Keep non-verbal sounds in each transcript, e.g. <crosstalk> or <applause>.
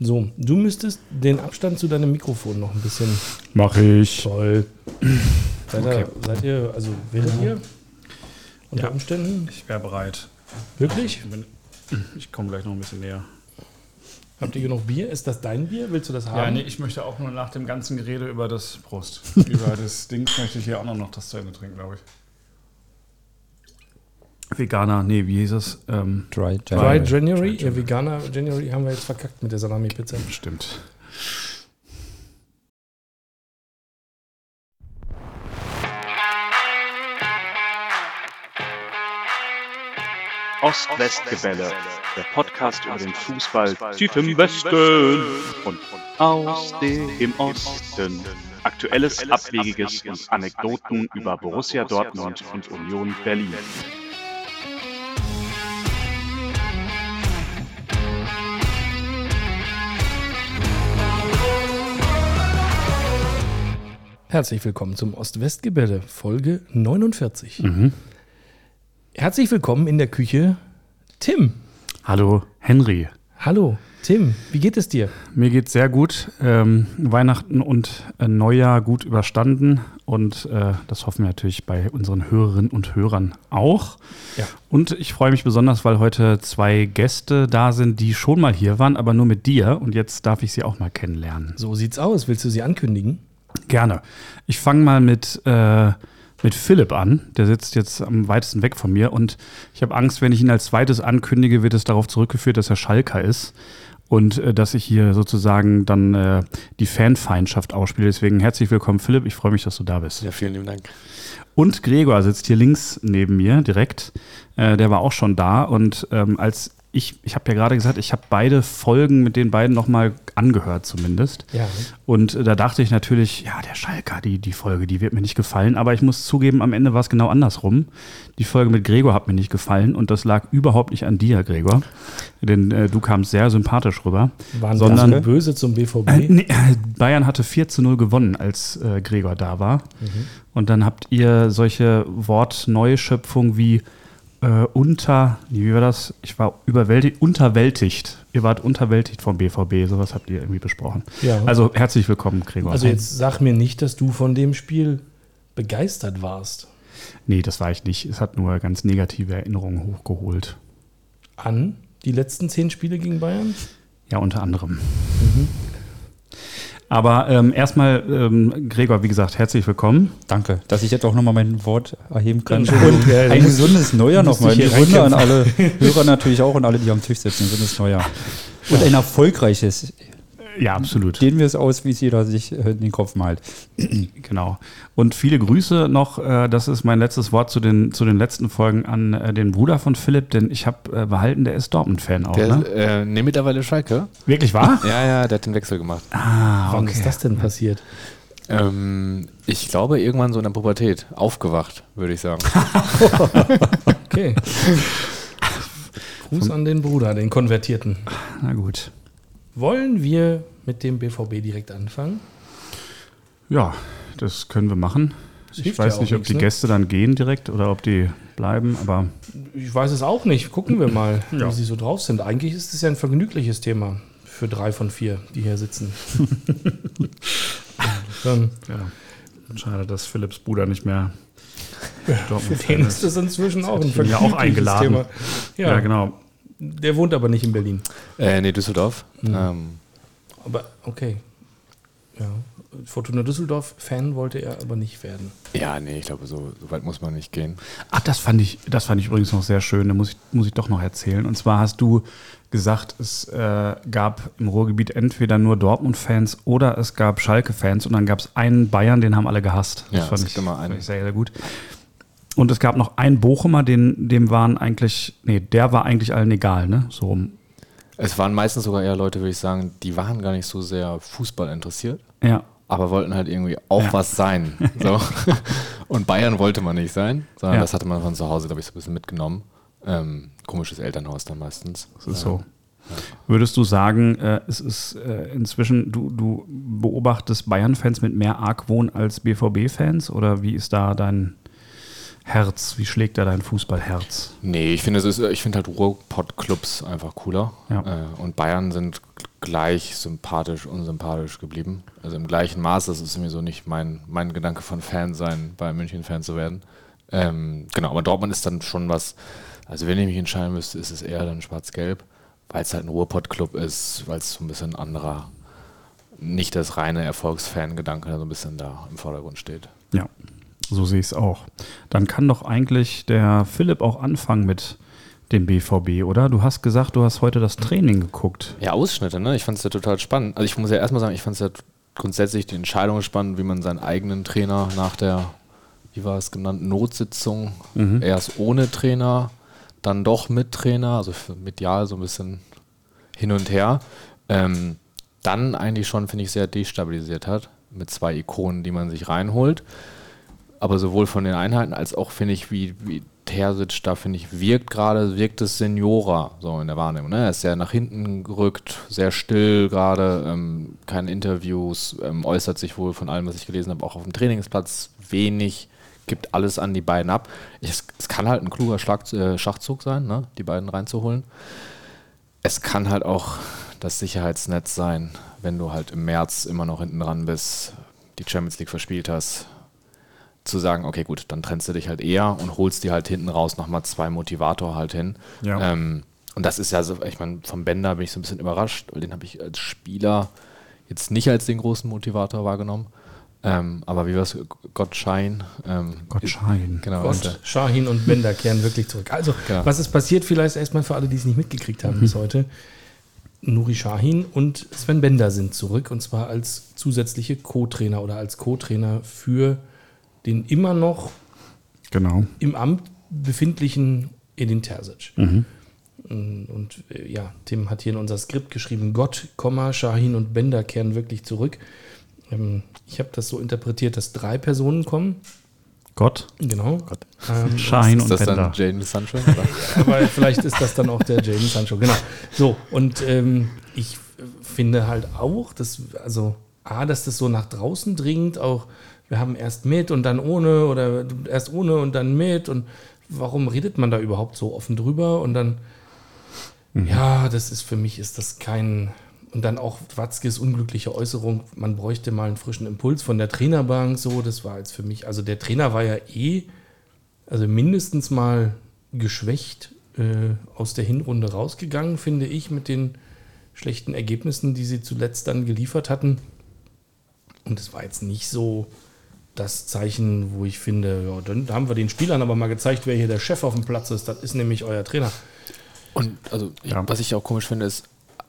So, du müsstest den Abstand zu deinem Mikrofon noch ein bisschen. Mach ich. Toll. Seid, Okay. ihr, seid ihr, also wäret ihr unter Ja. Umständen? Ich wäre bereit. Wirklich? Ich, bin- ich komme gleich noch ein bisschen näher. Habt ihr genug Bier? Ist das dein Bier? Willst du das haben? Ja, nee, ich möchte auch nur nach dem ganzen Gerede über das Brust. <laughs> über das Ding möchte ich hier auch noch das zu Ende trinken, glaube ich. Veganer, nee, wie hieß es? Ähm, Dry Dry January. January, ja, Veganer January haben wir jetzt verkackt mit der Salami-Pizza. bestimmt. Ost-West-Gebälle, der Podcast über den Fußball tief im Westen und aus dem Osten. Aktuelles, Abwegiges und Anekdoten über Borussia Dortmund und Union Berlin. Herzlich willkommen zum Ost-West-Gebälle, Folge 49. Mhm. Herzlich willkommen in der Küche, Tim. Hallo, Henry. Hallo, Tim, wie geht es dir? Mir geht's sehr gut. Ähm, Weihnachten und äh, Neujahr gut überstanden. Und äh, das hoffen wir natürlich bei unseren Hörerinnen und Hörern auch. Ja. Und ich freue mich besonders, weil heute zwei Gäste da sind, die schon mal hier waren, aber nur mit dir. Und jetzt darf ich sie auch mal kennenlernen. So sieht's aus. Willst du sie ankündigen? Gerne. Ich fange mal mit, äh, mit Philipp an. Der sitzt jetzt am weitesten weg von mir. Und ich habe Angst, wenn ich ihn als zweites ankündige, wird es darauf zurückgeführt, dass er Schalker ist. Und äh, dass ich hier sozusagen dann äh, die Fanfeindschaft ausspiele. Deswegen herzlich willkommen, Philipp. Ich freue mich, dass du da bist. Ja, vielen lieben Dank. Und Gregor sitzt hier links neben mir direkt. Äh, der war auch schon da. Und ähm, als ich, ich habe ja gerade gesagt, ich habe beide Folgen mit den beiden nochmal angehört zumindest. Ja. Und da dachte ich natürlich, ja, der Schalker, die, die Folge, die wird mir nicht gefallen. Aber ich muss zugeben, am Ende war es genau andersrum. Die Folge mit Gregor hat mir nicht gefallen und das lag überhaupt nicht an dir, Gregor. Denn äh, du kamst sehr sympathisch rüber. Waren Sondern- das böse zum BVB? Äh, nee, äh, Bayern hatte 4 zu 0 gewonnen, als äh, Gregor da war. Und dann habt ihr solche Wortneuschöpfungen wie äh, unter, wie war das? Ich war überwältigt, unterwältigt. Ihr wart unterwältigt vom BVB, sowas habt ihr irgendwie besprochen. Ja. Also herzlich willkommen, Gregor. Also jetzt sag mir nicht, dass du von dem Spiel begeistert warst. Nee, das war ich nicht. Es hat nur ganz negative Erinnerungen hochgeholt. An die letzten zehn Spiele gegen Bayern? Ja, unter anderem. Aber ähm, erstmal, ähm, Gregor, wie gesagt, herzlich willkommen. Danke, dass ich jetzt auch nochmal mein Wort erheben kann. Und du ein gesundes Neujahr nochmal. die Runde an alle Hörer natürlich auch und alle, die am Tisch sitzen. Ein gesundes Neujahr. <laughs> Und ein erfolgreiches. Ja, absolut. Dehnen wir es aus, wie es jeder sich äh, in den Kopf malt. <clears throat> Genau. Und viele Grüße noch. Äh, das ist mein letztes Wort zu den, zu den letzten Folgen an äh, den Bruder von Philipp, denn ich habe äh, behalten, der ist Dortmund-Fan auch. Der, Ne? äh, nee, mittlerweile Schalke. Wirklich wahr? <laughs> Ja, ja, der hat den Wechsel gemacht. Ah, Wann okay. ist das denn passiert? Ähm, ich glaube, irgendwann so in der Pubertät. Aufgewacht, würde ich sagen. <laughs> Okay. Gruß an den Bruder, den Konvertierten. Na gut. Wollen wir mit dem BVB direkt anfangen? Ja, das können wir machen. Das Ich weiß ja nicht, ob nichts, die ne? Gäste dann gehen direkt oder ob die bleiben, aber Ich weiß es auch nicht. Gucken wir mal, <laughs> Ja. wie sie so drauf sind. Eigentlich ist es ja ein vergnügliches Thema für drei von vier, die hier sitzen. <laughs> Dann, ja. Schade, dass Philipps Bruder nicht mehr <laughs> für Dortmund-Fan den ist. das inzwischen auch ein ja auch vergnügliches eingeladen. Thema. Ja, Ja, genau. Der wohnt aber nicht in Berlin. äh, nee, Düsseldorf. Ähm, Aber okay. Ja. Fortuna Düsseldorf-Fan wollte er aber nicht werden. ja, nee, ich glaube, so, so weit muss man nicht gehen. Ach, das fand ich, das fand ich übrigens noch sehr schön. Da muss ich, muss ich doch noch erzählen. Und zwar hast du gesagt, es äh, gab im Ruhrgebiet entweder nur Dortmund-Fans oder es gab Schalke-Fans und dann gab es einen Bayern, den haben alle gehasst. Das Ja, fand es ich, immer einen. fand ich sehr, sehr gut. Und es gab noch einen Bochumer, den, dem waren eigentlich, nee, der war eigentlich allen egal, ne? So. Es waren meistens sogar eher Leute, würde ich sagen, die waren gar nicht so sehr Fußball interessiert, Ja. aber wollten halt irgendwie auch Ja. was sein. <laughs> So. Und Bayern wollte man nicht sein, sondern Ja. das hatte man von zu Hause, glaube ich, so ein bisschen mitgenommen. Ähm, komisches Elternhaus dann meistens. Das ist so. Würdest du sagen, äh, es ist äh, inzwischen, du, du beobachtest Bayern-Fans mit mehr Argwohn als BVB-Fans oder wie ist da dein Herz? Wie schlägt da dein Fußballherz? Nee, ich finde, finde halt Ruhrpott-Clubs einfach cooler. Ja. Äh, und Bayern sind gleich sympathisch, unsympathisch geblieben. Also im gleichen Maß, das ist sowieso nicht mein, mein Gedanke von Fan sein, bei München-Fan zu werden. Ähm, genau, aber Dortmund ist dann schon was, also wenn ich mich entscheiden müsste, ist es eher dann schwarz-gelb, weil es halt ein Ruhrpott-Club ist, weil es so ein bisschen anderer, nicht das reine Erfolgsfan-Gedanke, so ein bisschen da im Vordergrund steht. Ja, so sehe ich es auch. Dann kann doch eigentlich der Philipp auch anfangen mit dem BVB, oder? Du hast gesagt, du hast heute das Training geguckt. Ja, Ausschnitte, ne? Ich fand es ja total spannend. Also ich muss ja erstmal sagen, ich fand es ja grundsätzlich die Entscheidung spannend, wie man seinen eigenen Trainer nach der, wie war es genannt, Notsitzung, Mhm. erst ohne Trainer, dann doch mit Trainer, also medial so ein bisschen hin und her. Ähm, dann eigentlich schon, finde ich, sehr destabilisiert hat, mit zwei Ikonen, die man sich reinholt. Aber sowohl von den Einheiten als auch, finde ich, wie, wie Terzic da, finde ich, wirkt gerade, wirkt es Seniora, so in der Wahrnehmung. Ne? Er ist sehr nach hinten gerückt, sehr still gerade, ähm, keine Interviews, ähm, äußert sich wohl von allem, was ich gelesen habe, auch auf dem Trainingsplatz wenig, gibt alles an die beiden ab. Es, es kann halt ein kluger Schlag, äh, Schachzug sein, ne? die beiden reinzuholen. Es kann halt auch das Sicherheitsnetz sein, wenn du halt im März immer noch hinten dran bist, die Champions League verspielt hast, zu sagen, okay, gut, dann trennst du dich halt eher und holst dir halt hinten raus nochmal zwei Motivator halt hin. Ja. Ähm, und das ist ja so, ich meine, vom Bender bin ich so ein bisschen überrascht, weil den habe ich als Spieler jetzt nicht als den großen Motivator wahrgenommen. Ähm, aber wie war es? Gottschein. Ähm, Gottschein. Genau. Gott, und, Shahin und Bender kehren wirklich zurück. Also, Genau. was ist passiert? Vielleicht erstmal für alle, die es nicht mitgekriegt haben bis heute. Nuri Shahin und Sven Bender sind zurück und zwar als zusätzliche Co-Trainer oder als Co-Trainer für den immer noch Genau. im Amt befindlichen Edin Terzic. Mhm. Und äh, ja, Tim hat hier in unser Skript geschrieben, Gott, Komma, Shahin und Bender kehren wirklich zurück. Ähm, ich habe das so interpretiert, dass drei Personen kommen. Gott, Genau. Ähm, <laughs> Shahin ist und das Bender. dann Jaden Sancho? <laughs> aber vielleicht ist das dann auch der Jaden Sancho. Genau. So, und ähm, ich finde halt auch, dass, also, A, dass das so nach draußen dringt, auch wir haben erst mit und dann ohne oder erst ohne und dann mit. Und warum redet man da überhaupt so offen drüber? Und dann, ja, das ist für mich ist das kein, und dann auch Watzkes unglückliche Äußerung, man bräuchte mal einen frischen Impuls von der Trainerbank, so, das war jetzt für mich, also der Trainer war ja eh, also mindestens mal geschwächt äh, aus der Hinrunde rausgegangen, finde ich, mit den schlechten Ergebnissen, die sie zuletzt dann geliefert hatten. Und es war jetzt nicht so das Zeichen, wo ich finde, ja, dann haben wir den Spielern aber mal gezeigt, wer hier der Chef auf dem Platz ist. Das ist nämlich euer Trainer. Und also, ich, Ja. was ich auch komisch finde, ist,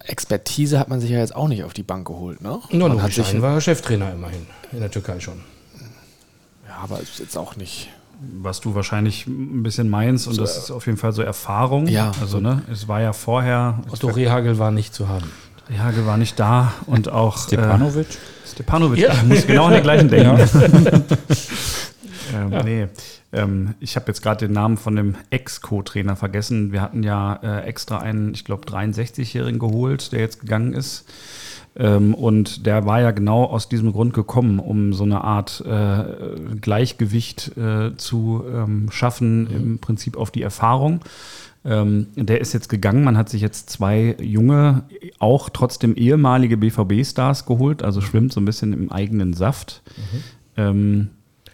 Expertise hat man sich ja jetzt auch nicht auf die Bank geholt, ne? Ja, man hat sich, war Cheftrainer immerhin, in der Türkei schon. ja, aber ist jetzt auch nicht. was du wahrscheinlich ein bisschen meinst, und das ist auf jeden Fall so Erfahrung. Ja. Also, ne, es war ja vorher, Otto Rehagel war nicht zu haben. Hagel war nicht da und auch Stepanovic? Äh, Stepanovic, Ja. ich muss genau an den gleichen denken. <laughs> ähm, Nee, ähm, ich habe jetzt gerade den Namen von dem Ex-Co-Trainer vergessen. Wir hatten ja äh, extra einen, ich glaube, 63-Jährigen geholt, der jetzt gegangen ist. Ähm, und der war ja genau aus diesem Grund gekommen, um so eine Art äh, Gleichgewicht äh, zu ähm, schaffen, im Prinzip auf die Erfahrung. Ähm, der ist jetzt gegangen. Man hat sich jetzt zwei junge, auch trotzdem ehemalige BVB-Stars geholt, also schwimmt so ein bisschen im eigenen Saft. Ähm,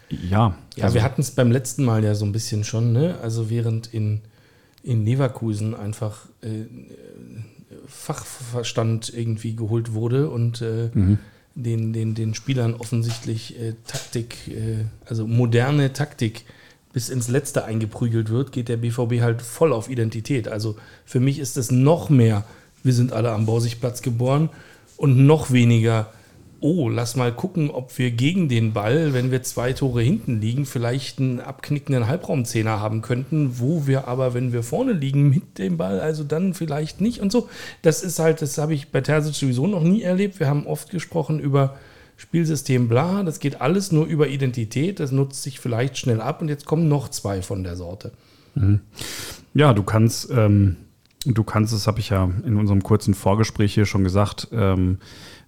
ja, Ja, also- wir hatten es beim letzten Mal ja so ein bisschen schon, ne? Also während in, in Leverkusen einfach äh, Fachverstand irgendwie geholt wurde und äh, Mhm. den, den, den Spielern offensichtlich äh, Taktik, äh, also moderne Taktik bis ins Letzte eingeprügelt wird, geht der BVB halt voll auf Identität. Also für mich ist es noch mehr, wir sind alle am Borsigplatz geboren und noch weniger, oh, lass mal gucken, ob wir gegen den Ball, wenn wir zwei Tore hinten liegen, vielleicht einen abknickenden Halbraumzehner haben könnten, wo wir aber, wenn wir vorne liegen mit dem Ball, also dann vielleicht nicht und so. Das ist halt, das habe ich bei Terzic sowieso noch nie erlebt. Wir haben oft gesprochen über Spielsystem bla, das geht alles nur über Identität, das nutzt sich vielleicht schnell ab und jetzt kommen noch zwei von der Sorte. Ja, du kannst, ähm, du kannst, das habe ich ja in unserem kurzen Vorgespräch hier schon gesagt, ähm,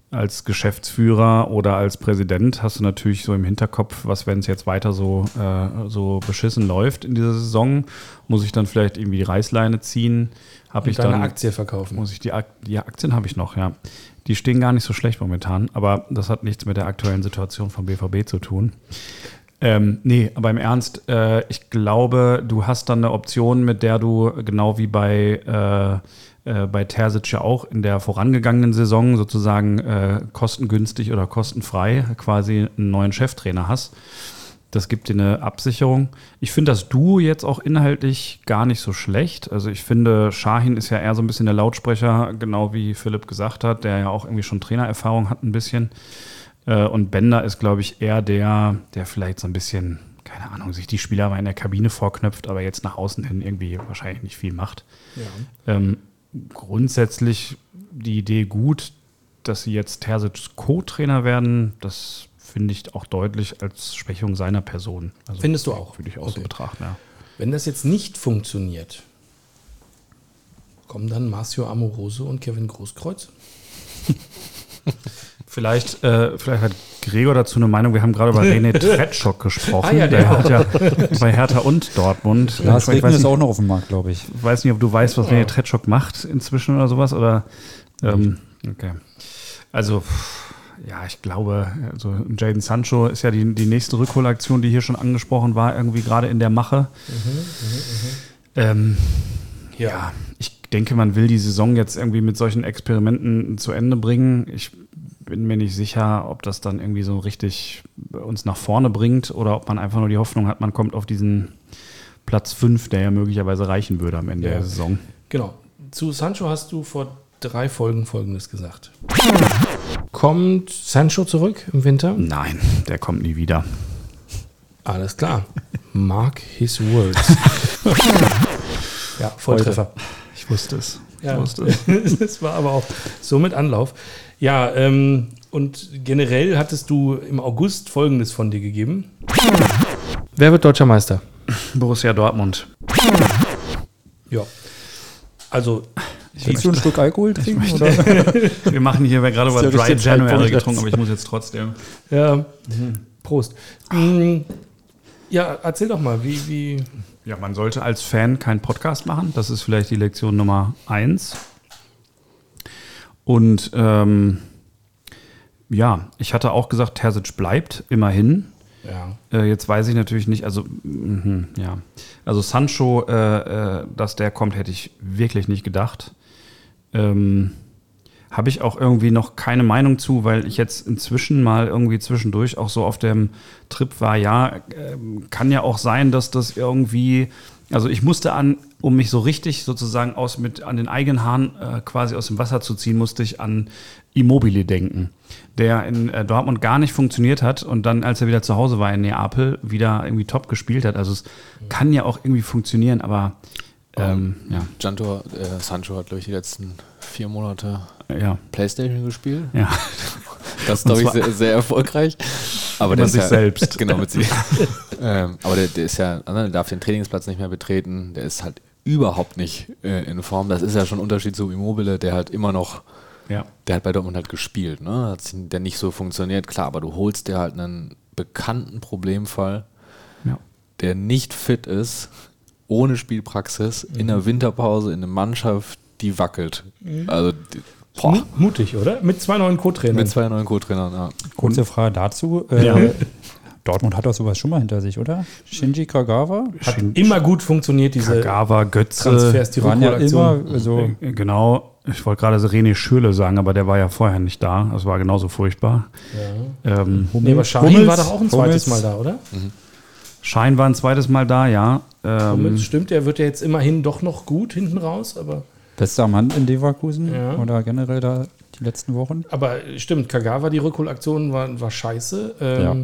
als Geschäftsführer oder als Präsident hast du natürlich so im Hinterkopf, was, wenn es jetzt weiter so, äh, so beschissen läuft in dieser Saison, muss ich dann vielleicht irgendwie die Reißleine ziehen? Habe ich deine dann Aktie verkaufen. muss ich die, Ak die Aktien habe ich noch, ja. Die stehen gar nicht so schlecht momentan, aber das hat nichts mit der aktuellen Situation vom BVB zu tun. Ähm, nee, aber im Ernst, äh, ich glaube, du hast dann eine Option, mit der du genau wie bei, äh, äh, bei Terzic ja auch in der vorangegangenen Saison sozusagen äh, kostengünstig oder kostenfrei quasi einen neuen Cheftrainer hast. Das gibt dir eine Absicherung. Ich finde das Duo jetzt auch inhaltlich gar nicht so schlecht. Also ich finde, Shahin ist ja eher so ein bisschen der Lautsprecher, genau wie Philipp gesagt hat, der ja auch irgendwie schon Trainererfahrung hat ein bisschen. Äh, Und Bender ist, glaube ich, eher der, der vielleicht so ein bisschen, keine Ahnung, sich die Spieler mal in der Kabine vorknöpft, aber jetzt nach außen hin irgendwie wahrscheinlich nicht viel macht. Ähm, grundsätzlich die Idee gut, dass sie jetzt Terzic Co-Trainer werden, das finde ich auch deutlich als Schwächung seiner Person. Also Findest du auch? Würde ich auch so Okay. betrachten, ja. Wenn das jetzt nicht funktioniert, kommen dann Marcio Amoroso und Kevin Großkreuz? <laughs> Vielleicht, äh, vielleicht hat Gregor dazu eine Meinung. Wir haben gerade über <laughs> René Tretschok gesprochen. Ah ja, der hat ja <laughs> bei Hertha und Dortmund. Lars ich Regner weiß ist nicht, auch noch auf dem Markt, glaube ich. weiß nicht, ob du weißt, was René Tretschok macht inzwischen oder sowas. Oder ähm, okay. Also, pff, ja, ich glaube, also Jaden Sancho ist ja die, die nächste Rückholaktion, die hier schon angesprochen war, irgendwie gerade in der Mache. Ähm, ja, ich denke, man will die Saison jetzt irgendwie mit solchen Experimenten zu Ende bringen. Ich bin mir nicht sicher, ob das dann irgendwie so richtig uns nach vorne bringt oder ob man einfach nur die Hoffnung hat, man kommt auf diesen Platz 5, der ja möglicherweise reichen würde am Ende Ja. der Saison. Genau. Zu Sancho hast du vor drei Folgen Folgendes gesagt. Kommt Sancho zurück im Winter? Nein, der kommt nie wieder. Alles klar. Mark his words. <laughs> ja, Volltreffer. Ich wusste es. Ich Ja. wusste es. <laughs> das war aber auch so mit Anlauf. Ja, ähm, und generell hattest du im August Folgendes von dir gegeben. Wer wird deutscher Meister? Borussia Dortmund. Ja. Also, Willst du ein Stück Alkohol trinken? <laughs> Wir machen hier gerade über Dry January getrunken, aber ich muss jetzt trotzdem. ja. Prost. Mm, Ja, erzähl doch mal, wie, wie. Ja, man sollte als Fan keinen Podcast machen. Das ist vielleicht die Lektion Nummer eins. Und ähm, ja, ich hatte auch gesagt, Terzic bleibt immerhin. Ja. Äh, jetzt weiß ich natürlich nicht, also mhm, ja, also Sancho, äh, äh, dass der kommt, hätte ich wirklich nicht gedacht. Ähm, Habe ich auch irgendwie noch keine Meinung zu, weil ich jetzt inzwischen mal irgendwie zwischendurch auch so auf dem Trip war, ja, ähm, kann ja auch sein, dass das irgendwie, also ich musste an, um mich so richtig sozusagen aus mit an den eigenen Haaren äh, quasi aus dem Wasser zu ziehen, musste ich an Immobile denken, der in äh, Dortmund gar nicht funktioniert hat und dann, als er wieder zu Hause war in Neapel, wieder irgendwie top gespielt hat. Also es kann ja auch irgendwie funktionieren, aber ähm, ja, Janto, äh, Sancho hat, glaube ich, die letzten vier Monate ja, Playstation gespielt. ja. <laughs> Das ist, glaube ich, sehr, sehr erfolgreich. Aber der ist sich ja, selbst. <laughs> Genau, mit sich. <laughs> ähm, aber der, der ist ja, der darf den Trainingsplatz nicht mehr betreten. Der ist halt überhaupt nicht äh, in Form. Das ist ja schon ein Unterschied zu Immobile, der halt immer noch, ja. der hat bei Dortmund halt gespielt, ne? Hat Der nicht so funktioniert, klar, aber du holst dir halt einen bekannten Problemfall, ja. der nicht fit ist, ohne Spielpraxis, in der Winterpause, in einer Mannschaft, die wackelt. Also, die, boah, Mu- Mutig, oder? Mit zwei neuen Co-Trainern. mit zwei neuen Co-Trainern, ja. Kurze Frage dazu. Äh, Ja. <laughs> Dortmund hat doch sowas schon mal hinter sich, oder? Shinji Kagawa? Hat immer gut funktioniert, diese Kagawa, Götze, Transfers, die waren ja immer so. Äh, Genau, ich wollte gerade so René Schürle sagen, aber der war ja vorher nicht da. Das war genauso furchtbar. Ähm, Nee, aber Hummels- war doch auch ein zweites Hummels- Mal da, oder? Schein war ein zweites Mal da, ja. Ähm, stimmt, der wird ja jetzt immerhin doch noch gut hinten raus, aber, Bester Mann in Leverkusen Ja. oder generell da die letzten Wochen. aber stimmt, Kagawa, die Rückholaktion war, war scheiße. Ähm, Ja.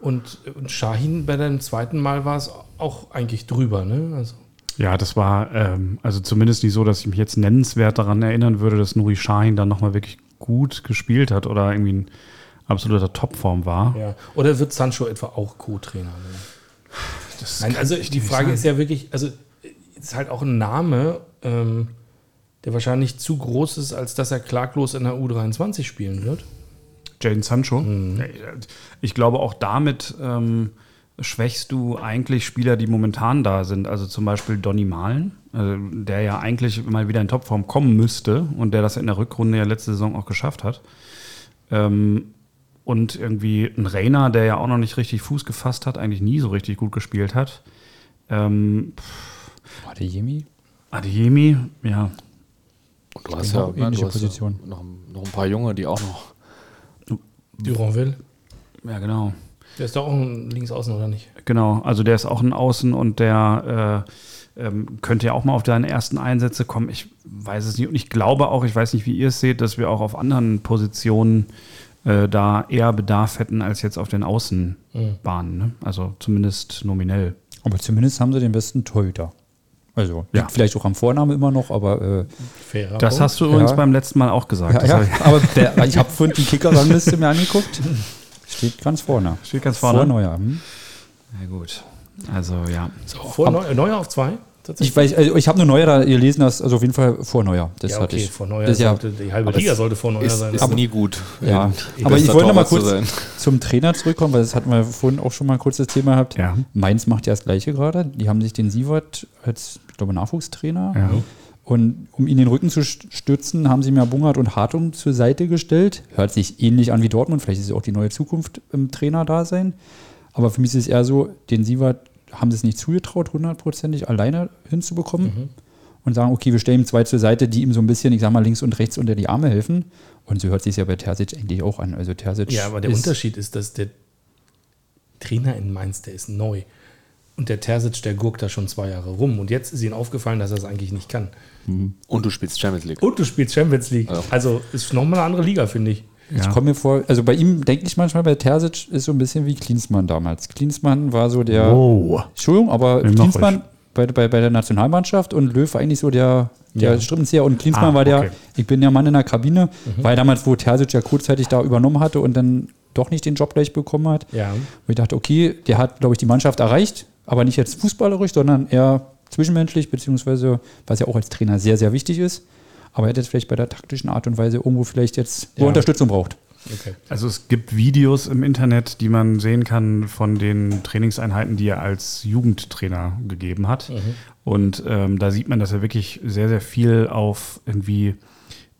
und, und Shahin bei dem zweiten Mal war es auch eigentlich drüber, ne? Also, ja, das war ähm, also zumindest nicht so, dass ich mich jetzt nennenswert daran erinnern würde, dass Nuri Sahin dann nochmal wirklich gut gespielt hat oder irgendwie ein absoluter Topform war. ja. Oder wird Sancho etwa auch Co-Trainer? Ne? Nein, also die Frage ist ja wirklich, also ist halt auch ein Name, ähm, der wahrscheinlich zu groß ist, als dass er klaglos in der U23 spielen wird. Jaden Sancho. Ich glaube, auch damit ähm, schwächst du eigentlich Spieler, die momentan da sind. Also zum Beispiel Donny Malen, äh, der ja eigentlich mal wieder in Topform kommen müsste und der das in der Rückrunde ja letzte Saison auch geschafft hat. Ähm, und irgendwie ein Rainer, der ja auch noch nicht richtig Fuß gefasst hat, eigentlich nie so richtig gut gespielt hat. Ähm, Warte, Jemi? Adeyemi, ja, Und du hast Genau, ja ne, ähnliche du hast ja Position. noch, noch ein paar Junge, die auch noch. Duranville. ja genau. Der ist doch auch ein Linksaußen, oder nicht? Genau, also der ist auch ein Außen und der äh, ähm, könnte ja auch mal auf deine ersten Einsätze kommen. Ich weiß es nicht und ich glaube auch, ich weiß nicht, wie ihr es seht, dass wir auch auf anderen Positionen äh, da eher Bedarf hätten als jetzt auf den Außenbahnen. Ne? Also zumindest nominell. Aber zumindest haben sie den besten Torhüter. Also, Ja. vielleicht auch am Vorname immer noch, aber äh, Das Punkt. hast du übrigens Ja. beim letzten Mal auch gesagt. ja, ja, aber der, ich habe vorhin die Kicker-Rangliste mir angeguckt. Steht ganz vorne. Steht ganz vorne. Vor Neuer. Hm? Ja, gut. Also ja. Vor Neu Neuer auf zwei? Ich weiß, also ich habe nur Neuer da gelesen, dass also auf jeden Fall vor Neuer. Das ja, hatte okay, ich. vor Neuer das ist ja, sollte, die halbe Liga sollte vor Neuer Ist, sein. ist Aber nie gut. ja. äh, aber ich wollte noch mal zu kurz sein. zum Trainer zurückkommen, weil das hatten wir vorhin auch schon mal kurz das Thema gehabt. Ja. Mainz macht ja das Gleiche gerade. Die haben sich den Sievert als, ich glaube, Nachwuchstrainer. Ja. Und um ihn den Rücken zu st- stützen, haben sie mir Bungert und Hartung zur Seite gestellt. Hört sich ähnlich an wie Dortmund. Vielleicht ist es auch die neue Zukunft im Trainer-Dasein. Aber für mich ist es eher so, den Sievert haben sie es nicht zugetraut, hundertprozentig alleine hinzubekommen. Und sagen, okay, wir stellen ihm zwei zur Seite, die ihm so ein bisschen, ich sag mal, links und rechts unter die Arme helfen. Und so hört sich ja bei Terzic eigentlich auch an. Also Terzic ja, aber der ist, Unterschied ist, dass der Trainer in Mainz, der ist neu. Und der Terzic, der gurkt da schon zwei Jahre rum. Und jetzt ist ihm aufgefallen, dass er es eigentlich nicht kann. Und du spielst Champions League. Und du spielst Champions League. Ja. Also ist nochmal eine andere Liga, finde ich. Ich komme mir vor, also bei ihm denke ich manchmal, bei Terzic ist so ein bisschen wie Klinsmann damals. Klinsmann war so der, Oh. Entschuldigung, aber mach Klinsmann bei, bei, bei der Nationalmannschaft und Löw war eigentlich so der, der Ja. Strippenzieher und Klinsmann Ah, war der, okay. ich bin der Mann in der Kabine, weil damals, wo Terzic ja kurzzeitig da übernommen hatte und dann doch nicht den Job gleich bekommen hat. Ja. Wo ich dachte, okay, der hat, glaube ich, die Mannschaft erreicht, aber nicht jetzt fußballerisch, sondern eher zwischenmenschlich, beziehungsweise, was ja auch als Trainer sehr, sehr wichtig ist. Aber er hat jetzt vielleicht bei der taktischen Art und Weise irgendwo vielleicht jetzt, Ja. er Unterstützung braucht. Okay. Also es gibt Videos im Internet, die man sehen kann von den Trainingseinheiten, die er als Jugendtrainer gegeben hat. Und ähm, da sieht man, dass er wirklich sehr, sehr viel auf irgendwie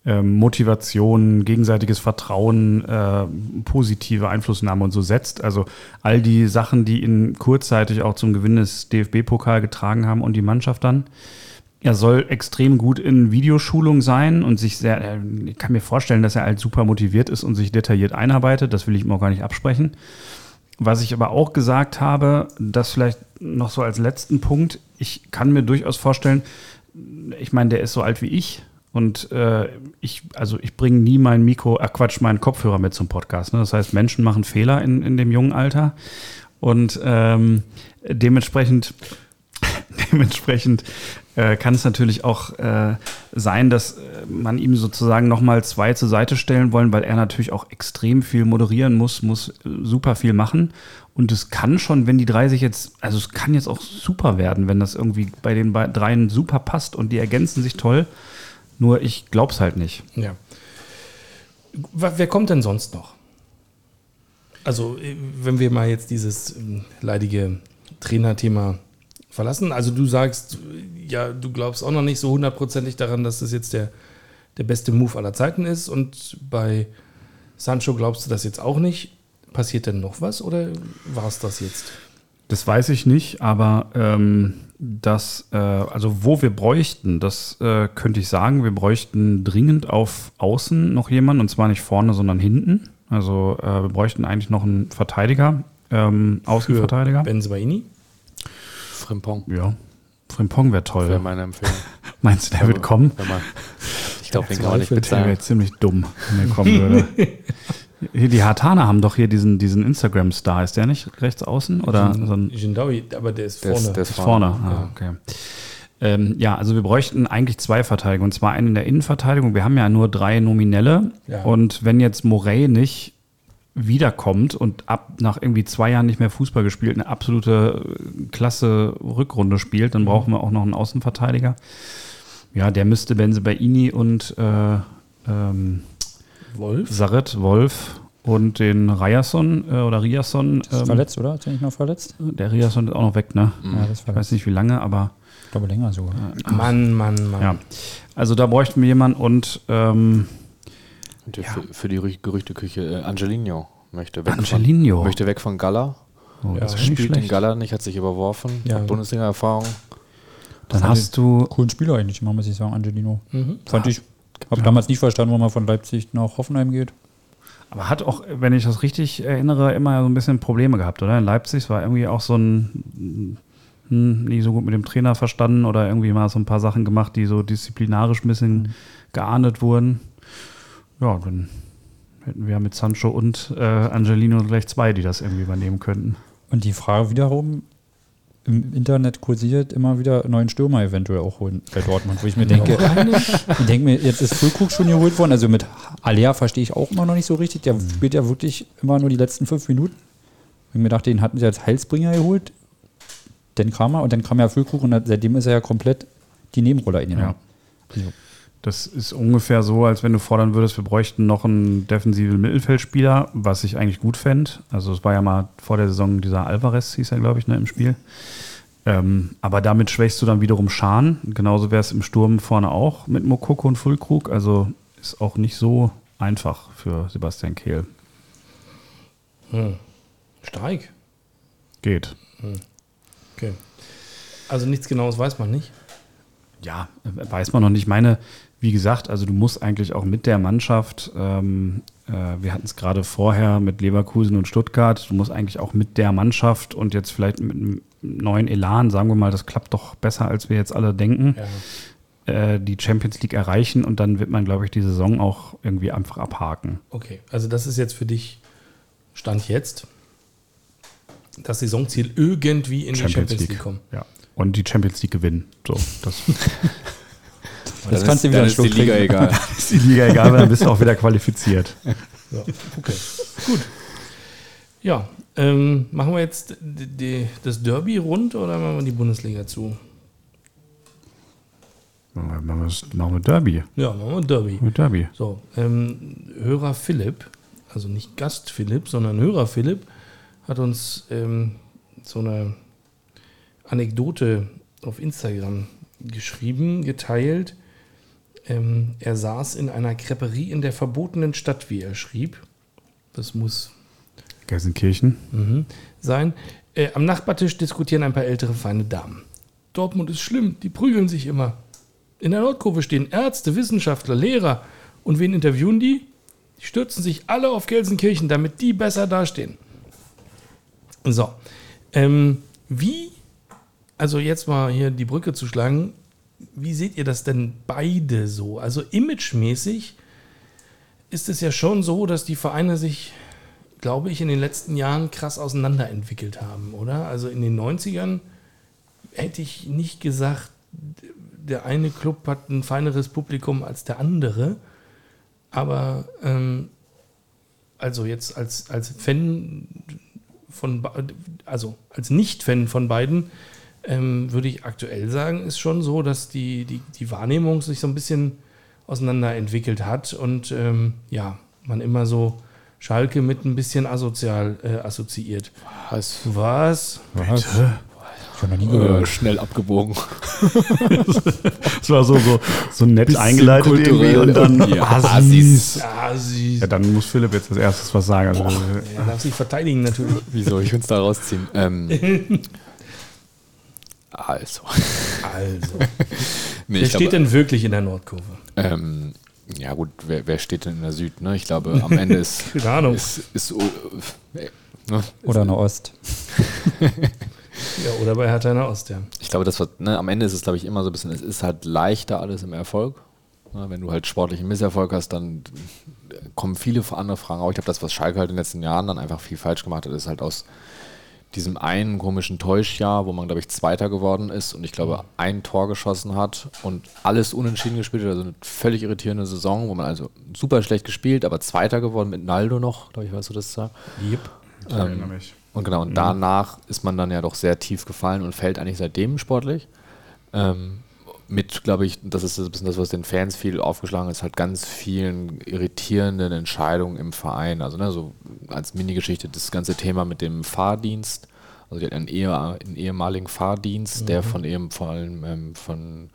ähm, Motivation, gegenseitiges Vertrauen, äh, positive Einflussnahme und so setzt. Also all die Sachen, die ihn kurzzeitig auch zum Gewinn des DFB-Pokal getragen haben und die Mannschaft dann. Er soll extrem gut in Videoschulung sein und sich sehr, äh, ich kann mir vorstellen, dass er halt super motiviert ist und sich detailliert einarbeitet. Das will ich ihm auch gar nicht absprechen. Was ich aber auch gesagt habe, das vielleicht noch so als letzten Punkt, ich kann mir durchaus vorstellen, ich meine, der ist so alt wie ich und äh, ich, also ich bringe nie mein Mikro, äh Quatsch, meinen Kopfhörer mit zum Podcast. Ne? Das heißt, Menschen machen Fehler in, in dem jungen Alter und ähm, dementsprechend <laughs> dementsprechend äh, kann es natürlich auch äh, sein, dass äh, man ihm sozusagen nochmal zwei zur Seite stellen wollen, weil er natürlich auch extrem viel moderieren muss, muss äh, super viel machen. Und es kann schon, wenn die drei sich jetzt, also es kann jetzt auch super werden, wenn das irgendwie bei den dreien super passt und die ergänzen sich toll. Nur ich glaub's halt nicht. Ja. Wer kommt denn sonst noch? Also, wenn wir mal jetzt dieses leidige Trainerthema verlassen. Also, du sagst, ja, du glaubst auch noch nicht so hundertprozentig daran, dass das jetzt der, der beste Move aller Zeiten ist. Und bei Sancho glaubst du das jetzt auch nicht. Passiert denn noch was oder war es das jetzt? Das weiß ich nicht, aber ähm, das, äh, also wo wir bräuchten, das äh, könnte ich sagen, wir bräuchten dringend auf Außen noch jemanden und zwar nicht vorne, sondern hinten. Also äh, wir bräuchten eigentlich noch einen Verteidiger, ähm, Außenverteidiger. Benzemaini? Frimpong Ja, Frimpong wäre toll. wäre meine Empfehlung. <laughs> Meinst du, der wird kommen? Man, ich glaube, den kann man nicht Der wäre bezahlen. ziemlich dumm, wenn er kommen würde. <laughs> Hier, die Hartaner haben doch hier diesen, diesen Instagram-Star. Ist der nicht rechts außen? Oder so ein Jindawi, aber der ist Der ist- vorne. der ist Ist vorne. Ah, okay. Ähm, ja, also wir bräuchten eigentlich zwei Verteidiger. Und zwar einen in der Innenverteidigung. Wir haben ja nur drei Nominelle. Ja. Und wenn jetzt Morey nicht wiederkommt und ab nach irgendwie zwei Jahren nicht mehr Fußball gespielt, eine absolute äh, klasse Rückrunde spielt, dann brauchen wir auch noch einen Außenverteidiger. Ja, der müsste Benze Baini und äh, ähm, Wolf? Saret, Wolf und den Ryerson äh, oder Riasson. Ist verletzt, oder? Ist er nicht noch verletzt? Der Riasson ist auch noch weg, ne? Ja, das Ich weiß nicht wie lange, aber Ich glaube länger sogar. Mann, Mann, Mann. ja. Also da bräuchten wir jemanden und ähm, Und für, für die Gerü- Gerüchteküche, äh, Angelino möchte weg, Angelino. Von, möchte weg von Gala. oh, Ja, nicht Spielt in. Gala nicht, hat sich überworfen, Ja. hat Bundesliga-Erfahrung. Dann hast du Coolen Spieler eigentlich, immer, muss ich sagen, Angelino. Mhm. Fand ich. Habe damals nicht verstanden, warum er von Leipzig nach Hoffenheim geht. Aber hat auch, wenn ich das richtig erinnere, immer so ein bisschen Probleme gehabt, oder? In Leipzig war irgendwie auch so ein hm, nie so gut mit dem Trainer verstanden oder irgendwie mal so ein paar Sachen gemacht, die so disziplinarisch ein bisschen geahndet wurden. Ja, dann hätten wir mit Sancho und äh, Angelino gleich zwei, die das irgendwie übernehmen könnten. Und die Frage wiederum, im Internet kursiert immer wieder neuen Stürmer eventuell auch holen bei Dortmund, wo ich mir denke, <laughs> ich denke mir, jetzt ist Füllkrug schon geholt worden, also mit Alea verstehe ich auch immer noch nicht so richtig, der spielt ja wirklich immer nur die letzten fünf Minuten. Und ich mir dachte, den hatten sie als Heilsbringer geholt, dann kam er und dann kam ja Füllkrug und seitdem ist er ja komplett die Nebenrolle eingenommen. Also, Das ist ungefähr so, als wenn du fordern würdest, wir bräuchten noch einen defensiven Mittelfeldspieler, was ich eigentlich gut fände. Also es war ja mal vor der Saison dieser Alvarez, hieß er, glaube ich, ne, im Spiel. Ähm, aber damit schwächst du dann wiederum Schahn. Genauso wäre es im Sturm vorne auch mit Mokoko und Füllkrug. Also ist auch nicht so einfach für Sebastian Kehl. Hm. Streik. Geht. Okay. Also nichts Genaues weiß man nicht. Ja, äh, weiß man noch nicht. Ich meine, wie gesagt, also du musst eigentlich auch mit der Mannschaft, ähm, äh, wir hatten es gerade vorher mit Leverkusen und Stuttgart, du musst eigentlich auch mit der Mannschaft und jetzt vielleicht mit einem neuen Elan, sagen wir mal, das klappt doch besser, als wir jetzt alle denken, Ja. äh, die Champions League erreichen und dann wird man, glaube ich, die Saison auch irgendwie einfach abhaken. Okay. Also das ist jetzt für dich Stand jetzt das Saisonziel irgendwie in die Champions League kommen. Ja. Und die Champions League gewinnen. So, das <laughs> Das Dann kannst ist, du wieder dann ist die Liga trinken. egal. <laughs> ist die Liga egal, weil dann bist du auch wieder qualifiziert. <laughs> Ja, okay. Gut. Ja, ähm, machen wir jetzt die, die, das Derby rund oder machen wir die Bundesliga zu? Machen wir, machen wir Derby. Ja, machen wir Derby. Mit Derby. So, ähm, Hörer Philipp, also nicht Gast Philipp, sondern Hörer Philipp, hat uns ähm, so eine Anekdote auf Instagram geschrieben, geteilt. Ähm, er saß in einer Creperie in der verbotenen Stadt, wie er schrieb. Das muss Gelsenkirchen. mhm, sein. Äh, am Nachbartisch diskutieren ein paar ältere, feine Damen. Dortmund ist schlimm, die prügeln sich immer. In der Nordkurve stehen Ärzte, Wissenschaftler, Lehrer. Und wen interviewen die? Die stürzen sich alle auf Gelsenkirchen, damit die besser dastehen. So. Ähm, wie, also jetzt mal hier die Brücke zu schlagen, wie seht ihr das denn beide so? Also imagemäßig ist es ja schon so, dass die Vereine sich glaube ich, in den letzten Jahren krass auseinanderentwickelt haben, oder? Also in den 90ern hätte ich nicht gesagt, der eine Club hat ein feineres Publikum als der andere. Aber ähm, also jetzt als, als Fan von, also als Nicht-Fan von beiden, ähm, würde ich aktuell sagen, ist schon so, dass die, die, die Wahrnehmung sich so ein bisschen auseinanderentwickelt hat und ähm, ja, man immer so Schalke mit ein bisschen asozial äh, assoziiert. Was? Was? Was? Gehört. Äh, schnell abgebogen. Das <laughs> war so, so, so nett Bisschen eingeleitet irgendwie und dann Ja, Assis. Ja, sie Ja, dann muss Philipp jetzt als erstes was sagen. Also, er darf sich verteidigen natürlich. Wie soll ich uns da rausziehen? Ähm, <laughs> also. Also, <laughs> Nee, wer steht glaube, denn wirklich in der Nordkurve? ähm, ja gut, wer, wer steht denn in der Süd? Ne? Ich glaube, am Ende ist, <laughs> Keine Ahnung. ist, ist, äh, ne? Oder in der Ost. <laughs> Ja, oder bei Hertha in der Ost, ja. Ich glaube, das wird, ne, am Ende ist es, glaube ich, immer so ein bisschen, es ist halt leichter alles im Erfolg. Ne, wenn du halt sportlichen Misserfolg hast, dann äh, kommen viele andere Fragen auf. Ich glaube, das, was Schalke halt in den letzten Jahren dann einfach viel falsch gemacht hat, ist halt aus diesem einen komischen Täuschjahr, wo man, glaube ich, Zweiter geworden ist und ich glaube, ein Tor geschossen hat und alles unentschieden gespielt hat, also eine völlig irritierende Saison, wo man also super schlecht gespielt, aber Zweiter geworden mit Naldo noch, glaube ich, weißt du das da? Yep. ich erinnere mich. Und genau, und danach ist man dann ja doch sehr tief gefallen und fällt eigentlich seitdem sportlich. Ähm, mit, glaube ich, das ist ein bisschen das, was den Fans viel aufgeschlagen ist, halt ganz vielen irritierenden Entscheidungen im Verein. Also ne, so als Minigeschichte das ganze Thema mit dem Fahrdienst. Also die hat einen, ehe, einen ehemaligen Fahrdienst, mhm. der von eben vor allem ähm, von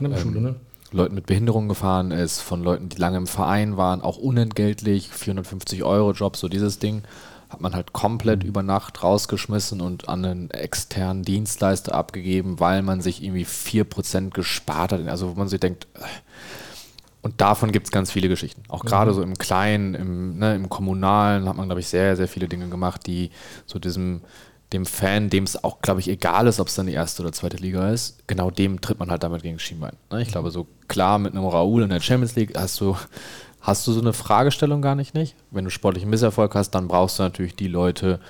ähm, ne? Leuten mit Behinderung gefahren ist, von Leuten, die lange im Verein waren, auch unentgeltlich, 450 Euro Job, so dieses Ding hat man halt komplett mhm. über Nacht rausgeschmissen und an einen externen Dienstleister abgegeben, weil man sich irgendwie 4% gespart hat. Also wo man sich denkt, äh, und davon gibt es ganz viele Geschichten. Auch gerade mhm. so im Kleinen, im, ne, im Kommunalen hat man, glaube ich, sehr, sehr viele Dinge gemacht, die so diesem, dem Fan, dem es auch, glaube ich, egal ist, ob es dann die erste oder zweite Liga ist, genau dem tritt man halt damit gegen Schienbein. Ne? Ich mhm. glaube, so klar mit einem Raoul in der Champions League hast du hast du so eine Fragestellung gar nicht, nicht? Wenn du sportlichen Misserfolg hast, dann brauchst du natürlich die Leute,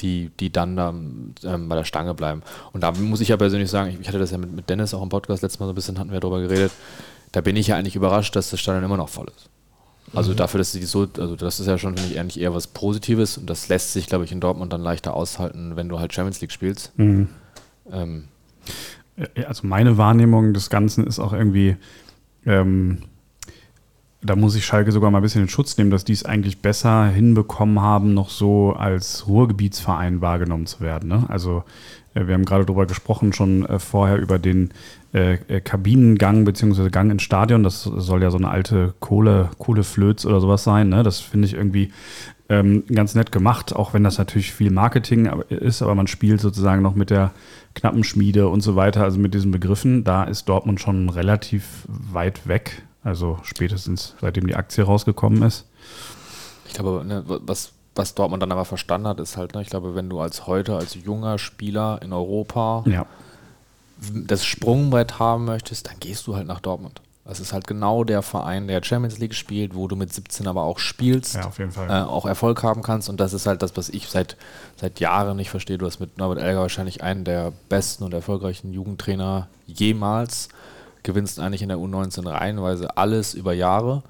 die, die dann ähm, bei der Stange bleiben. Und da muss ich ja persönlich sagen, ich, ich hatte das ja mit, mit, Dennis auch im Podcast letztes Mal so ein bisschen, hatten wir darüber geredet, da bin ich ja eigentlich überrascht, dass das Stadion immer noch voll ist. Also mhm. dafür, dass sie so, also das ist ja schon, finde ich, eigentlich eher was Positives und das lässt sich, glaube ich, in Dortmund dann leichter aushalten, wenn du halt Champions League spielst. Mhm. Ähm. Also meine Wahrnehmung des Ganzen ist auch irgendwie, ähm, da muss ich Schalke sogar mal ein bisschen in Schutz nehmen, dass die es eigentlich besser hinbekommen haben, noch so als Ruhrgebietsverein wahrgenommen zu werden. Ne? Also äh, wir haben gerade darüber gesprochen, schon äh, vorher über den äh, äh, Kabinengang bzw. Gang ins Stadion. Das soll ja so eine alte Kohle, Kohleflöz oder sowas sein. Ne? Das finde ich irgendwie ähm, ganz nett gemacht, auch wenn das natürlich viel Marketing ist, aber man spielt sozusagen noch mit der knappen Schmiede und so weiter, also mit diesen Begriffen. Da ist Dortmund schon relativ weit weg also spätestens seitdem die Aktie rausgekommen ist. Ich glaube, ne, was, was Dortmund dann aber verstanden hat, ist halt, ne, ich glaube, wenn du als heute, als junger Spieler in Europa ja. das Sprungbrett haben möchtest, dann gehst du halt nach Dortmund. Das ist halt genau der Verein, der Champions League spielt, wo du mit 17 aber auch spielst, ja, auf jeden Fall. Äh, auch Erfolg haben kannst. Und das ist halt das, was ich seit, seit Jahren nicht verstehe. Du hast mit Norbert Elger wahrscheinlich einen der besten und erfolgreichen Jugendtrainer jemals gewinnst eigentlich in der U19 reihenweise alles über Jahre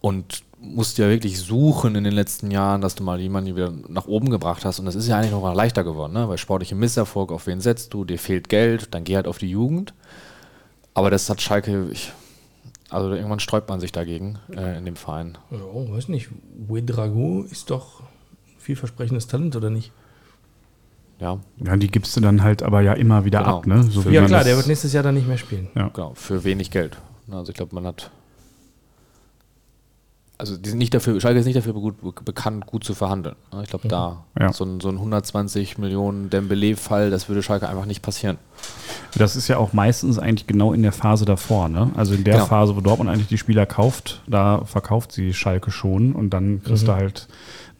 und musst ja wirklich suchen in den letzten Jahren, dass du mal jemanden wieder nach oben gebracht hast. Und das ist ja eigentlich noch mal leichter geworden, ne? weil sportliche Misserfolg, auf wen setzt du, dir fehlt Geld, dann geh halt auf die Jugend. Aber das hat Schalke, ich, also irgendwann sträubt man sich dagegen äh, in dem Verein. Ja, weiß nicht. Ouedrago ist doch vielversprechendes Talent, oder nicht? Ja. ja, die gibst du dann halt aber ja immer wieder genau. ab, ne? So ja, klar, der wird nächstes Jahr dann nicht mehr spielen. Ja. Genau, für wenig Geld. Also ich glaube, man hat. Also die sind nicht dafür, Schalke ist nicht dafür gut, bekannt, gut zu verhandeln. Ich glaube, da ja. so, ein, so ein 120 Millionen Dembele-Fall, das würde Schalke einfach nicht passieren. Das ist ja auch meistens eigentlich genau in der Phase davor, ne? Also in der genau. Phase, wo Dortmund eigentlich die Spieler kauft, da verkauft sie Schalke schon und dann kriegst mhm. du halt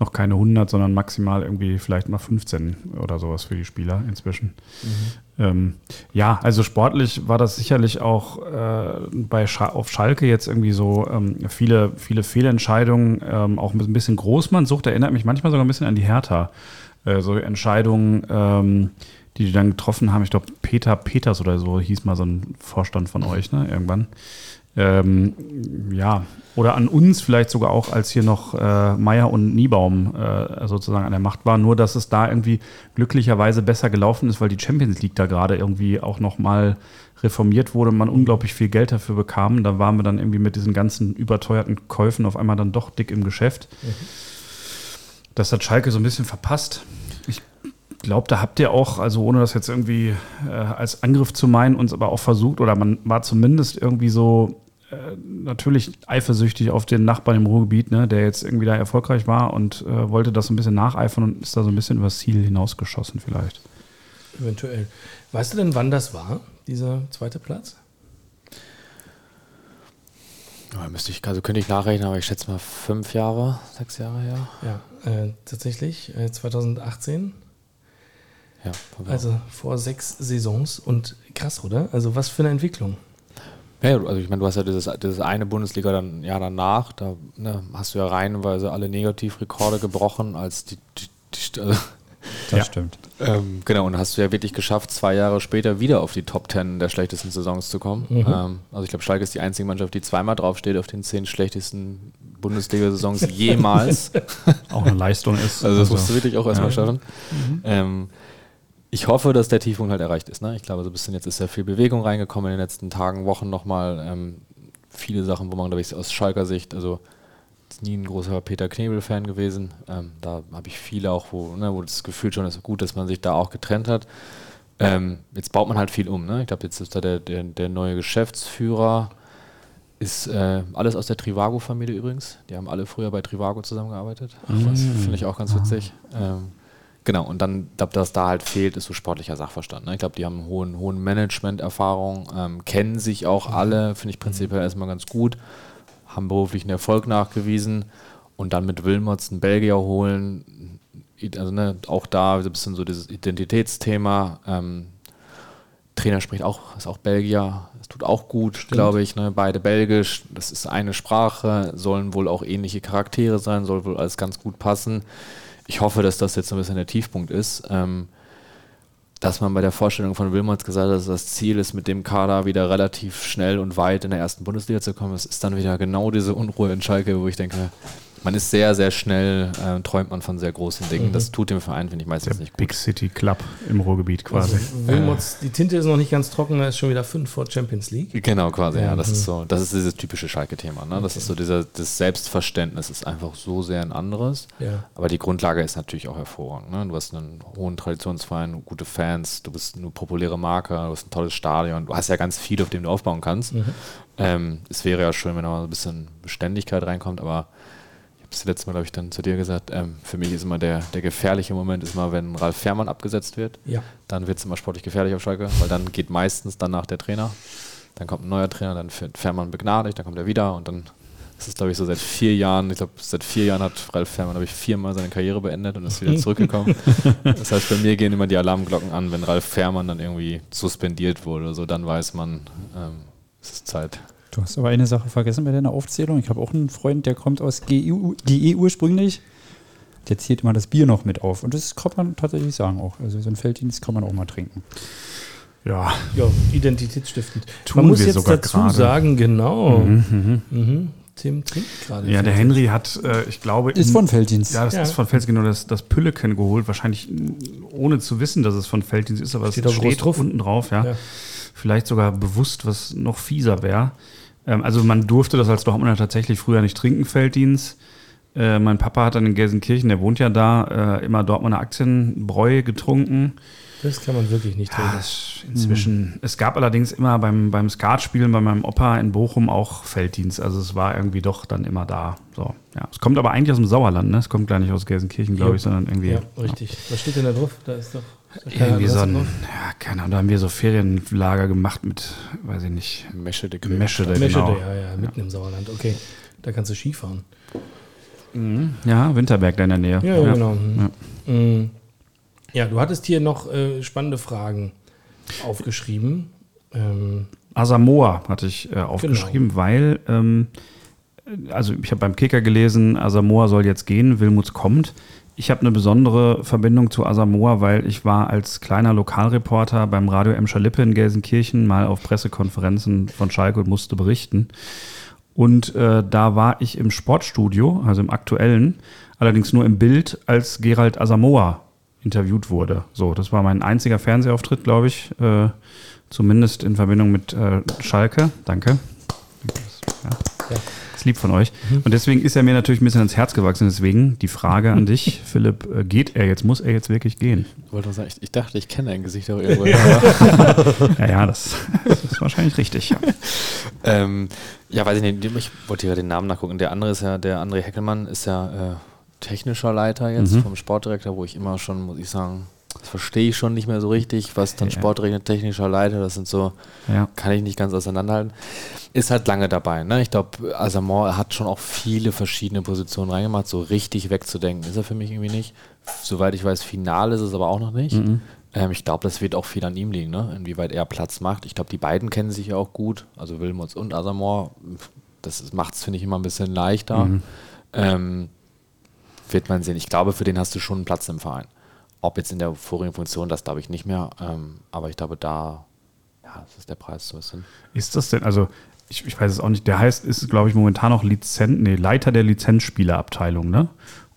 noch keine 100, sondern maximal irgendwie vielleicht mal 15 oder sowas für die Spieler inzwischen. Mhm. Ähm, ja, also sportlich war das sicherlich auch äh, bei Sch auf Schalke jetzt irgendwie so ähm, viele, viele Fehlentscheidungen, ähm, auch ein bisschen Großmann-Sucht, erinnert mich manchmal sogar ein bisschen an die Hertha. Äh, so Entscheidungen, ähm, die die dann getroffen haben. Ich glaube, Peter Peters oder so hieß mal so ein Vorstand von euch, ne, irgendwann. Ähm, ja, oder an uns vielleicht sogar auch, als hier noch äh, Meier und Niebaum äh, sozusagen an der Macht waren. Nur, dass es da irgendwie glücklicherweise besser gelaufen ist, weil die Champions League da gerade irgendwie auch nochmal reformiert wurde und man unglaublich viel Geld dafür bekam. Da waren wir dann irgendwie mit diesen ganzen überteuerten Käufen auf einmal dann doch dick im Geschäft. Mhm. Das hat Schalke so ein bisschen verpasst. Ich glaube, da habt ihr auch, also ohne das jetzt irgendwie äh, als Angriff zu meinen, uns aber auch versucht, oder man war zumindest irgendwie so natürlich eifersüchtig auf den Nachbarn im Ruhrgebiet, ne, der jetzt irgendwie da erfolgreich war und äh, wollte das ein bisschen nacheifern und ist da so ein bisschen übers Ziel hinausgeschossen vielleicht. Eventuell. Weißt du denn, wann das war, dieser zweite Platz? Ja, müsste ich, also könnte ich nachrechnen, aber ich schätze mal fünf Jahre, sechs Jahre her. Ja, äh, tatsächlich, äh, 2018. Ja, also vor sechs Saisons und krass, oder? Also was für eine Entwicklung. Ja, also ich meine, du hast ja dieses, dieses eine Bundesliga dann ja danach, da ne, hast du ja reihenweise alle Negativrekorde gebrochen, als die, die, die also das ja. stimmt. Ähm, genau, und hast du ja wirklich geschafft, zwei Jahre später wieder auf die Top Ten der schlechtesten Saisons zu kommen. Mhm. Ähm, also ich glaube, Schalke ist die einzige Mannschaft, die zweimal draufsteht auf den zehn schlechtesten Bundesliga-Saisons <laughs> jemals. auch eine Leistung ist. Also das musst du wirklich auch erstmal ja. schaffen. Mhm. Ähm, ich hoffe, dass der Tiefpunkt halt erreicht ist. Ne? Ich glaube, so ein bisschen jetzt ist ja viel Bewegung reingekommen in den letzten Tagen, Wochen nochmal. Ähm, viele Sachen, wo man, glaube ich, aus Schalker Sicht, also nie ein großer Peter Knebel-Fan gewesen. Ähm, da habe ich viele auch, wo, ne, wo das Gefühl schon ist, gut, dass man sich da auch getrennt hat. Ähm, jetzt baut man halt viel um. Ne? Ich glaube, jetzt ist da der, der, der neue Geschäftsführer, ist äh, alles aus der Trivago-Familie übrigens. Die haben alle früher bei Trivago zusammengearbeitet. Das finde ich auch ganz witzig. Ähm, genau, und dann, glaube dass da halt fehlt, ist so sportlicher Sachverstand. Ne? Ich glaube, die haben hohen, hohen Management-Erfahrung, ähm, kennen sich auch alle, finde ich prinzipiell erstmal ganz gut, haben beruflichen Erfolg nachgewiesen und dann mit Wilmots einen Belgier holen, also ne, auch da ein bisschen so dieses Identitätsthema. Ähm, Trainer spricht auch, ist auch Belgier, das tut auch gut, glaube ich. Ne? Beide belgisch, das ist eine Sprache, sollen wohl auch ähnliche Charaktere sein, soll wohl alles ganz gut passen. Ich hoffe, dass das jetzt ein bisschen der Tiefpunkt ist. Ähm, dass man bei der Vorstellung von Wilmots gesagt hat, dass das Ziel ist, mit dem Kader wieder relativ schnell und weit in der ersten Bundesliga zu kommen. Es ist dann wieder genau diese Unruhe in Schalke, wo ich denke, man ist sehr, sehr schnell, äh, träumt man von sehr großen Dingen. Mhm. Das tut dem Verein, finde ich, meistens Der nicht gut. Big City Club im Ruhrgebiet quasi. Also, Wilmots, die Tinte ist noch nicht ganz trocken, er ist schon wieder fünf vor Champions League. Genau, quasi, ja. Das Mhm. ist so, das ist dieses typische Schalke-Thema. Ne? Das ist so dieser, das Selbstverständnis ist einfach so sehr ein anderes. Ja. Aber die Grundlage ist natürlich auch hervorragend. Ne? Du hast einen hohen Traditionsverein, gute Fans, du bist eine populäre Marke, du hast ein tolles Stadion, du hast ja ganz viel, auf dem du aufbauen kannst. Mhm. Ähm, es wäre ja schön, wenn da mal so ein bisschen Beständigkeit reinkommt, aber ich habe es letztes Mal, glaube ich, dann zu dir gesagt, ähm, für mich ist immer der, der gefährliche Moment, ist mal, wenn Ralf Fährmann abgesetzt wird, Ja. dann wird es immer sportlich gefährlich auf Schalke, weil dann geht meistens danach der Trainer, dann kommt ein neuer Trainer, dann wird Fährmann begnadigt, dann kommt er wieder und dann ist es, glaube ich, so seit vier Jahren, ich glaube, seit vier Jahren hat Ralf Fährmann, glaube ich, viermal seine Karriere beendet und ist wieder <laughs> zurückgekommen. das heißt, bei mir gehen immer die Alarmglocken an, wenn Ralf Fährmann dann irgendwie suspendiert wurde so, dann weiß man, ähm, es ist Zeit. Du hast aber eine Sache vergessen bei deiner Aufzählung. Ich habe auch einen Freund, der kommt aus GE, GE ursprünglich. Der zählt immer das Bier noch mit auf. Und das kann man tatsächlich sagen auch. Also so ein Felddienst kann man auch mal trinken. Ja, Ja, identitätsstiftend. Tun Man muss wir jetzt sogar dazu gerade. sagen, genau. Mhm. Tim trinkt gerade. ja der Henry hat, äh, ich glaube, Ist in- von Felddienst. Ja, das Ja. ist von Felddienst genau das, das Pülleken geholt, wahrscheinlich ohne zu wissen, dass es von Felddienst ist, aber Steht es steht drauf. unten drauf, ja. Ja. Vielleicht sogar bewusst, was noch fieser wäre. Ähm, also man durfte das als Dortmunder tatsächlich früher nicht trinken, Felddienst. Äh, mein Papa hat dann in Gelsenkirchen, der wohnt ja da, äh, immer Dortmunder Aktienbräu getrunken. Das kann man wirklich nicht Ja, trinken. das inzwischen. Es gab allerdings immer beim, beim Skatspielen bei meinem Opa in Bochum auch Felddienst. Also es war irgendwie doch dann immer da. So, ja. Es kommt aber eigentlich aus dem Sauerland, ne? Es kommt gar nicht aus Gelsenkirchen, glaube Ja. ich, sondern irgendwie. Ja, richtig. Was steht denn da drauf? Da ist doch. Keine Irgendwie so ein, ja, keine Ahnung, da haben wir so Ferienlager gemacht mit, weiß ich nicht, Mesche de Meschede, Meschede, genau. ja, ja, mitten im Sauerland. Okay, da kannst du Skifahren. Ja, Winterberg da in der Nähe. Ja, ja, genau. Mhm. Mhm. Ja, du hattest hier noch äh, spannende Fragen aufgeschrieben. Ähm, Asamoah hatte ich äh, aufgeschrieben, weil, ähm, also ich habe beim Kicker gelesen, Asamoah soll jetzt gehen, Wilmuts kommt. Ich habe eine besondere Verbindung zu Asamoah, weil ich war als kleiner Lokalreporter beim Radio Emscher Lippe in Gelsenkirchen mal auf Pressekonferenzen von Schalke und musste berichten. Und äh, da war ich im Sportstudio, also im aktuellen, allerdings nur im Bild, als Gerald Asamoah interviewt wurde. So, das war mein einziger Fernsehauftritt, glaube ich. Äh, zumindest in Verbindung mit äh, Schalke. Danke. Ja. Ist lieb von euch. Und deswegen ist er mir natürlich ein bisschen ins Herz gewachsen. Deswegen die Frage an dich, <laughs> Philipp, äh, geht er jetzt? Muss er jetzt wirklich gehen? Ich wollte nur sagen, ich, ich dachte, ich kenne dein Gesicht auch irgendwo. <laughs> <laughs> Ja, ja, das, das ist wahrscheinlich richtig. Ja. ähm, ja, weiß ich nicht, ich wollte hier den Namen nachgucken. Der andere ist ja, der André Heckelmann ist ja äh, technischer Leiter jetzt Mhm. vom Sportdirektor, wo ich immer schon, muss ich sagen, das verstehe ich schon nicht mehr so richtig, was dann Ja. Sportdirektor, technischer Leiter, das sind so, Ja. kann ich nicht ganz auseinanderhalten. Ist halt lange dabei. Ne? Ich glaube, Asamoah hat schon auch viele verschiedene Positionen reingemacht. So richtig wegzudenken ist er für mich irgendwie nicht. Soweit ich weiß, final ist es aber auch noch nicht. Mhm. Ähm, ich glaube, das wird auch viel an ihm liegen, ne? inwieweit er Platz macht. Ich glaube, die beiden kennen sich ja auch gut, also Wilmots und Asamoah. Das macht es, finde ich, immer ein bisschen leichter. Mhm. Ähm, wird man sehen. Ich glaube, für den hast du schon einen Platz im Verein. Ob jetzt in der vorigen Funktion, das glaube ich nicht mehr. Ähm, aber ich glaube, da, ja, das ist der Preis so ein bisschen. Ist das denn, also ich, ich weiß es auch nicht, der heißt, ist glaube ich momentan noch Lizenz, nee, Leiter der Lizenzspielerabteilung, ne?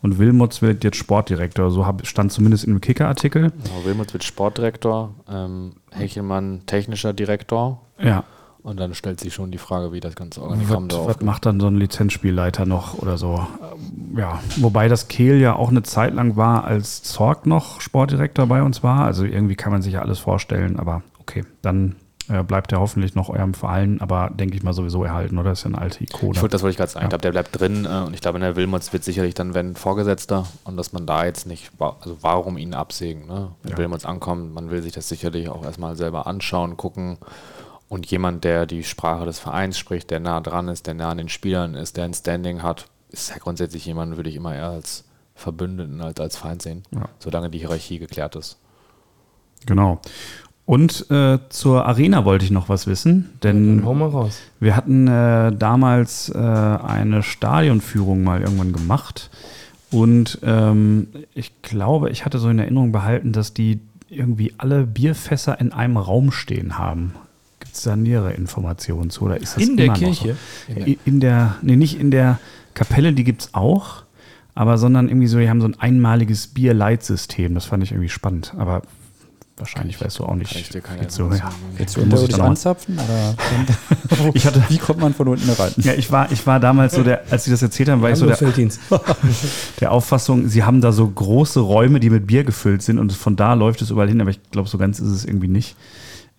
Und Wilmots wird jetzt Sportdirektor. So hab, stand zumindest in dem Kicker-Artikel. Genau, Wilmots wird Sportdirektor, ähm, Hechelmann technischer Direktor. Ja. Und dann stellt sich schon die Frage, wie das ganze Was, Organigramm da was macht dann so ein Lizenzspielleiter noch oder so? Ja, wobei das Kehl ja auch eine Zeit lang war, als Zorg noch Sportdirektor bei uns war. Also irgendwie kann man sich ja alles vorstellen, aber okay, dann äh, bleibt er hoffentlich noch eurem Verein, aber denke ich mal sowieso erhalten, oder? Das ist ja eine alte Ikone. Ich wollte, das wollte ich gerade sagen. Ja. Ich glaube, der bleibt drin äh, und ich glaube, in der Wilmots wird sicherlich dann, wenn Vorgesetzter und dass man da jetzt nicht, also warum ihn absägen, ne? Wenn Ja. Wilmots ankommt, man will sich das sicherlich auch erstmal selber anschauen, gucken und jemand, der die Sprache des Vereins spricht, der nah dran ist, der nah an den Spielern ist, der ein Standing hat, ist ja grundsätzlich jemand, würde ich immer eher als Verbündeten als als Feind sehen, Ja. solange die Hierarchie geklärt ist. Genau. Und äh, zur Arena wollte ich noch was wissen, denn raus. Wir hatten äh, damals äh, eine Stadionführung mal irgendwann gemacht. Und ähm, ich glaube, ich hatte so in Erinnerung behalten, dass die irgendwie alle Bierfässer in einem Raum stehen haben. Gibt es da nähere Informationen zu? Oder ist das In der Kirche? So? In, in der, nee, nicht in der Kapelle, die gibt es auch, aber sondern irgendwie so, die haben so ein einmaliges Bierleitsystem. Das fand ich irgendwie spannend. Aber wahrscheinlich weißt du auch nicht. Kann ich dir keine Jetzt so, ja. Willst du Muss ich unterirdisch anzapfen? Oder <laughs> Ich hatte, wie kommt man von unten ran? ja, ich war, ich war damals so der, als sie das erzählt haben, war ich so der, <laughs> der Auffassung, sie haben da so große Räume, die mit Bier gefüllt sind und von da läuft es überall hin, aber ich glaube, so ganz ist es irgendwie nicht.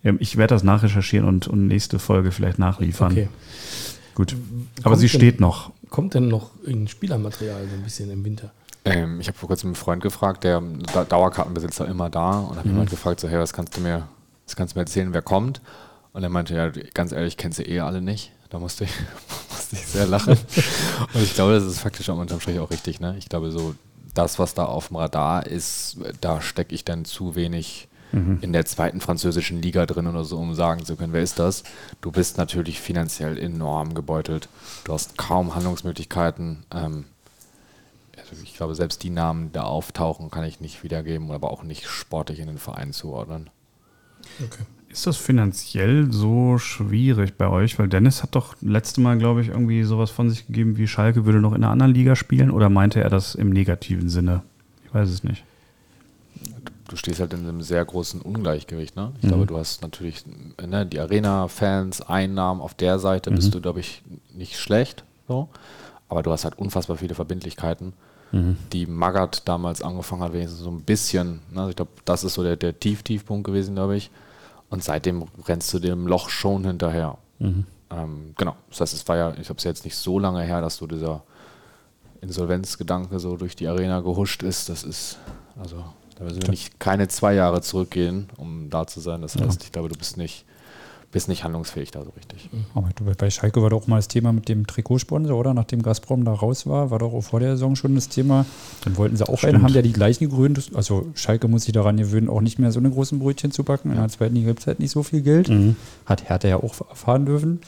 Ähm, Ich werde das nachrecherchieren und, und nächste Folge vielleicht nachliefern. Okay. Gut. Aber Kommt sie denn- steht noch. Kommt denn noch irgendein Spielermaterial so ein bisschen im Winter? Ähm, ich habe vor kurzem einen Freund gefragt, der Da- Dauerkartenbesitzer immer da und habe jemand gefragt, so, hey, was kannst du mir, was kannst du mir erzählen, wer kommt? Und er meinte, ja, ganz ehrlich, kennst du eh alle nicht. Da musste ich, <laughs> musste ich sehr lachen. <laughs> und ich glaube, das ist faktisch am unterm Strich auch richtig. Ne? Ich glaube, so das, was da auf dem Radar ist, da stecke ich dann zu wenig in der zweiten französischen Liga drin oder so, um sagen zu können, wer ist das? Du bist natürlich finanziell enorm gebeutelt. Du hast kaum Handlungsmöglichkeiten. Ähm, also ich glaube, selbst die Namen, die da auftauchen, kann ich nicht wiedergeben, aber auch nicht sportlich in den Verein zuordnen. Ist das finanziell so schwierig bei euch? Weil Dennis hat doch letzte Mal, glaube ich, irgendwie sowas von sich gegeben, wie Schalke würde noch in einer anderen Liga spielen oder meinte er das im negativen Sinne? Ich weiß es nicht. Du stehst halt in einem sehr großen Ungleichgewicht. Ne? Ich Mhm. glaube, du hast natürlich ne, die Arena-Fans, Einnahmen auf der Seite, Mhm. bist du, glaube ich, nicht schlecht. So. Aber du hast halt unfassbar viele Verbindlichkeiten, Mhm. die Magath damals angefangen hat, wenigstens so ein bisschen. Ne? Also ich glaube, das ist so der, der Tief-Tiefpunkt gewesen, glaube ich. Und seitdem rennst du dem Loch schon hinterher. Mhm. Ähm, genau. Das heißt, es war ja, ich habe es jetzt nicht so lange her, dass so dieser Insolvenzgedanke so durch die Arena gehuscht ist. Das ist, also, da müssen wir nicht keine zwei Jahre zurückgehen, um da zu sein. Das heißt, ich glaube, du bist nicht, bist nicht handlungsfähig da so richtig. Aber du, bei Schalke war doch mal das Thema mit dem Trikotsponsor, oder? Nachdem Gazprom da raus war, war doch auch vor der Saison schon das Thema. Dann wollten sie auch Stimmt. einen haben, der die gleichen gegründet. Also Schalke muss sich daran gewöhnen, auch nicht mehr so eine großen Brötchen zu backen. In der zweiten Liga gibt es halt nicht so viel Geld. Mhm. Hat Hertha ja auch erfahren dürfen.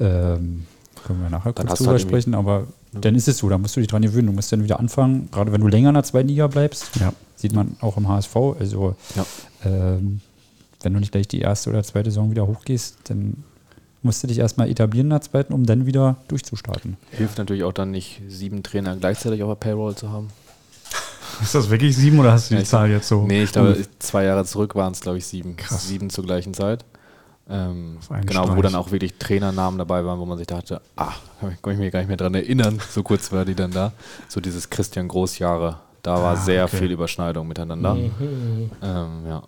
Ähm, können wir nachher Dann kurz drüber halt sprechen, aber dann ist es so, da musst du dich dran gewöhnen. Du musst dann wieder anfangen, gerade wenn du länger in der zweiten Liga bleibst, Ja. sieht man auch im HSV. Also Ja. ähm, wenn du nicht gleich die erste oder zweite Saison wieder hochgehst, dann musst du dich erstmal etablieren in der zweiten, um dann wieder durchzustarten. Hilft natürlich auch dann nicht, sieben Trainer gleichzeitig auf der Payroll zu haben. <laughs> Ist das wirklich sieben oder hast du die Ja, Zahl jetzt so? Nee, ich glaube, zwei Jahre zurück waren es, glaube ich, sieben. Krass. Sieben zur gleichen Zeit. Ähm, genau, wo Streich. dann auch wirklich Trainernamen dabei waren, wo man sich dachte, ah, kann ich- kann ich mich gar nicht mehr dran erinnern, so kurz war die dann da. So dieses Christian Großjahre, da war Ah, sehr okay. viel Überschneidung miteinander. Mhm. Ähm, ja.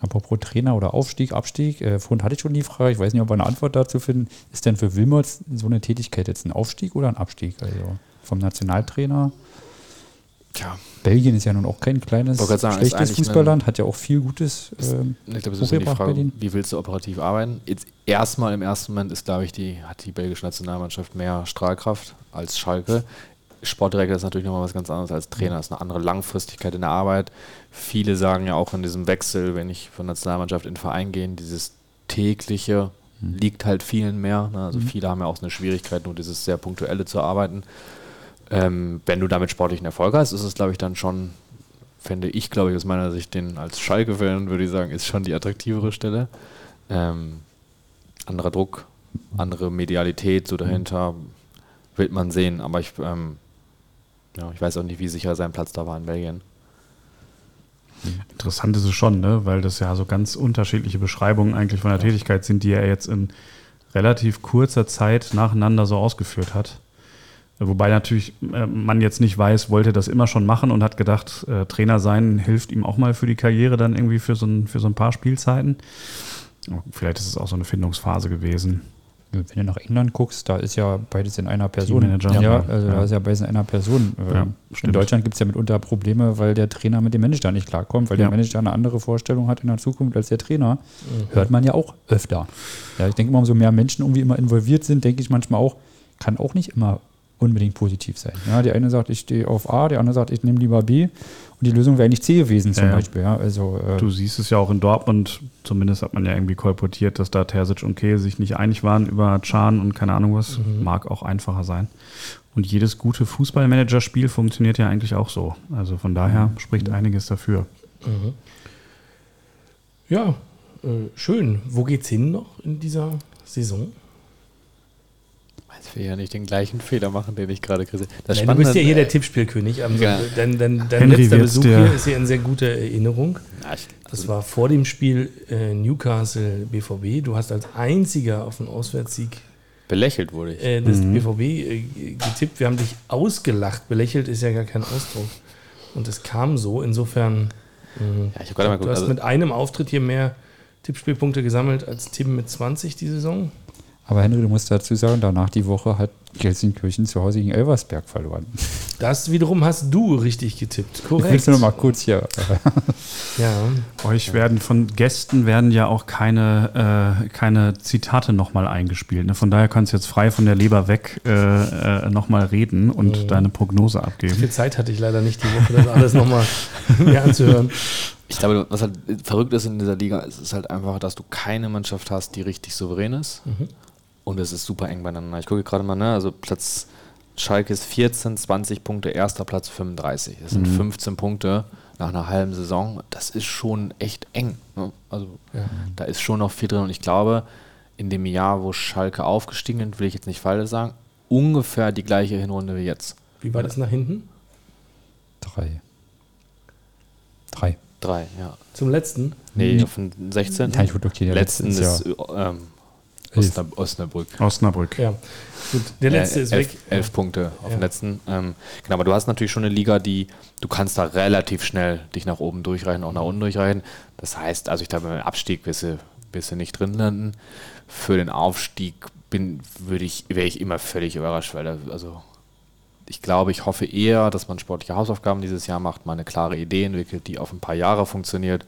Apropos Trainer oder Aufstieg, Abstieg, äh, vorhin hatte ich schon die Frage, ich weiß nicht, ob wir eine Antwort dazu finden. Ist denn für Wilmots so eine Tätigkeit jetzt ein Aufstieg oder ein Abstieg? Also vom Nationaltrainer. Tja, Belgien ist ja nun auch kein kleines, sagen, schlechtes Fußballland, hat ja auch viel Gutes. Ähm, ich glaube, es ist die Frage, Berlin. wie willst du operativ arbeiten? Jetzt erstmal im ersten Moment ist, glaube ich, die, hat die belgische Nationalmannschaft mehr Strahlkraft als Schalke. Sportdirektor ist natürlich nochmal was ganz anderes als Trainer, ist eine andere Langfristigkeit in der Arbeit. Viele sagen ja auch in diesem Wechsel, wenn ich von Nationalmannschaft in den Verein gehe, dieses tägliche liegt halt vielen mehr. Ne? Also viele haben ja auch so eine Schwierigkeit, nur dieses sehr punktuelle zu arbeiten. Ähm, wenn du damit sportlichen Erfolg hast, ist es, glaube ich, dann schon, fände ich, glaube ich, aus meiner Sicht, den als Schalke-Fan, würde ich sagen, ist schon die attraktivere Stelle. Ähm, anderer Druck, andere Medialität so dahinter, wird man sehen. Aber ich, ähm, Ja, ich weiß auch nicht, wie sicher sein Platz da war in Belgien. Interessant ist es schon, ne? weil das ja so ganz unterschiedliche Beschreibungen eigentlich von der Tätigkeit sind, die er jetzt in relativ kurzer Zeit nacheinander so ausgeführt hat. Wobei natürlich äh, man jetzt nicht weiß, wollte das immer schon machen und hat gedacht, äh, Trainer sein hilft ihm auch mal für die Karriere dann irgendwie für so ein, für so ein paar Spielzeiten. Vielleicht ist es auch so eine Findungsphase gewesen. Wenn du nach England guckst, da ist ja beides in einer Person. Ja, Ja. also da Ja. ist ja beides in einer Person. Ja, Ähm, in stimmt. Deutschland gibt es ja mitunter Probleme, weil der Trainer mit dem Manager nicht klarkommt, weil Ja. der Manager eine andere Vorstellung hat in der Zukunft als der Trainer. Hört man ja auch öfter. Ja, ich denke immer, umso mehr Menschen irgendwie immer involviert sind, denke ich manchmal auch, kann auch nicht immer unbedingt positiv sein. Ja, der eine sagt, ich stehe auf A, der andere sagt, ich nehme lieber B. Und die Lösung wäre eigentlich C gewesen zum Ja. Beispiel. Ja, also, äh, Du siehst es ja auch in Dortmund, zumindest hat man ja irgendwie kolportiert, dass da Terzic und Kehl sich nicht einig waren über Chan und keine Ahnung was. Mag auch einfacher sein. Und jedes gute Fußballmanager-Spiel funktioniert ja eigentlich auch so. Also von daher spricht einiges dafür. Ja, äh, schön. Wo geht's hin noch in dieser Saison? Jetzt will ich ja nicht den gleichen Fehler machen, den ich gerade habe. Das Nein, du bist ja hier der Tippspielkönig. Also, Ja. Dein, dein, dein letzter Besuch hier ist hier in sehr guter Erinnerung. Ja, Das war vor dem Spiel äh, Newcastle BVB. Du hast als einziger auf den Auswärtssieg belächelt wurde ich. äh, des BVB äh, getippt. Wir haben dich ausgelacht. Belächelt ist ja gar kein Ausdruck. Und es kam so. Insofern, mh, Ja, ich mal du hast also- mit einem Auftritt hier mehr Tippspielpunkte gesammelt als Tim mit 20 die Saison. Aber Henry, du musst dazu sagen, danach die Woche hat Gelsenkirchen zu Hause gegen Elversberg verloren. Das wiederum hast du richtig getippt. Ich will Korrekt. es nur noch mal kurz hier. Äh, Ja, Euch werden von Gästen werden ja auch keine, äh, keine Zitate nochmal eingespielt. Ne? Von daher kannst du jetzt frei von der Leber weg äh, äh, nochmal reden und deine Prognose abgeben. viel Zeit hatte ich leider nicht die Woche, das alles nochmal <laughs> mir anzuhören. Ich glaube, was halt verrückt ist in dieser Liga, ist, ist halt einfach, dass du keine Mannschaft hast, die richtig souverän ist. Und es ist super eng beieinander. Ich gucke gerade mal, ne? Also Platz Schalke ist 14, 20 Punkte, erster Platz 35. Das sind 15 Punkte nach einer halben Saison. Das ist schon echt eng. Ne? Also Ja. da ist schon noch viel drin. Und ich glaube, in dem Jahr, wo Schalke aufgestiegen ist, will ich jetzt nicht falsch sagen, ungefähr die gleiche Hinrunde wie jetzt. Wie war das nach hinten? drei. Drei. Drei, ja. Zum letzten? Nee, Nee. von 16. Ja, ich würde okay, der letzten letzte ist ist ähm. Osnab Osnabrück. Osnabrück. Ja. Gut, der letzte Äh, ist elf, weg. Elf Punkte auf Ja. dem letzten. Ähm, genau, aber du hast natürlich schon eine Liga, die du kannst da relativ schnell dich nach oben durchreichen, auch nach unten durchreichen. Das heißt, also ich glaube, im Abstieg wirst du, wirst du nicht drin landen. Für den Aufstieg bin, würde ich, wäre ich immer völlig überrascht, weil da, also ich glaube, ich hoffe eher, dass man sportliche Hausaufgaben dieses Jahr macht, mal eine klare Idee entwickelt, die auf ein paar Jahre funktioniert,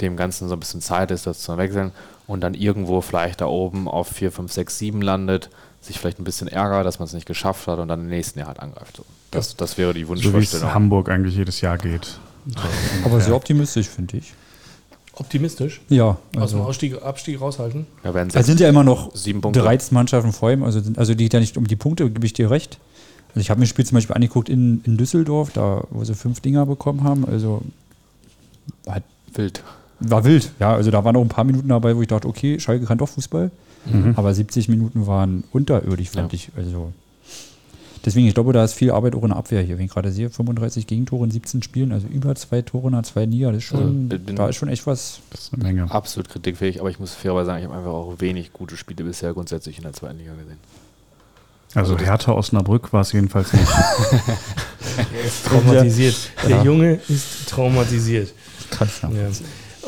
dem Ganzen so ein bisschen Zeit ist, das zu wechseln und dann irgendwo vielleicht da oben auf 4, 5, 6, 7 landet, sich vielleicht ein bisschen ärgert, dass man es nicht geschafft hat und dann im nächsten Jahr halt angreift. So. Das, das wäre die So wie es Wunschvorstellung. Hamburg eigentlich jedes Jahr geht. Aber sehr optimistisch, finde ich. Optimistisch. Ja, Aus dem also, Ausstieg, Abstieg raushalten. ja, werden es sechs, sind ja immer noch sieben Punkte. 13 Mannschaften vor ihm, also, also die geht ja nicht um die Punkte, gebe ich dir recht. Also ich habe mir das Spiel zum Beispiel angeguckt in, in Düsseldorf, da wo sie fünf Dinger bekommen haben. Also hat, Wild. War wild. Ja, also da waren auch ein paar Minuten dabei, wo ich dachte, okay, Schalke kann doch Fußball. Aber 70 Minuten waren unterirdisch, fand Ja. ich. Also deswegen, ich glaube, da ist viel Arbeit auch in der Abwehr hier. Wenn ich gerade sehe, 35 Gegentore in 17 Spielen, also über zwei Tore nach zwei Liga, das ist schon, bin- da ist schon echt was. Das ist eine Menge. Absolut kritikfähig, aber ich muss fairerweise sagen, ich habe einfach auch wenig gute Spiele bisher grundsätzlich in der zweiten Liga gesehen. Also Hertha Osnabrück war es jedenfalls nicht. <laughs> Er ist traumatisiert. Der Ja. Junge ist traumatisiert. Kann ich Ja.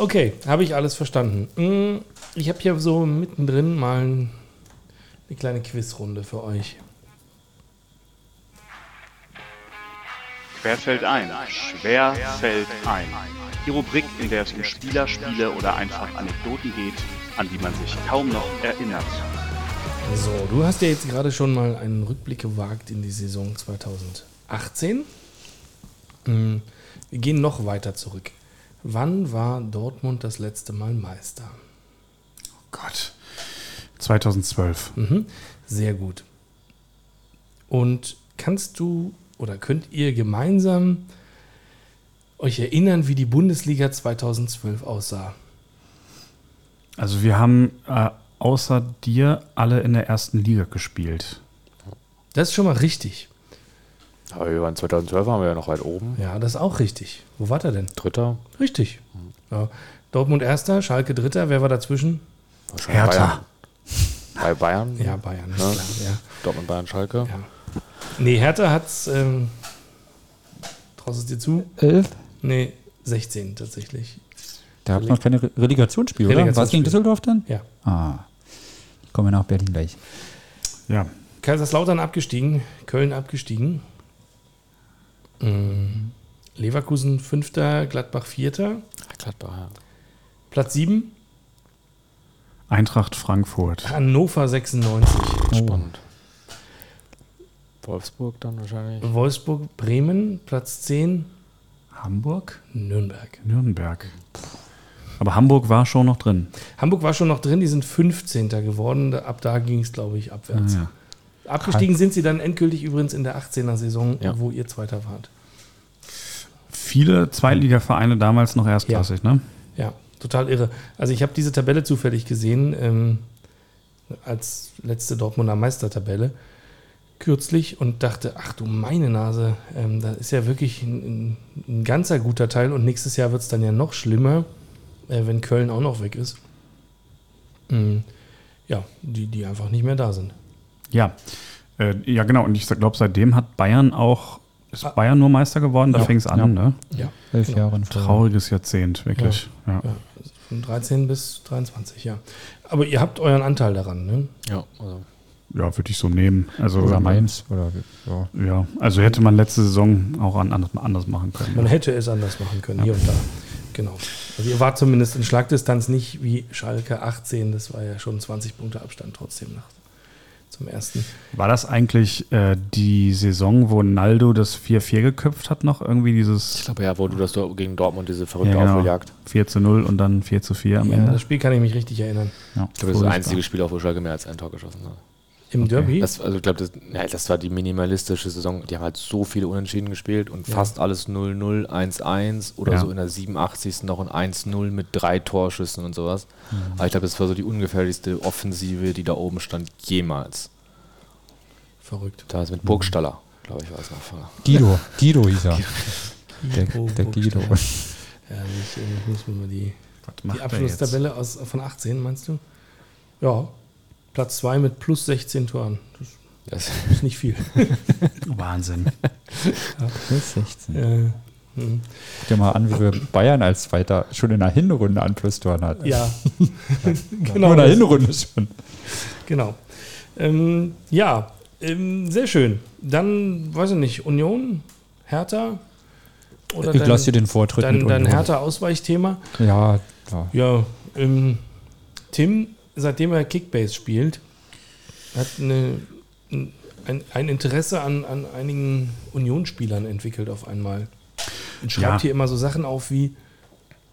Okay, habe ich alles verstanden. Mm, Ich habe hier so mittendrin mal ein- eine kleine Quizrunde für euch. Quer fällt ein. Schwer fällt ein. Die Rubrik, in der es um Spieler, Spiele oder einfach Anekdoten geht, an die man sich kaum noch erinnert. So, du hast ja jetzt gerade schon mal einen Rückblick gewagt in die Saison 2018. Mm, Wir gehen noch weiter zurück. Wann war Dortmund das letzte Mal Meister? Gott. 2012. Mhm. Sehr gut. Und kannst du oder könnt ihr gemeinsam euch erinnern, wie die Bundesliga 2012 aussah? Also wir haben äh, außer dir alle in der ersten Liga gespielt. Das ist schon mal richtig. Aber wir waren 2012 waren wir ja noch weit oben. Ja, das ist auch richtig. Wo war der denn? Dritter. Richtig. Ja. Dortmund Erster, Schalke Dritter. Wer war dazwischen? Wahrscheinlich Hertha. Bayern. Bei Bayern. Ja, Bayern. ist Ja. Klar, ja. Dortmund, Bayern, Schalke. Ja. Nee, Hertha hat's. Ähm, traust es dir zu? 11? Nee, 16 tatsächlich. Da habt ihr noch keine Re Relegationsspiel, oder? Relegationsspiel. Was gegen Düsseldorf dann? Ja. Ah. Kommen wir nach Berlin gleich. Ja. Kaiserslautern abgestiegen, Köln abgestiegen. Mhm. Leverkusen Fünfter, Gladbach Vierter. Gladbach, ja. Platz 7, Eintracht Frankfurt. Hannover 96. Spannend. Wolfsburg dann wahrscheinlich. Wolfsburg, Bremen, Platz 10, Hamburg? Nürnberg. Nürnberg. Aber Hamburg war schon noch drin. Hamburg war schon noch drin, die sind 15. geworden. Da- Ab da ging es, glaube ich, abwärts. Ah, ja. Abgestiegen sind sie dann endgültig übrigens in der 18er Saison, Ja. wo ihr Zweiter wart. Viele Zweitligavereine damals noch erstklassig, ne? Ja, total irre. Also ich habe diese Tabelle zufällig gesehen ähm, als letzte Dortmunder Meistertabelle kürzlich und dachte, ach du meine Nase, ähm, da ist ja wirklich ein, ein, ein ganzer guter Teil und nächstes Jahr wird es dann ja noch schlimmer, äh, wenn Köln auch noch weg ist. Mhm. Ja, die, die einfach nicht mehr da sind. Ja. Äh, ja, genau. Und ich glaube, seitdem hat Bayern auch, ist Ah. Bayern nur Meister geworden. Da Ja. fing es an, Ja. ne? Ja, Elf Genau. Jahre. Trauriges Jahrzehnt, wirklich. Ja. ja von 13 bis 23, ja. Aber ihr habt euren Anteil daran, ne? Ja, also Ja, würde ich so nehmen. Also, Oder Mainz. Oder, ja. Ja, also hätte man letzte Saison auch an, anders, anders machen können. Man hätte es anders machen können, hier und da. Genau. Also ihr wart zumindest in Schlagdistanz nicht wie Schalke 18, das war ja schon 20 Punkte Abstand trotzdem nach zum ersten. War das eigentlich äh, die Saison, wo Naldo das 4-4 geköpft hat, noch irgendwie ich dieses glaube ja, wo du das gegen Dortmund diese verrückte Ja, genau. Aufholjagd. 4 zu 0 und dann 4 zu 4 am Ja, Ende? das Spiel kann ich mich richtig erinnern. Ja, Ich glaube, das ist das einzige Spiel, auf wo Schalke mehr als ein Tor geschossen hat. Im Derby? Das, also ich glaube, das, ja, das war die minimalistische Saison. Die haben halt so viele Unentschieden gespielt und Ja. fast alles 0-0, 1-1 oder Ja. so in der 87. noch ein 1-0 mit drei Torschüssen und sowas. Mhm. Aber ich glaube, das war so die ungefährlichste Offensive, die da oben stand, jemals. Verrückt. Da ist mit Burgstaller, glaube ich, war es noch. Guido. <laughs> Guido hieß er. Der, Guido der Guido. Ja, <laughs> ich, ich muss mir mal die, die? Abschlusstabelle aus, von 18, meinst du? Ja, Platz 2 mit plus 16 Toren. Das Das, <laughs> ist nicht viel. <laughs> Wahnsinn. Plus 16. äh, hm. Guck dir mal an, wie wir Bayern als Zweiter schon in der Hinrunde an Plustoren hatten. ja, <laughs> Nur genau. in der Hinrunde schon. Genau. Ähm, ja, ähm, sehr schön. Dann, weiß ich nicht, Union, Hertha? Oder Ich lasse dir den Vortritt dein, mit dein. Hertha-Ausweichthema? Ja, ja. Ja, ähm, Tim, seitdem er Kickbase spielt, hat eine, ein, ein Interesse an, an einigen Unionsspielern entwickelt auf einmal. Und schreibt Ja. hier immer so Sachen auf wie,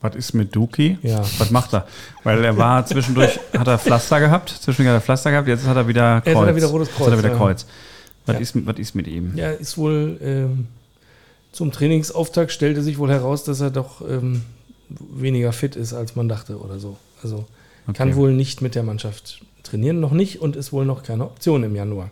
Was ist mit Duki? Ja. Was macht er? Weil er war zwischendurch, <laughs> hat er Pflaster gehabt, zwischendurch hat er Pflaster gehabt, jetzt hat er wieder Kreuz. Jetzt hat er wieder rotes Jetzt hat er Kreuz, wieder. Kreuz. Was, Ja. ist, was ist mit ihm? ja, ist wohl ähm, zum Trainingsauftakt stellte sich wohl heraus, dass er doch ähm, weniger fit ist, als man dachte oder so. Also kann Okay. wohl nicht mit der Mannschaft trainieren, noch nicht und ist wohl noch keine Option im Januar.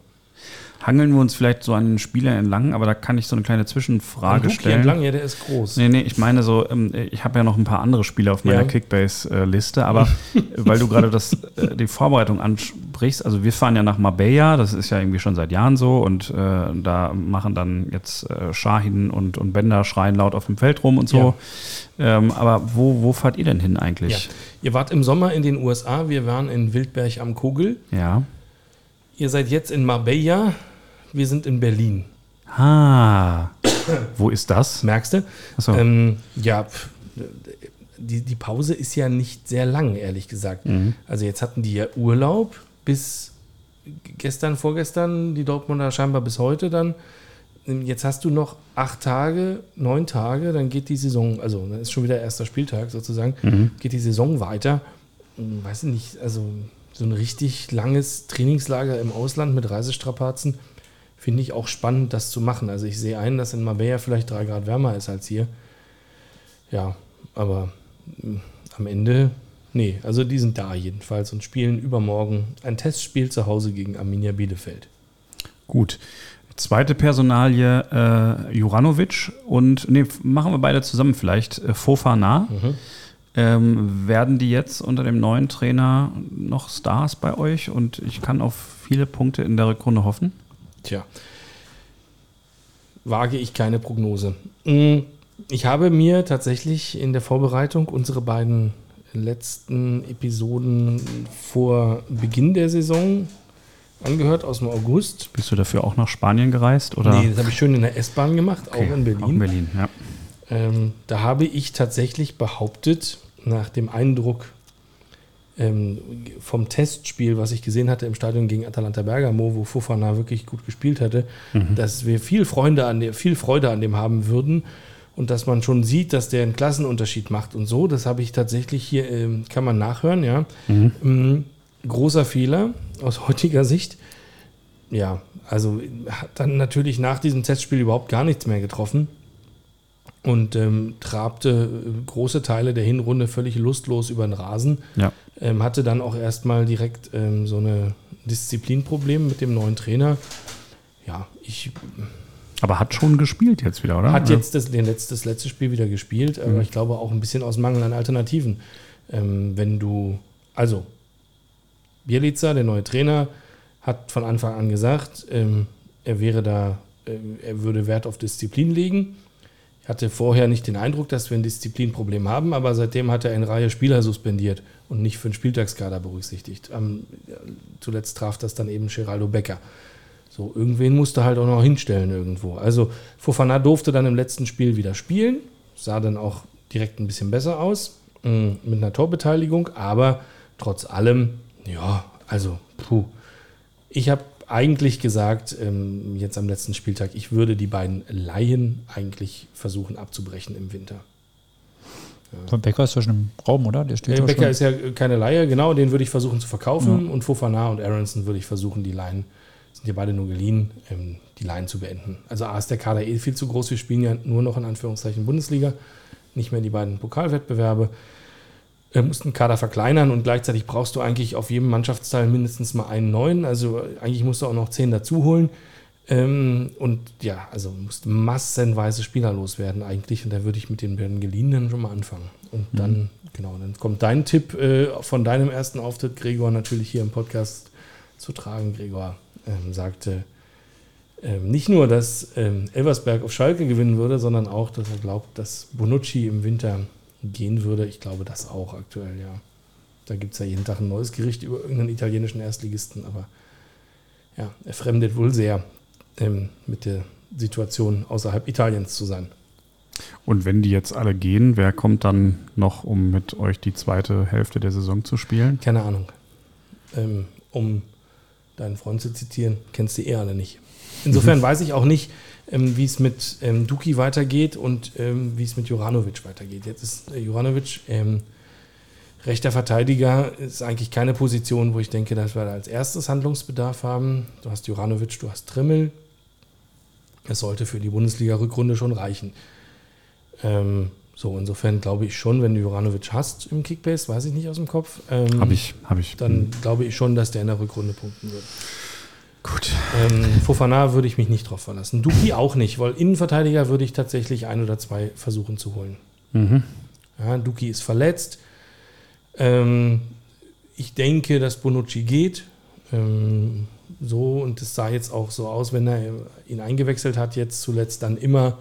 Hangeln wir uns vielleicht so an den Spieler entlang, aber da kann ich so eine kleine Zwischenfrage stellen. entlang, ja, der ist groß. Nee, nee, ich meine so, ähm, ich habe ja noch ein paar andere Spieler auf meiner Ja. Kickbase-Liste, aber <laughs> weil du gerade das, äh, die Vorbereitung ansprichst, also wir fahren ja nach Marbella, das ist ja irgendwie schon seit Jahren so und äh, da machen dann jetzt äh, Shahin und, und Bender schreien laut auf dem Feld rum und so. Ähm, aber wo, wo fahrt ihr denn hin Ja. eigentlich? Ihr wart im Sommer in den USA, wir waren in Wildberg am Kogel. Ja. Ihr seid jetzt in Marbella, wir sind in Berlin. Ah, wo ist das? Merkst du? Achso. Ähm, ja, die, die Pause ist ja nicht sehr lang, ehrlich gesagt. Mhm. Also jetzt hatten die ja Urlaub bis gestern, vorgestern, die Dortmunder scheinbar bis heute dann. Jetzt hast du noch acht Tage, neun Tage, dann geht die Saison, also dann ist schon wieder erster Spieltag sozusagen, Mhm. geht die Saison weiter. Hm, Weiß ich nicht, also so ein richtig langes Trainingslager im Ausland mit Reisestrapazen finde ich auch spannend, das zu machen. Also ich sehe ein, dass in Marbella vielleicht drei Grad wärmer ist als hier. Ja, aber mh, am Ende, nee, also die sind da jedenfalls und spielen übermorgen ein Testspiel zu Hause gegen Arminia Bielefeld. Gut. Zweite Personalie äh, Juranovic und nee, machen wir beide zusammen vielleicht. Äh, Fofana. Ähm, werden die jetzt unter dem neuen Trainer noch Stars bei euch und ich kann auf viele Punkte in der Rückrunde hoffen? Tja, wage ich keine Prognose. Mm, Ich habe mir tatsächlich in der Vorbereitung unsere beiden letzten Episoden vor Beginn der Saison angehört, aus dem August. Bist du dafür auch nach Spanien gereist? Oder? Nee, das habe ich schön in der S-Bahn gemacht, Okay, auch in Berlin. Auch in Berlin, ja. Ähm, da habe ich tatsächlich behauptet, nach dem Eindruck ähm, vom Testspiel, was ich gesehen hatte im Stadion gegen Atalanta Bergamo, wo Fofana wirklich gut gespielt hatte, dass wir viel Freude, an der, viel Freude an dem haben würden und dass man schon sieht, dass der einen Klassenunterschied macht und so. Das habe ich tatsächlich hier, ähm, kann man nachhören, ja. Ähm, großer Fehler aus <laughs> heutiger Sicht. Ja, also hat dann natürlich nach diesem Testspiel überhaupt gar nichts mehr getroffen und ähm, trabte äh, große Teile der Hinrunde völlig lustlos über den Rasen. Ja. Ähm, hatte dann auch erstmal direkt ähm, so eine Disziplinproblem mit dem neuen Trainer. Ja, ich Aber hat schon gespielt jetzt wieder, oder? hat Ja. jetzt das, den letzt, das letzte Spiel wieder gespielt, aber ich glaube auch ein bisschen aus Mangel an Alternativen. Ähm, wenn du, also, Bielica, der neue Trainer, hat von Anfang an gesagt, ähm, er wäre da, ähm, er würde Wert auf Disziplin legen. Hatte vorher nicht den Eindruck, dass wir ein Disziplinproblem haben, aber seitdem hat er eine Reihe Spieler suspendiert und nicht für den Spieltagskader berücksichtigt. Ähm, zuletzt traf das dann eben Geraldo Becker. So, irgendwen musste halt auch noch hinstellen irgendwo. Also Fofana durfte dann im letzten Spiel wieder spielen, sah dann auch direkt ein bisschen besser aus, mh, mit einer Torbeteiligung, aber trotz allem, ja, also, puh. Ich habe eigentlich gesagt, ähm, jetzt am letzten Spieltag, ich würde die beiden Laien eigentlich versuchen abzubrechen im Winter. Von Becker ist ja schon im Raum, oder? Der steht ja Becker schon. ist ja keine Laie, genau, den würde ich versuchen zu verkaufen und Fofana und Aronson würde ich versuchen, die Laien, sind ja beide nur geliehen, ähm, die Laien zu beenden. Also A ist der Kader eh viel zu groß, wir spielen ja nur noch in Anführungszeichen Bundesliga, nicht mehr die beiden Pokalwettbewerbe. Wir mussten den Kader verkleinern und gleichzeitig brauchst du eigentlich auf jedem Mannschaftsteil mindestens mal einen neuen, also eigentlich musst du auch noch zehn dazu holen. Ähm, und ja, also musst massenweise Spieler loswerden eigentlich. Und da würde ich mit den beiden Geliehenen schon mal anfangen. Und dann, genau, dann kommt dein Tipp äh, von deinem ersten Auftritt, Gregor, natürlich hier im Podcast zu tragen. Gregor ähm, sagte ähm, nicht nur, dass ähm, Elversberg auf Schalke gewinnen würde, sondern auch, dass er glaubt, dass Bonucci im Winter gehen würde. Ich glaube das auch aktuell, ja. Da gibt es ja jeden Tag ein neues Gericht über irgendeinen italienischen Erstligisten, aber ja, er fremdet wohl sehr ähm, mit der Situation außerhalb Italiens zu sein. Und wenn die jetzt alle gehen, wer kommt dann noch, um mit euch die zweite Hälfte der Saison zu spielen? Keine Ahnung. Ähm, um deinen Freund zu zitieren, kennst du eh alle nicht. Insofern <laughs> weiß ich auch nicht, ähm, wie es mit ähm, Duki weitergeht und ähm, wie es mit Juranovic weitergeht. Jetzt ist äh, Juranovic ähm, rechter Verteidiger, ist eigentlich keine Position, wo ich denke, dass wir da als erstes Handlungsbedarf haben. Du hast Juranovic, du hast Trimmel. Es sollte für die Bundesliga-Rückrunde schon reichen. Ähm, so, insofern glaube ich schon, wenn du Juranovic hast im Kickbase, weiß ich nicht aus dem Kopf. Ähm, Habe ich, habe ich. dann glaube ich schon, dass der in der Rückrunde punkten wird. Gut. Ähm, Fofana würde ich mich nicht drauf verlassen. Duki auch nicht, weil Innenverteidiger würde ich tatsächlich ein oder zwei versuchen zu holen. Mhm. Ja, Duki ist verletzt. Ähm, ich denke, dass Bonucci geht. Ähm, so, und es sah jetzt auch so aus, wenn er ihn eingewechselt hat, jetzt zuletzt dann immer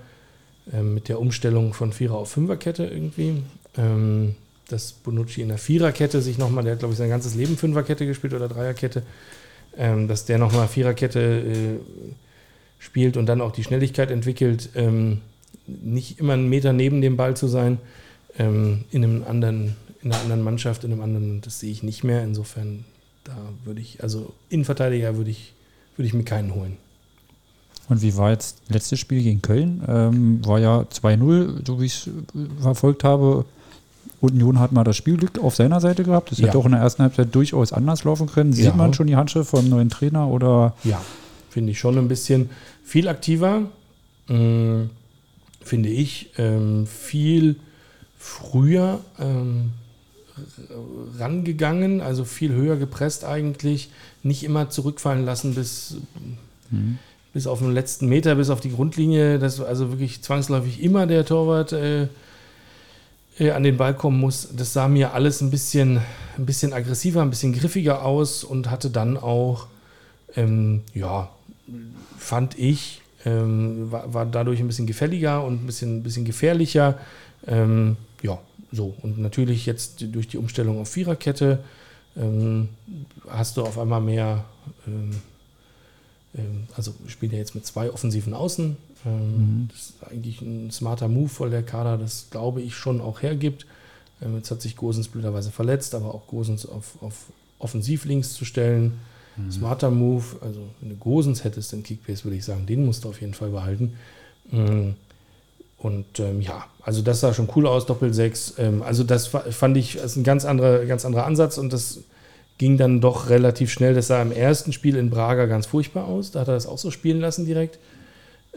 ähm, mit der Umstellung von Vierer auf Fünferkette irgendwie. Ähm, dass Bonucci in der Viererkette sich nochmal, der hat glaube ich sein ganzes Leben Fünferkette gespielt oder Dreierkette, ähm, dass der nochmal Viererkette äh, spielt und dann auch die Schnelligkeit entwickelt, ähm, nicht immer einen Meter neben dem Ball zu sein, ähm, in einem anderen, in einer anderen Mannschaft, in einem anderen, das sehe ich nicht mehr. Insofern, da würde ich, also Innenverteidiger würde ich, würde ich mir keinen holen. Und wie war jetzt letztes Spiel gegen Köln? Ähm, war ja 2-0, so wie ich es verfolgt habe. Union hat mal das Spielglück auf seiner Seite gehabt. Das Ja. hätte auch in der ersten Halbzeit durchaus anders laufen können. Sieht Ja. man schon die Handschrift vom neuen Trainer oder Ja, finde ich schon ein bisschen viel aktiver, mh, finde ich, ähm, viel früher ähm, rangegangen, also viel höher gepresst eigentlich, nicht immer zurückfallen lassen bis bis auf den letzten Meter, bis auf die Grundlinie, dass also wirklich zwangsläufig immer der Torwart äh, äh, an den Ball kommen muss. Das sah mir alles ein bisschen, ein bisschen aggressiver, ein bisschen griffiger aus und hatte dann auch, ähm, ja, fand ich, ähm, war, war dadurch ein bisschen gefälliger und ein bisschen, ein bisschen gefährlicher. Ähm, ja, so. Und natürlich jetzt durch die Umstellung auf Viererkette ähm, hast du auf einmal mehr, ähm, ähm, also spielen ja jetzt mit zwei offensiven Außen. Ähm, Das ist eigentlich ein smarter Move, weil der Kader das, glaube ich, schon auch hergibt. Ähm, jetzt hat sich Gosens blöderweise verletzt, aber auch Gosens auf, auf offensiv links zu stellen. Smarter Move, also wenn du Gosens hättest in Kickbase, würde ich sagen, den musst du auf jeden Fall behalten. Ähm, Und ähm, ja, also das sah schon cool aus, Doppel-6. Ähm, also das fa- fand ich, das ist ein ganz anderer, ganz anderer Ansatz und das ging dann doch relativ schnell. Das sah im ersten Spiel in Braga ganz furchtbar aus. Da hat er das auch so spielen lassen direkt.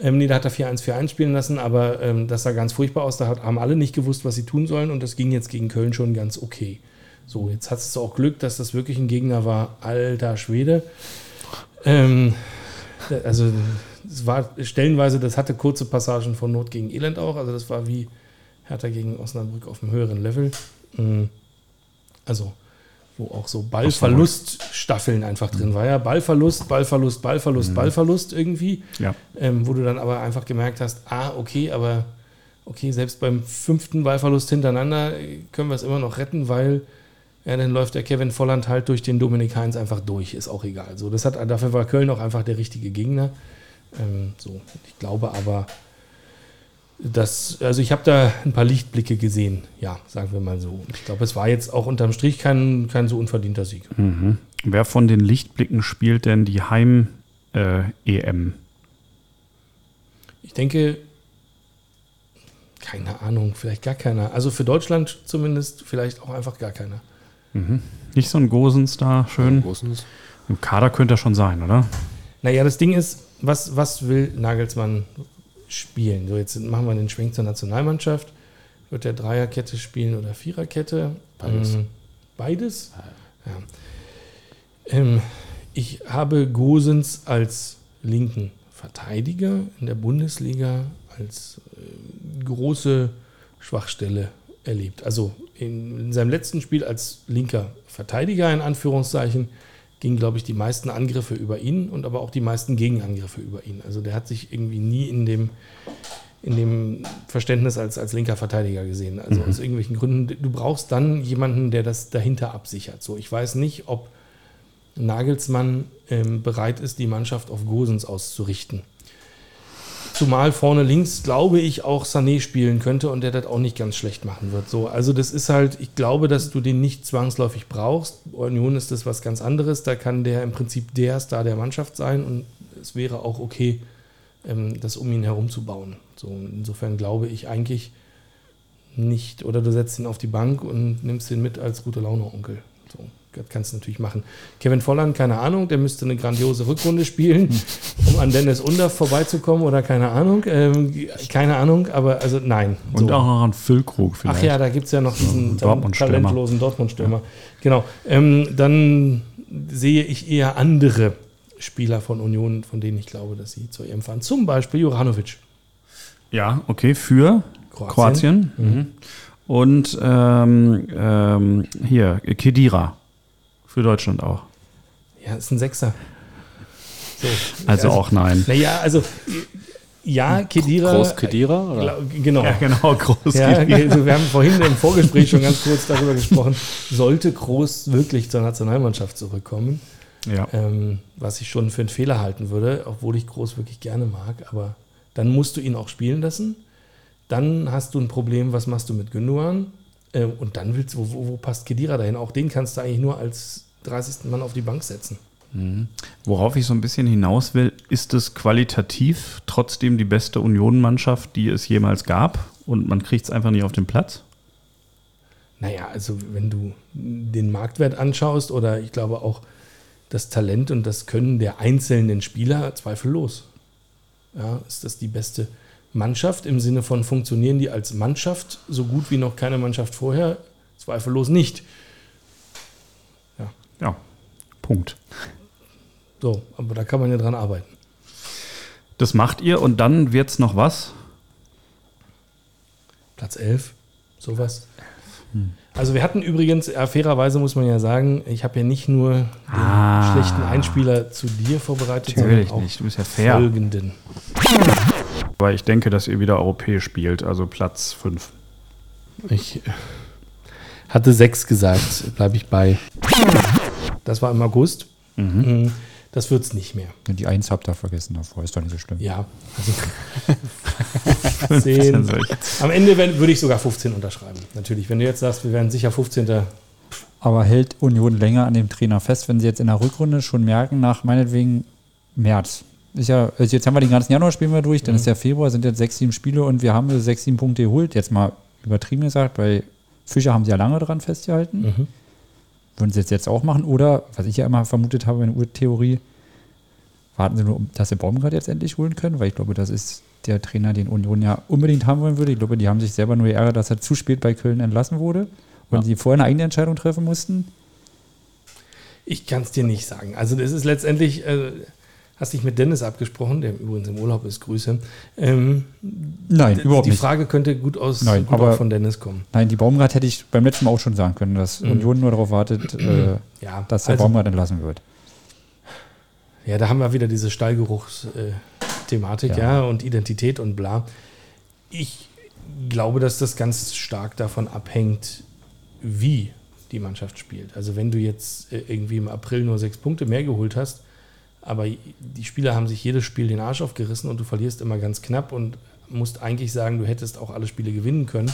Ähm, nee, da hat er 4-1-4-1 spielen lassen, aber ähm, das sah ganz furchtbar aus. Da hat, haben alle nicht gewusst, was sie tun sollen und das ging jetzt gegen Köln schon ganz okay. So, jetzt hat es auch Glück, dass das wirklich ein Gegner war. Alter Schwede. Ähm, also, es war stellenweise, das hatte kurze Passagen von Not gegen Elend auch. Also, das war wie Hertha gegen Osnabrück auf einem höheren Level. Mm, Also, wo auch so Ballverluststaffeln einfach drin war. Ja, Ballverlust, Ballverlust, Ballverlust, Ballverlust irgendwie Ja. ähm, wo du dann aber einfach gemerkt hast, ah, okay, aber okay, selbst beim fünften Ballverlust hintereinander äh, können wir es immer noch retten, weil ja, dann läuft der Kevin Volland halt durch den Dominik Heinz einfach durch, ist auch egal. So, das hat, dafür war Köln auch einfach der richtige Gegner. Ähm, so, ich glaube aber, dass, also ich habe da ein paar Lichtblicke gesehen, ja, sagen wir mal so. Und ich glaube, es war jetzt auch unterm Strich kein, kein so unverdienter Sieg. Mhm. Wer von den Lichtblicken spielt denn die Heim-EM? Ich denke, keine Ahnung, vielleicht gar keiner. Also für Deutschland zumindest vielleicht auch einfach gar keiner. Nicht so ein Gosens da, schön. Großens. Im Kader könnte er schon sein, oder? Naja, das Ding ist, was, was will Nagelsmann spielen? So, jetzt machen wir den Schwenk zur Nationalmannschaft. Wird der Dreierkette spielen oder Viererkette? Beides. Ähm, beides? Ja. Ähm, ich habe Gosens als linken Verteidiger in der Bundesliga als äh, große Schwachstelle erlebt. Also in, in seinem letzten Spiel als linker Verteidiger in Anführungszeichen gingen, glaube ich, die meisten Angriffe über ihn und aber auch die meisten Gegenangriffe über ihn. Also der hat sich irgendwie nie in dem, in dem Verständnis als, als linker Verteidiger gesehen. Also aus irgendwelchen Gründen. Du brauchst dann jemanden, der das dahinter absichert. So, ich weiß nicht, ob Nagelsmann ähm, bereit ist, die Mannschaft auf Gosens auszurichten. Zumal vorne links, glaube ich, auch Sané spielen könnte und der das auch nicht ganz schlecht machen wird. So, also das ist halt, ich glaube, dass du den nicht zwangsläufig brauchst. Union ist das was ganz anderes. Da kann der im Prinzip der Star der Mannschaft sein und es wäre auch okay, ähm, das um ihn herum zu bauen. So, insofern glaube ich eigentlich nicht, oder du setzt ihn auf die Bank und nimmst ihn mit als gute Laune-Onkel. Kannst du natürlich machen. Kevin Volland, keine Ahnung, der müsste eine grandiose Rückrunde spielen, um an Dennis Under vorbeizukommen oder keine Ahnung. Ähm, keine Ahnung, aber also nein. Und So. auch noch an Füllkrug vielleicht. Ach ja, da gibt es ja noch diesen Dortmund-Stürmer. talentlosen Dortmund-Stürmer. Genau. Ähm, dann sehe ich eher andere Spieler von Union, von denen ich glaube, dass sie zur EM fahren. Zum Beispiel Juranovic. Ja, okay, für Kroatien. Mhm. Und ähm, ähm, hier, Kedira. Für Deutschland auch. Ja, ist ein Sechser. So. Also, auch nein. Naja, also ja, Kedira. Groß Kedira? Oder? Genau. Ja, genau, groß. Ja, Kedira. also wir haben vorhin im Vorgespräch schon ganz kurz darüber gesprochen, sollte Groß wirklich zur Nationalmannschaft zurückkommen, ja. ähm, was ich schon für einen Fehler halten würde, obwohl ich Groß wirklich gerne mag, aber dann musst du ihn auch spielen lassen. Dann hast du ein Problem, was machst du mit Gündogan? Ähm, und dann willst du, wo, wo, wo passt Kedira dahin? Auch den kannst du eigentlich nur als 30. Mann auf die Bank setzen. Worauf ich so ein bisschen hinaus will, ist es qualitativ trotzdem die beste Union-Mannschaft, die es jemals gab und man kriegt es einfach nicht auf den Platz? Naja, also wenn du den Marktwert anschaust oder ich glaube auch das Talent und das Können der einzelnen Spieler, zweifellos. Ja, ist das die beste Mannschaft im Sinne von funktionieren die als Mannschaft so gut wie noch keine Mannschaft vorher? Zweifellos nicht. Ja, Punkt. So, aber da kann man ja dran arbeiten. Das macht ihr und dann wird's noch was? Platz 11, sowas. Also wir hatten übrigens, ja, fairerweise muss man ja sagen, ich habe ja nicht nur den Ah. schlechten Einspieler zu dir vorbereitet, Natürlich sondern auch nicht, du bist ja fair. folgenden. Weil ich denke, dass ihr wieder europäisch spielt, also Platz 5. Ich hatte sechs gesagt, bleibe ich bei. Das war im August. Mhm. Das wird es nicht mehr. Die Eins habt ihr vergessen davor, ist doch nicht so schlimm. Ja, also <laughs> 10. Am Ende würde ich sogar 15 unterschreiben. Natürlich, wenn du jetzt sagst, wir werden sicher 15. Aber hält Union länger an dem Trainer fest, wenn sie jetzt in der Rückrunde schon merken, nach meinetwegen März. Ist ja, also jetzt haben wir den ganzen Januar spielen wir durch, dann ist ja Februar, sind jetzt sechs, sieben Spiele und wir haben sechs, sieben Punkte geholt. Jetzt mal übertrieben gesagt, bei Fischer haben sie ja lange dran festgehalten. Würden sie jetzt, jetzt auch machen? Oder, was ich ja immer vermutet habe in der Urtheorie, warten sie nur, dass sie Baumgart jetzt endlich holen können, weil ich glaube, das ist der Trainer, den Union ja unbedingt haben wollen würde. Ich glaube, die haben sich selber nur geärgert, dass er zu spät bei Köln entlassen wurde und sie vorher eine eigene Entscheidung treffen mussten. Ich kann es dir nicht sagen. Also das ist letztendlich, äh, hast dich mit Dennis abgesprochen, der übrigens im Urlaub ist, Grüße. Ähm, Nein, überhaupt die nicht. Frage könnte gut aus Nein, gut aber- von Dennis kommen. Nein, die Baumgart hätte ich beim letzten Mal auch schon sagen können, dass Mhm. Union nur darauf wartet, äh, <clears throat> Ja, dass der also- Baumgart entlassen wird. Ja, da haben wir wieder diese Stallgeruchs-Thematik, ja. Ja. und Identität und bla. Ich glaube, dass das ganz stark davon abhängt, wie die Mannschaft spielt. Also wenn du jetzt äh, irgendwie im April nur sechs Punkte mehr geholt hast, aber die Spieler haben sich jedes Spiel den Arsch aufgerissen und du verlierst immer ganz knapp und musst eigentlich sagen, du hättest auch alle Spiele gewinnen können,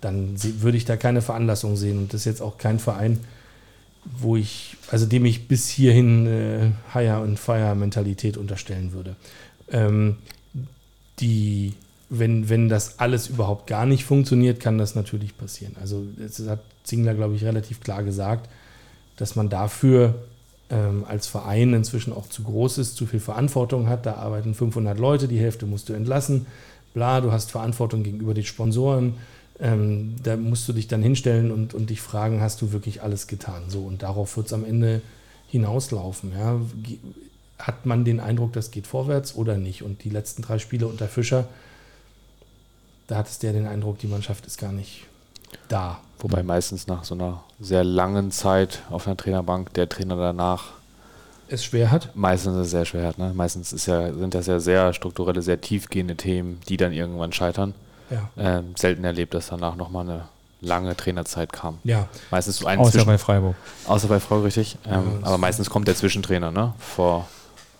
dann würde ich da keine Veranlassung sehen. Und das ist jetzt auch kein Verein, wo ich, also dem ich bis hierhin äh, Hire und Fire Mentalität unterstellen würde. Ähm, die, wenn, wenn das alles überhaupt gar nicht funktioniert, kann das natürlich passieren. Also das hat Zingler, glaube ich, relativ klar gesagt, dass man dafür ähm, als Verein inzwischen auch zu groß ist, zu viel Verantwortung hat. Da arbeiten 500 Leute, die Hälfte musst du entlassen. Bla, du hast Verantwortung gegenüber den Sponsoren. Ähm, da musst du dich dann hinstellen und, und dich fragen, hast du wirklich alles getan? So, und darauf wird es am Ende hinauslaufen. Ja? Hat man den Eindruck, das geht vorwärts oder nicht? Und die letzten drei Spiele unter Fischer, da hattest du ja den Eindruck, die Mannschaft ist gar nicht da. Wobei meistens nach so einer sehr langen Zeit auf einer Trainerbank der Trainer danach Es schwer hat. meistens es sehr schwer hat. Ne? Meistens ist ja, sind das ja sehr strukturelle, sehr tiefgehende Themen, die dann irgendwann scheitern. Ja. Ähm, selten erlebt, dass danach nochmal eine lange Trainerzeit kam. Ja, Meistens so ein Außer Zwischen- bei Freiburg. außer bei Frau richtig. Ähm, das- aber meistens kommt der Zwischentrainer, ne? Vor,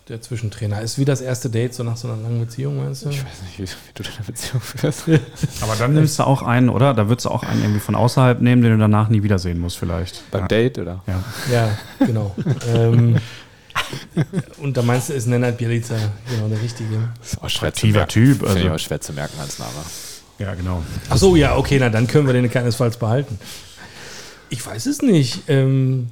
der Zwischentrainer. Ist wie das erste Date so nach so einer langen Beziehung, meinst du? ich weiß nicht, wie, wie du deine Beziehung führst. <laughs> Aber dann nimmst du auch einen, oder? Da würdest du auch einen irgendwie von außerhalb nehmen, den du danach nie wiedersehen musst, vielleicht. Beim ja. Date, oder? Ja. Ja, genau. ähm, und da meinst du, ist Nenad Bielica genau der Richtige? Ist auch schwer Attraktiver Typ, Finde ich also- auch schwer zu merken als Name. ja, genau. Ach so, ja, okay, na dann können wir den keinesfalls behalten. Ich weiß es nicht. Ähm,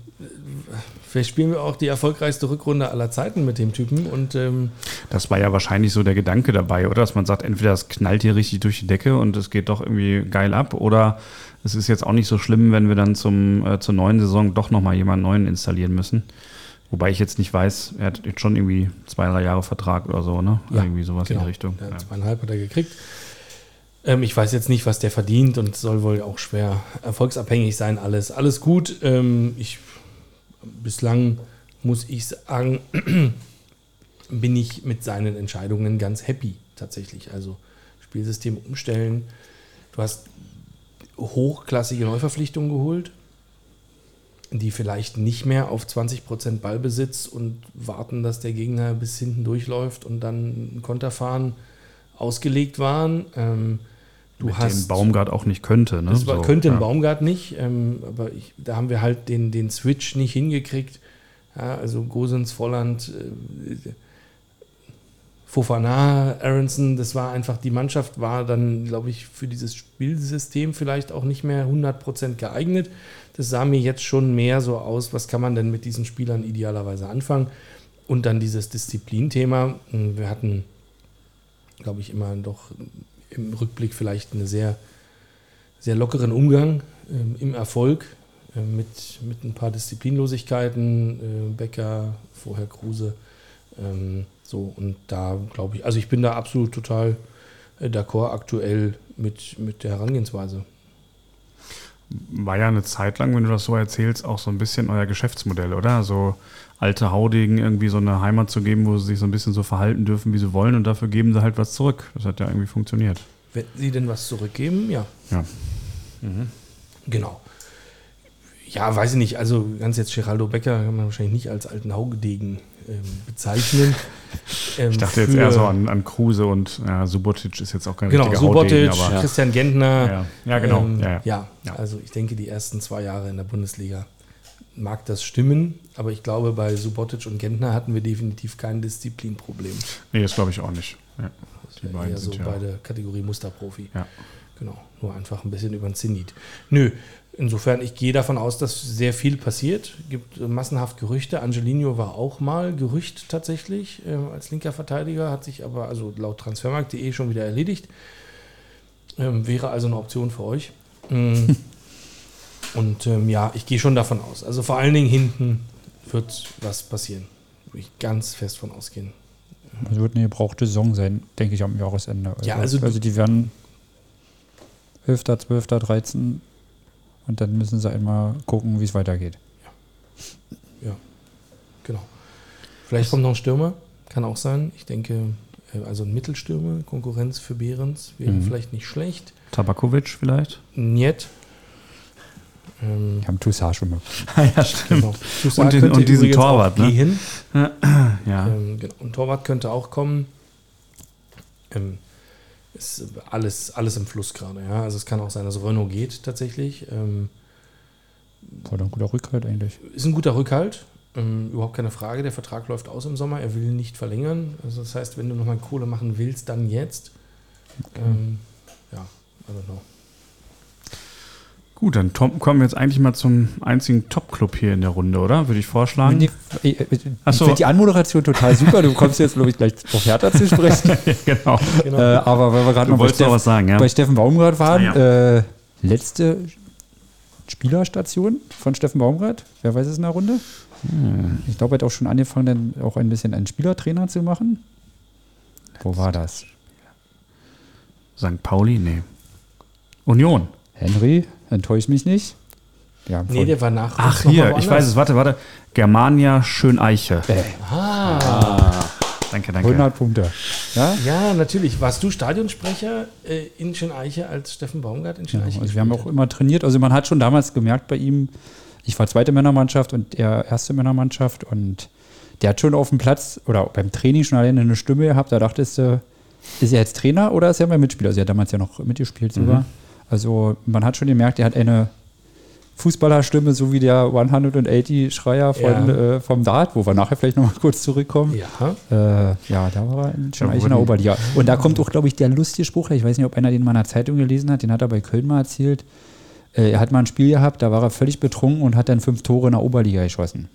vielleicht spielen wir auch die erfolgreichste Rückrunde aller Zeiten mit dem Typen und ähm, Das war ja wahrscheinlich so der Gedanke dabei, oder? Dass man sagt, entweder es knallt hier richtig durch die Decke und es geht doch irgendwie geil ab, oder es ist jetzt auch nicht so schlimm, wenn wir dann zum, äh, zur neuen Saison doch nochmal jemanden neuen installieren müssen. Wobei ich jetzt nicht weiß, er hat jetzt schon irgendwie zwei, drei Jahre Vertrag oder so, ne? Ja, irgendwie sowas in genau, die Richtung. der Ja. zweieinhalb hat er gekriegt. Ähm, ich weiß jetzt nicht, was der verdient und soll wohl auch schwer erfolgsabhängig sein, alles. Alles gut. Ähm, ich, bislang muss ich sagen, <clears throat> bin ich mit seinen Entscheidungen ganz happy tatsächlich. Also Spielsystem umstellen. Du hast hochklassige Neuverpflichtungen geholt, die vielleicht nicht mehr auf 20% Ballbesitz und warten, dass der Gegner bis hinten durchläuft und dann einen Konter fahren ausgelegt waren. Ähm, du Mit hast den Baumgart auch nicht könnte, ne? das war, So, könnte ein ja. Baumgart nicht, ähm, aber ich, da haben wir halt den, den Switch nicht hingekriegt. Ja, also Gosens, Volland, äh, Fofana, Aronson, das war einfach, die Mannschaft war dann, glaube ich, für dieses Spielsystem vielleicht auch nicht mehr 100% geeignet. Das sah mir jetzt schon mehr so aus, was kann man denn mit diesen Spielern idealerweise anfangen. Und dann dieses Disziplinthema. Wir hatten, glaube ich, immer doch im Rückblick vielleicht einen sehr, sehr lockeren Umgang ähm, im Erfolg äh, mit, mit ein paar Disziplinlosigkeiten. Äh, Becker, vorher Kruse Ähm, so, und da glaube ich, also ich bin da absolut total äh, d'accord aktuell mit, mit der Herangehensweise. War ja eine Zeit lang, wenn du das so erzählst, auch so ein bisschen euer Geschäftsmodell, oder? So alte Haudegen irgendwie so eine Heimat zu geben, wo sie sich so ein bisschen so verhalten dürfen, wie sie wollen und dafür geben sie halt was zurück. Das hat ja irgendwie funktioniert. Wenn sie denn was zurückgeben, ja. Ja. Genau. Ja, weiß ich nicht. Also ganz jetzt Geraldo Becker kann man wahrscheinlich nicht als alten Haugedegen ähm, bezeichnen. Ähm, <laughs> Ich dachte jetzt eher so an, an Kruse und ja, Subotic ist jetzt auch kein Genau, richtiger Subotic, Haudegen, aber Christian Gentner. ja. ja, genau. Ähm, ja, Ja. also ich denke, die ersten zwei Jahre in der Bundesliga mag das stimmen, aber ich glaube, bei Subotic und Gentner hatten wir definitiv kein Disziplinproblem. Nee, das glaube ich auch nicht. Ja. Das Die beiden eher so sind ja- beide Kategorie Musterprofi. Ja. Genau, nur einfach ein bisschen über den Zenit. Nö, insofern, ich gehe davon aus, dass sehr viel passiert. gibt äh, massenhaft Gerüchte. Angelino war auch mal Gerücht tatsächlich äh, als linker Verteidiger, hat sich aber also laut transfermarkt.de schon wieder erledigt. Ähm, wäre also eine Option für euch. Mm. <laughs> Und ähm, ja, ich gehe schon davon aus. Also vor allen Dingen hinten wird was passieren. Würde ich ganz fest von ausgehen. Es wird eine gebrauchte Saison sein, denke ich, am Jahresende. Ja, also du- also die werden 11., 12., 13. und dann müssen sie einmal gucken, wie es weitergeht. Genau. Vielleicht kommt noch ein Stürmer, kann auch sein. Ich denke, äh, also ein Mittelstürmer, Konkurrenz für Behrens wäre Mhm. vielleicht nicht schlecht. Tabakovic vielleicht? Niet. Ähm, Die haben Toussaint schon mal. <laughs> ja, stimmt. genau. Toussaint Und den- und diesen Torwart, ne? Gehen. <clears throat> Ja. Ähm, genau. Und Torwart könnte auch kommen. Ähm, ist alles, alles im Fluss gerade. Ja? Also es kann auch sein, dass Renault geht tatsächlich. Ähm, War doch ein guter Rückhalt eigentlich. Ist ein guter Rückhalt, ähm, überhaupt keine Frage. Der Vertrag läuft aus im Sommer, er will nicht verlängern. Also das heißt, wenn du nochmal Kohle machen willst, dann jetzt. Ähm, ja, I don't know. Gut, dann Tom, kommen wir jetzt eigentlich mal zum einzigen Top-Club hier in der Runde, oder? Würde ich vorschlagen. Die, ich ich Ach so. finde die Anmoderation total super. Du kommst jetzt, glaube ich, gleich auf Hertha zu sprechen. <laughs> genau. Genau. äh, aber weil wir gerade noch bei, Steff, sagen, ja? bei Steffen Baumgart waren, Ah, ja. äh, letzte Spielerstation von Steffen Baumgart. Wer weiß es in der Runde? Hm. Ich glaube, er hat auch schon angefangen, dann auch ein bisschen einen Spielertrainer zu machen. Wo war das? St. Pauli? Nee. Union. Henry, enttäuscht mich nicht. Ja, nee, der war nach. Ach, hier, ich weiß es, warte, warte. Germania Schöneiche. äh, Ah, Danke, danke. 100 Punkte. Ja? ja, natürlich. Warst du Stadionsprecher äh, in Schöneiche als Steffen Baumgart in Ja, Schöneiche? also wir haben auch immer trainiert. Also man hat schon damals gemerkt bei ihm, ich war zweite Männermannschaft und er erste Männermannschaft und der hat schon auf dem Platz oder beim Training schon alleine eine Stimme gehabt. Da dachtest du, ist er jetzt Trainer oder ist er mein Mitspieler? Also er hat damals ja noch mitgespielt sogar. Also man hat schon gemerkt, er hat eine Fußballerstimme, so wie der 180-Schreier von, Ja. äh, vom Dart, wo wir nachher vielleicht noch mal kurz zurückkommen. Ja, Äh, ja, da war er schon eigentlich in der Oberliga. Und da kommt auch, glaube ich, der lustige Spruch, ich weiß nicht, ob einer den mal in einer Zeitung gelesen hat, den hat er bei Köln mal erzählt. Äh, er hat mal ein Spiel gehabt, da war er völlig betrunken und hat dann fünf Tore in der Oberliga geschossen.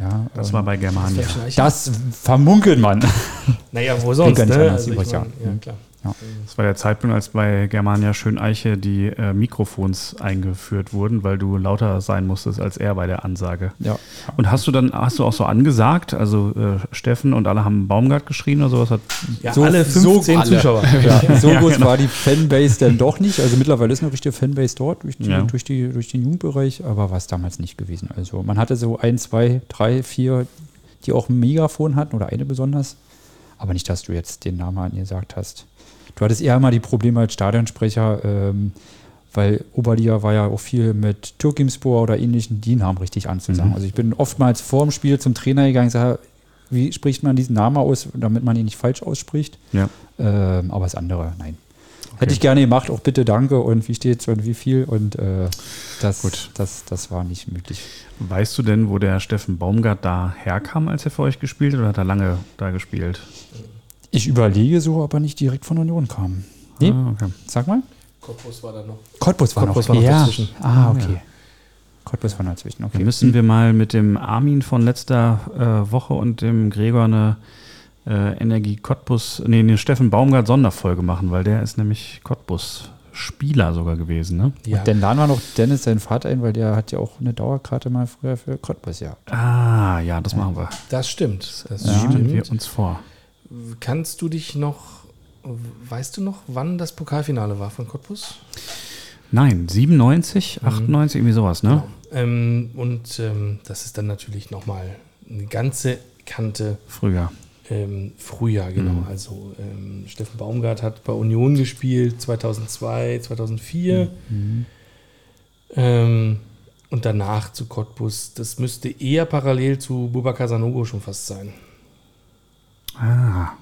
Ja, Das ähm, war bei Germania. Das vermunkelt man. <laughs> Naja, wo sonst? Ne? Also ich übrig, ja. mein, ja. Das war der Zeitpunkt, als bei Germania Schöneiche die äh, Mikrofons eingeführt wurden, weil du lauter sein musstest als er bei der Ansage. ja. Und hast du dann, hast du auch so angesagt, also äh, Steffen und alle haben Baumgart geschrien oder sowas? Hat, Ja, So- alle so 15 alle. Zuschauer. Ja, <laughs> so Ja, groß genau. war die Fanbase dann doch nicht. Also mittlerweile ist eine richtige Fanbase dort durch, die, Ja. durch, die, durch den Jugendbereich, aber war es damals nicht gewesen. Also man hatte so ein, zwei, drei, vier, die auch ein Megafon hatten oder eine besonders. Aber nicht, dass du jetzt den Namen angesagt hast. Du hattest eher mal die Probleme als Stadionsprecher, ähm, weil Oberliga war ja auch viel mit Türkimspor oder ähnlichen, die Namen richtig anzusagen. Mhm. Also ich bin oftmals vor dem Spiel zum Trainer gegangen und sage, wie spricht man diesen Namen aus, damit man ihn nicht falsch ausspricht. ja. Ähm, aber das andere, nein. Hätte ich gerne gemacht, auch bitte danke und wie steht's und wie viel und äh, das, Gut. Das, das war nicht möglich. Weißt du denn, wo der Steffen Baumgart da herkam, als er für euch gespielt hat, oder hat er lange da gespielt? Ich überlege so, ob er nicht direkt von Union kam. Nee, Ah, okay. sag mal. Cottbus war da noch. Cottbus war Cottbus noch. war noch ja. dazwischen. Ah, okay. Ja. Cottbus war noch dazwischen, okay. Dann müssen wir mal mit dem Armin von letzter äh, Woche und dem Gregor eine äh, Energie Cottbus, nee, eine Steffen Baumgart Sonderfolge machen, weil der ist nämlich Cottbus Spieler sogar gewesen, ne? Ja. Und dann laden wir noch Dennis, seinen Vater, ein, weil der hat ja auch eine Dauerkarte mal früher für Cottbus gehabt. Ah, ja, das machen wir. Das stimmt. Das Nehmen stimmt. wir uns vor. Kannst du dich noch, weißt du noch, wann das Pokalfinale war von Cottbus? Nein, 97, 98, irgendwie sowas, ne? Genau. Ähm, und ähm, das ist dann natürlich nochmal eine ganze Kante Früher. ähm, früher, genau. Mhm. Also ähm, Steffen Baumgart hat bei Union gespielt, 2002, 2004. Ähm, und danach zu Cottbus. Das müsste eher parallel zu Bubakar Sanogo schon fast sein. Ah.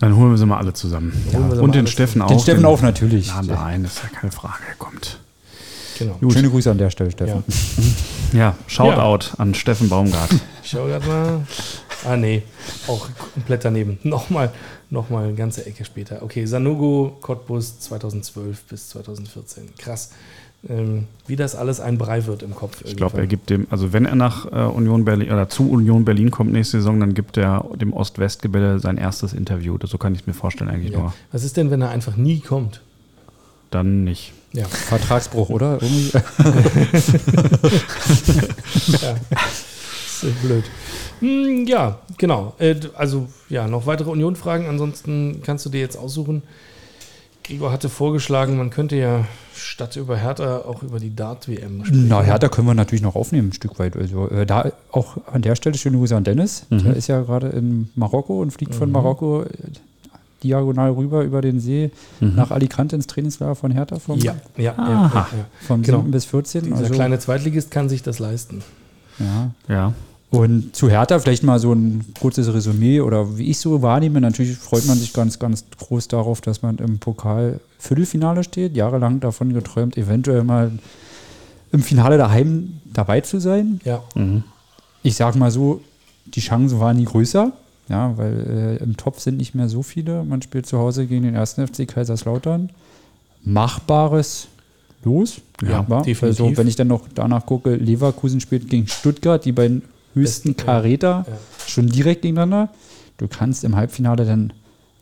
Dann holen wir sie mal alle zusammen. sie Und den Steffen auch. Den Steffen auch natürlich. Ja, nein, das ist ja keine Frage. Er kommt. Genau. Gut. Schöne Grüße an der Stelle, Steffen. Ja. Ja, Shoutout an Steffen Baumgart. Ich schau grad mal. Ah, nee. Auch komplett daneben. <laughs> Nochmal, nochmal eine ganze Ecke später. Okay, Sanogo, Cottbus 2012 bis 2014. Krass. Ähm, wie das alles ein Brei wird im Kopf. Ich glaube, er gibt dem, also wenn er nach äh, Union Berlin oder zu Union Berlin kommt nächste Saison, dann gibt er dem Ost-West-Gebälle sein erstes Interview. Das, so kann ich es mir vorstellen eigentlich Ja. nur. Was ist denn, wenn er einfach nie kommt? Dann nicht. Ja. Vertragsbruch, oder? <laughs> Ja. Das ist blöd. Hm, ja, genau. Äh, also, ja, noch weitere Union-Fragen. Ansonsten kannst du dir jetzt aussuchen. Gregor hatte vorgeschlagen, man könnte ja statt über Hertha auch über die Dart-WM sprechen. Na, Hertha können wir natürlich noch aufnehmen, ein Stück weit. Also äh, da auch an der Stelle schöne Grüße an Dennis. Der ist ja gerade in Marokko und fliegt von Marokko äh, diagonal rüber über den See nach Alicante ins Trainingslager von Hertha vom, Ja, ja, ja, ja, ja. vom Genau. 7. bis 14. Dieser Also, kleine Zweitligist kann sich das leisten. ja. Ja. Und zu Hertha vielleicht mal so ein kurzes Resümee oder wie ich so wahrnehme. Natürlich freut man sich ganz, ganz groß darauf, dass man im Pokal Viertelfinale steht. Jahrelang davon geträumt, eventuell mal im Finale daheim dabei zu sein. Ja, Mhm. Ich sage mal so, die Chancen waren nie größer. Ja, weil äh, im Topf sind nicht mehr so viele. Man spielt zu Hause gegen den ersten FC Kaiserslautern. Machbares Los. Ja, definitiv. Also, wenn ich dann noch danach gucke, Leverkusen spielt gegen Stuttgart, die beiden höchsten. Karäter, Ja. schon direkt gegeneinander. Du kannst im Halbfinale dann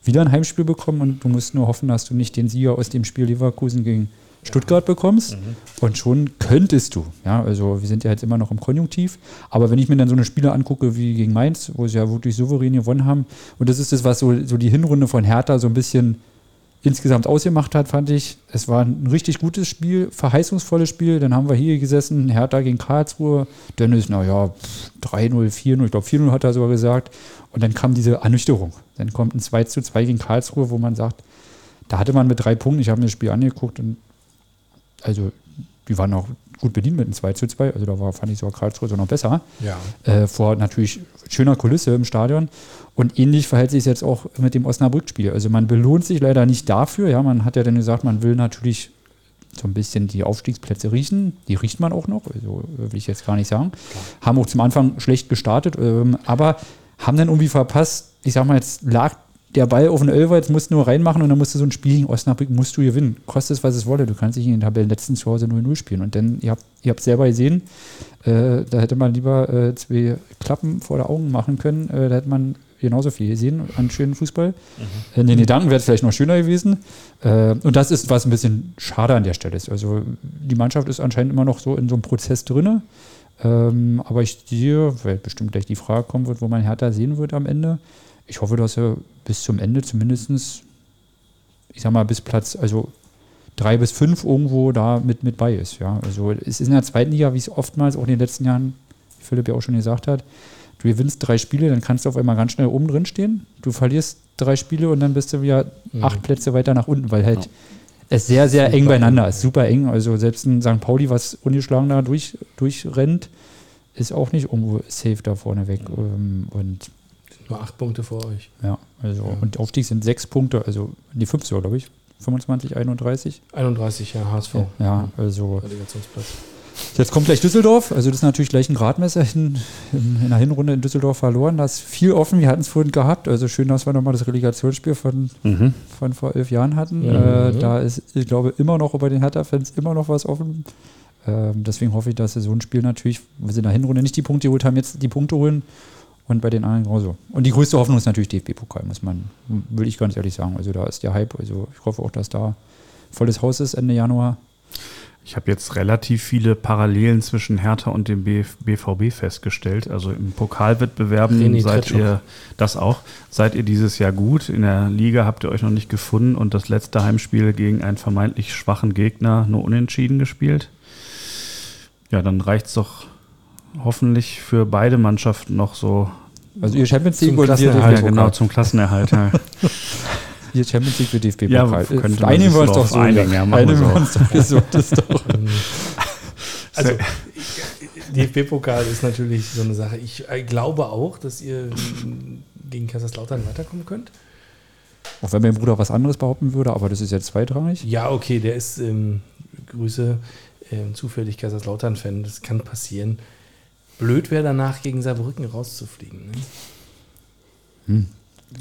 wieder ein Heimspiel bekommen und du musst nur hoffen, dass du nicht den Sieger aus dem Spiel Leverkusen gegen Stuttgart bekommst. Mhm. Und schon könntest du. Ja, also wir sind ja jetzt immer noch im Konjunktiv. Aber wenn ich mir dann so eine Spiele angucke wie gegen Mainz, wo sie ja wirklich souverän gewonnen haben, und das ist das, was so, so die Hinrunde von Hertha so ein bisschen insgesamt ausgemacht hat, fand ich. Es war ein richtig gutes Spiel, verheißungsvolles Spiel. Dann haben wir hier gesessen, Hertha gegen Karlsruhe. Dennis, naja, 3-0, 4-0, ich glaube 4-0 hat er sogar gesagt. Und dann kam diese Ernüchterung. Dann kommt ein 2 zu 2 gegen Karlsruhe, wo man sagt, da hatte man mit drei Punkten, ich habe mir das Spiel angeguckt und also die waren auch gut bedient mit einem 2 zu 2. Also da war, fand ich sogar Karlsruhe so noch besser. ja. Äh, vor natürlich schöner Kulisse im Stadion. Und ähnlich verhält sich es jetzt auch mit dem Osnabrück-Spiel. Also man belohnt sich leider nicht dafür. Ja, man hat ja dann gesagt, man will natürlich so ein bisschen die Aufstiegsplätze riechen. Die riecht man auch noch, also äh, will ich jetzt gar nicht sagen. Haben auch zum Anfang schlecht gestartet, ähm, aber haben dann irgendwie verpasst. Ich sag mal, jetzt lag der Ball auf den Elfer, jetzt musst du nur reinmachen und dann musst du so ein Spiel gegen Osnabrück musst du gewinnen. Kostet es, was es wolle. Du kannst nicht in den Tabellenletzten zu Hause 0-0 spielen. Und dann, ihr habt ihr habt selber gesehen, äh, da hätte man lieber äh, zwei Klappen vor der Augen machen können. Äh, da hätte man genauso viel gesehen an schönen Fußball. In den Gedanken wäre es vielleicht noch schöner gewesen. Äh, und das ist, was ein bisschen schade an der Stelle ist. Also die Mannschaft ist anscheinend immer noch so in so einem Prozess drin. Ähm, aber ich sehe, weil bestimmt gleich die Frage kommen wird, wo man Hertha sehen wird am Ende. Ich hoffe, dass er bis zum Ende zumindestens, ich sag mal, bis Platz, also drei bis fünf irgendwo da mit, mit bei ist. Ja. Also es ist in der zweiten Liga, wie es oftmals auch in den letzten Jahren, wie Philipp ja auch schon gesagt hat, du gewinnst drei Spiele, dann kannst du auf einmal ganz schnell oben drin stehen. Du verlierst drei Spiele und dann bist du wieder acht Plätze weiter nach unten, weil halt es sehr, sehr eng beieinander ist. Super eng. Also selbst ein St. Pauli, was ungeschlagen da durch, durchrennt, ist auch nicht irgendwo safe da vorne weg. Ähm, Und Nur acht Punkte vor euch. ja, also und Aufstieg sind sechs Punkte, also die fünf sogar, glaube ich. 25, 31. 31, ja, HSV. Ja, also Relegationsplatz. Jetzt kommt gleich Düsseldorf. Also das ist natürlich gleich ein Gradmesser in, in, in der Hinrunde in Düsseldorf verloren. Da ist viel offen. Wir hatten es vorhin gehabt. Also schön, dass wir nochmal das Relegationsspiel von, Mhm. von vor elf Jahren hatten. Mhm. Äh, da ist, ich glaube, immer noch bei den Hertha-Fans immer noch was offen. Ähm, deswegen hoffe ich, dass sie so ein Spiel natürlich, wir sind in der Hinrunde nicht die Punkte geholt haben, jetzt die Punkte holen und bei den anderen genauso. Und die größte Hoffnung ist natürlich DFB-Pokal, muss man, will ich ganz ehrlich sagen. Also da ist der Hype. Also ich hoffe auch, dass da volles Haus ist Ende Januar. Ich habe jetzt relativ viele Parallelen zwischen Hertha und dem BF BVB festgestellt. Also im Pokalwettbewerben René seid Tretschuk. ihr das auch. Seid ihr dieses Jahr gut? In der Liga habt ihr euch noch nicht gefunden und das letzte Heimspiel gegen einen vermeintlich schwachen Gegner nur unentschieden gespielt. Ja, dann reicht es doch hoffentlich für beide Mannschaften noch so Also ihr Champions League wir Klassenerhalt, ja, DFB-Pokal. genau, zum Klassenerhalt. Ja. <laughs> Ihr Champions League für Ja, DFB-Pokal. könnte man Einigen wir uns so doch so. einigen, ja, Einigen wir uns doch. <laughs> Das ist doch. Also, DFB-Pokal ist natürlich so eine Sache. Ich äh, glaube auch, dass ihr gegen Kaiserslautern weiterkommen könnt. Auch wenn mein Bruder was anderes behaupten würde, aber das ist jetzt zweitrangig. Ja, okay, der ist, ähm, Grüße, ähm, zufällig Kaiserslautern-Fan. Das kann passieren. Blöd wäre danach, gegen Saarbrücken rauszufliegen. Ne?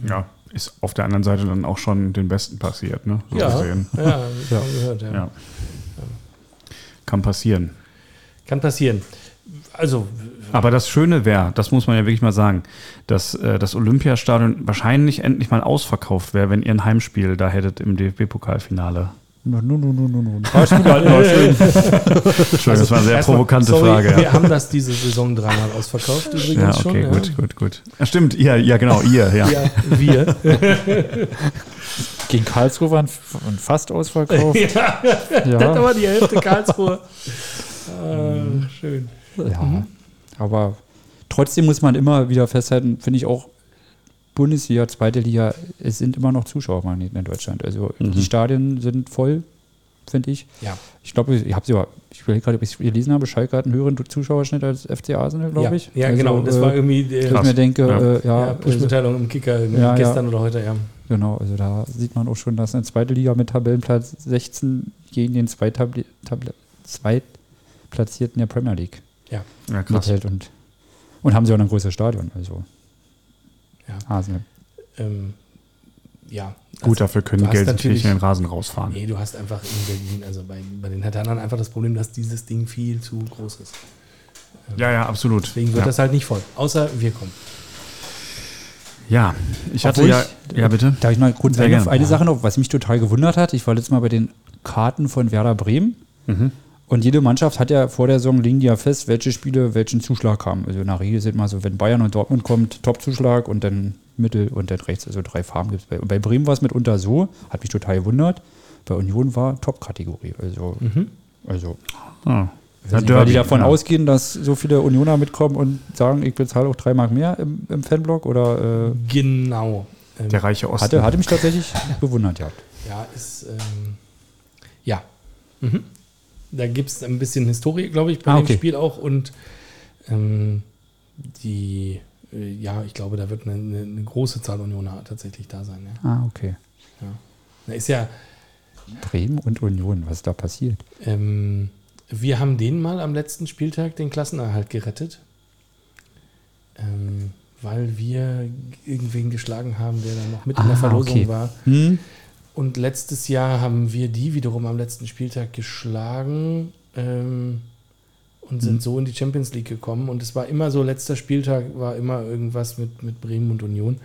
ja, ist auf der anderen Seite dann auch schon den Besten passiert, ne? So ja, gesehen. ja, schon gehört, ja. Ja. Kann passieren. Kann passieren. Also, Aber das Schöne wäre, das muss man ja wirklich mal sagen, dass äh, das Olympiastadion wahrscheinlich endlich mal ausverkauft wäre, wenn ihr ein Heimspiel da hättet im DFB-Pokalfinale. No, no, no, no, no, no. Fahrschule immer schön. Entschuldigung, das war eine sehr provokante sorry, Frage. Wir Ja, haben das diese Saison dreimal ausverkauft übrigens ja schon. okay, ja. gut, gut, gut. Ja, stimmt, ihr, ja genau, ihr, ja. <laughs> Ja, wir. <laughs> Gegen Karlsruhe waren fast ausverkauft. <laughs> ja, das ja. war die Hälfte Karlsruhe. Ah, schön. ja. Aber trotzdem muss man immer wieder festhalten, finde ich auch, Bundesliga, zweite Liga, es sind immer noch Zuschauermagneten in Deutschland. Also die Stadien sind voll, finde ich. Ja. Ich glaube, ich habe sogar, ich überlege gerade, ob ich es gelesen habe, Schalke hat einen höheren Zuschauerschnitt als FC Arsenal, glaube ja, ich. Ja, Also, genau. Das äh, war irgendwie äh, wo ich mir denke, Ja. äh, ja, ja, also, Push-Mitteilung im Kicker irgendwie Ja, ja. gestern oder heute, ja. genau, also da sieht man auch schon, dass eine zweite Liga mit Tabellenplatz 16 gegen den Zweitplatzierten der Premier League ja, krass. mithält und, und haben sie auch ein größeres Stadion, also Ja. Arsenal. Ähm, ja. Gut, dafür können Gelsenkirchen natürlich- den Rasen rausfahren. Nee, du hast einfach in Berlin, also bei, bei den Herthanern einfach das Problem, dass dieses Ding viel zu groß ist. Ja, ja, absolut. Deswegen wird ja. das halt nicht voll. Außer wir kommen. ja, ich hatte Obwohl ja, ich- ja bitte. Darf ich mal kurz eine, eine Sache noch, was mich total gewundert hat. Ich war letztes Mal bei den Karten von Werder Bremen. Mhm. Und jede Mannschaft hat ja vor der Saison liegen die ja fest, welche Spiele welchen Zuschlag haben. Also nach Regel sind mal so, wenn Bayern und Dortmund kommt, Top-Zuschlag und dann Mittel und dann rechts. Also drei Farben gibt es. Bei, bei Bremen war es mitunter so, hat mich total gewundert. Bei Union war Top-Kategorie. Also, also Ah. nicht, weil die davon ja. ausgehen, dass so viele Unioner mitkommen und sagen, ich bezahle auch drei Mark mehr im, im Fanblock oder äh, Genau. Ähm, Der reiche Osten. hatte, hatte mich tatsächlich <laughs> bewundert, ja. Ja, ist, ähm, ja. Mhm. Da gibt es ein bisschen Historie, glaube ich, bei Ah, dem okay. Spiel auch. Und ähm, die, äh, ja, ich glaube, da wird eine, eine, eine große Zahl Unioner tatsächlich da sein. Ja. Ah, okay. Da ist ja, Bremen und Union, was da passiert? ähm, wir haben denen mal am letzten Spieltag den Klassenerhalt gerettet. Ähm, weil wir irgendwen geschlagen haben, der dann noch mit in der Ah, Verlosung okay. war. Hm? Und letztes Jahr haben wir die wiederum am letzten Spieltag geschlagen ähm, und sind so in die Champions League gekommen. Und es war immer so, letzter Spieltag war immer irgendwas mit, mit Bremen und Union.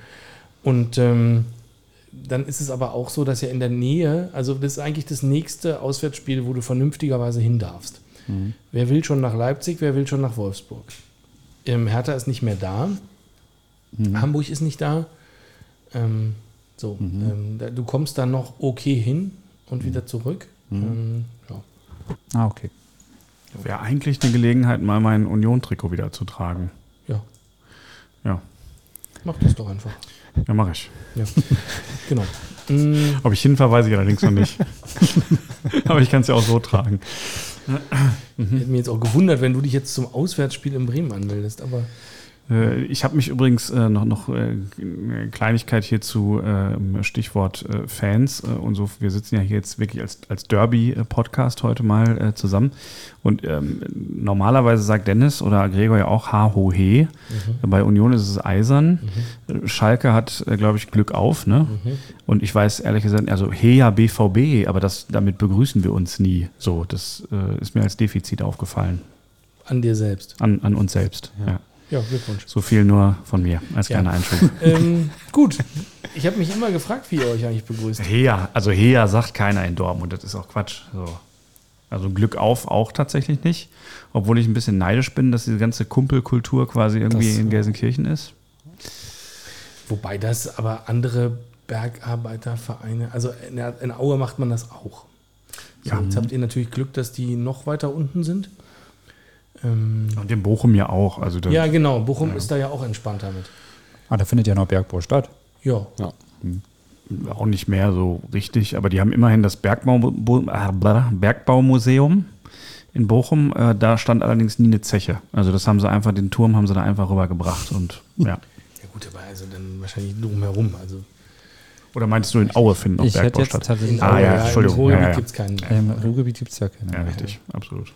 Und ähm, dann ist es aber auch so, dass ja in der Nähe, also das ist eigentlich das nächste Auswärtsspiel, wo du vernünftigerweise hin darfst. Wer will schon nach Leipzig, wer will schon nach Wolfsburg? Ähm, Hertha ist nicht mehr da. Hamburg ist nicht da. Ähm, so, ähm, da, du kommst dann noch okay hin und wieder zurück. Ähm, ja. Ah, okay. Wäre eigentlich eine Gelegenheit, mal mein Union-Trikot wieder zu tragen. ja, Ja, mach das doch einfach. ja mache ich. Ja. <laughs> genau. Mm, Ob ich hinfahre, weiß ich allerdings noch nicht. <laughs> Aber ich kann es ja auch so tragen. hätte mich jetzt auch gewundert, wenn du dich jetzt zum Auswärtsspiel in Bremen anmeldest, aber Ich habe mich übrigens äh, noch, noch äh, eine Kleinigkeit hierzu, äh, Stichwort äh, Fans äh, und so. Wir sitzen ja hier jetzt wirklich als, als Derby-Podcast heute mal äh, zusammen. Und ähm, normalerweise sagt Dennis oder Gregor ja auch Ha Ho He. Bei Union ist es Eisern. Äh, Schalke hat, äh, glaube ich, Glück auf. Ne? Und ich weiß ehrlich gesagt, also He ja BVB, aber das, damit begrüßen wir uns nie. So, das äh, ist mir als Defizit aufgefallen. an dir selbst. An, an uns selbst. Ja. Ja, Glückwunsch. So viel nur von mir als Ja. kleiner Einschub. <laughs> ähm, gut, ich habe mich immer gefragt, wie ihr euch eigentlich begrüßt. Hea, also Hea sagt keiner in Dortmund, das ist auch Quatsch. So. Also Glück auf auch tatsächlich nicht. Obwohl ich ein bisschen neidisch bin, dass diese ganze Kumpelkultur quasi irgendwie Das- in Gelsenkirchen ist. Wobei das aber andere Bergarbeitervereine, also in Aue macht man das auch. So, Ja. Jetzt habt ihr natürlich Glück, dass die noch weiter unten sind. Ähm, Und in Bochum ja auch. Also da, ja, genau. Bochum ist da ja auch entspannter mit. Ah, da findet ja noch Bergbau statt. Ja. auch nicht mehr so richtig, aber die haben immerhin das Bergbau, blah, Bergbaumuseum in Bochum. Äh, da stand allerdings nie eine Zeche. Also das haben sie einfach, den Turm haben sie da einfach rübergebracht und ja. Ja gut, aber also dann wahrscheinlich drumherum. Also Oder meinst du in Aue finden hätte Bergbau jetzt statt? tatsächlich. Ah, ja, im Entschuldigung. Ruhrgebiet Ja, ja. gibt es keinen. Im Ruhrgebiet gibt es ja keine. Ja, richtig, absolut.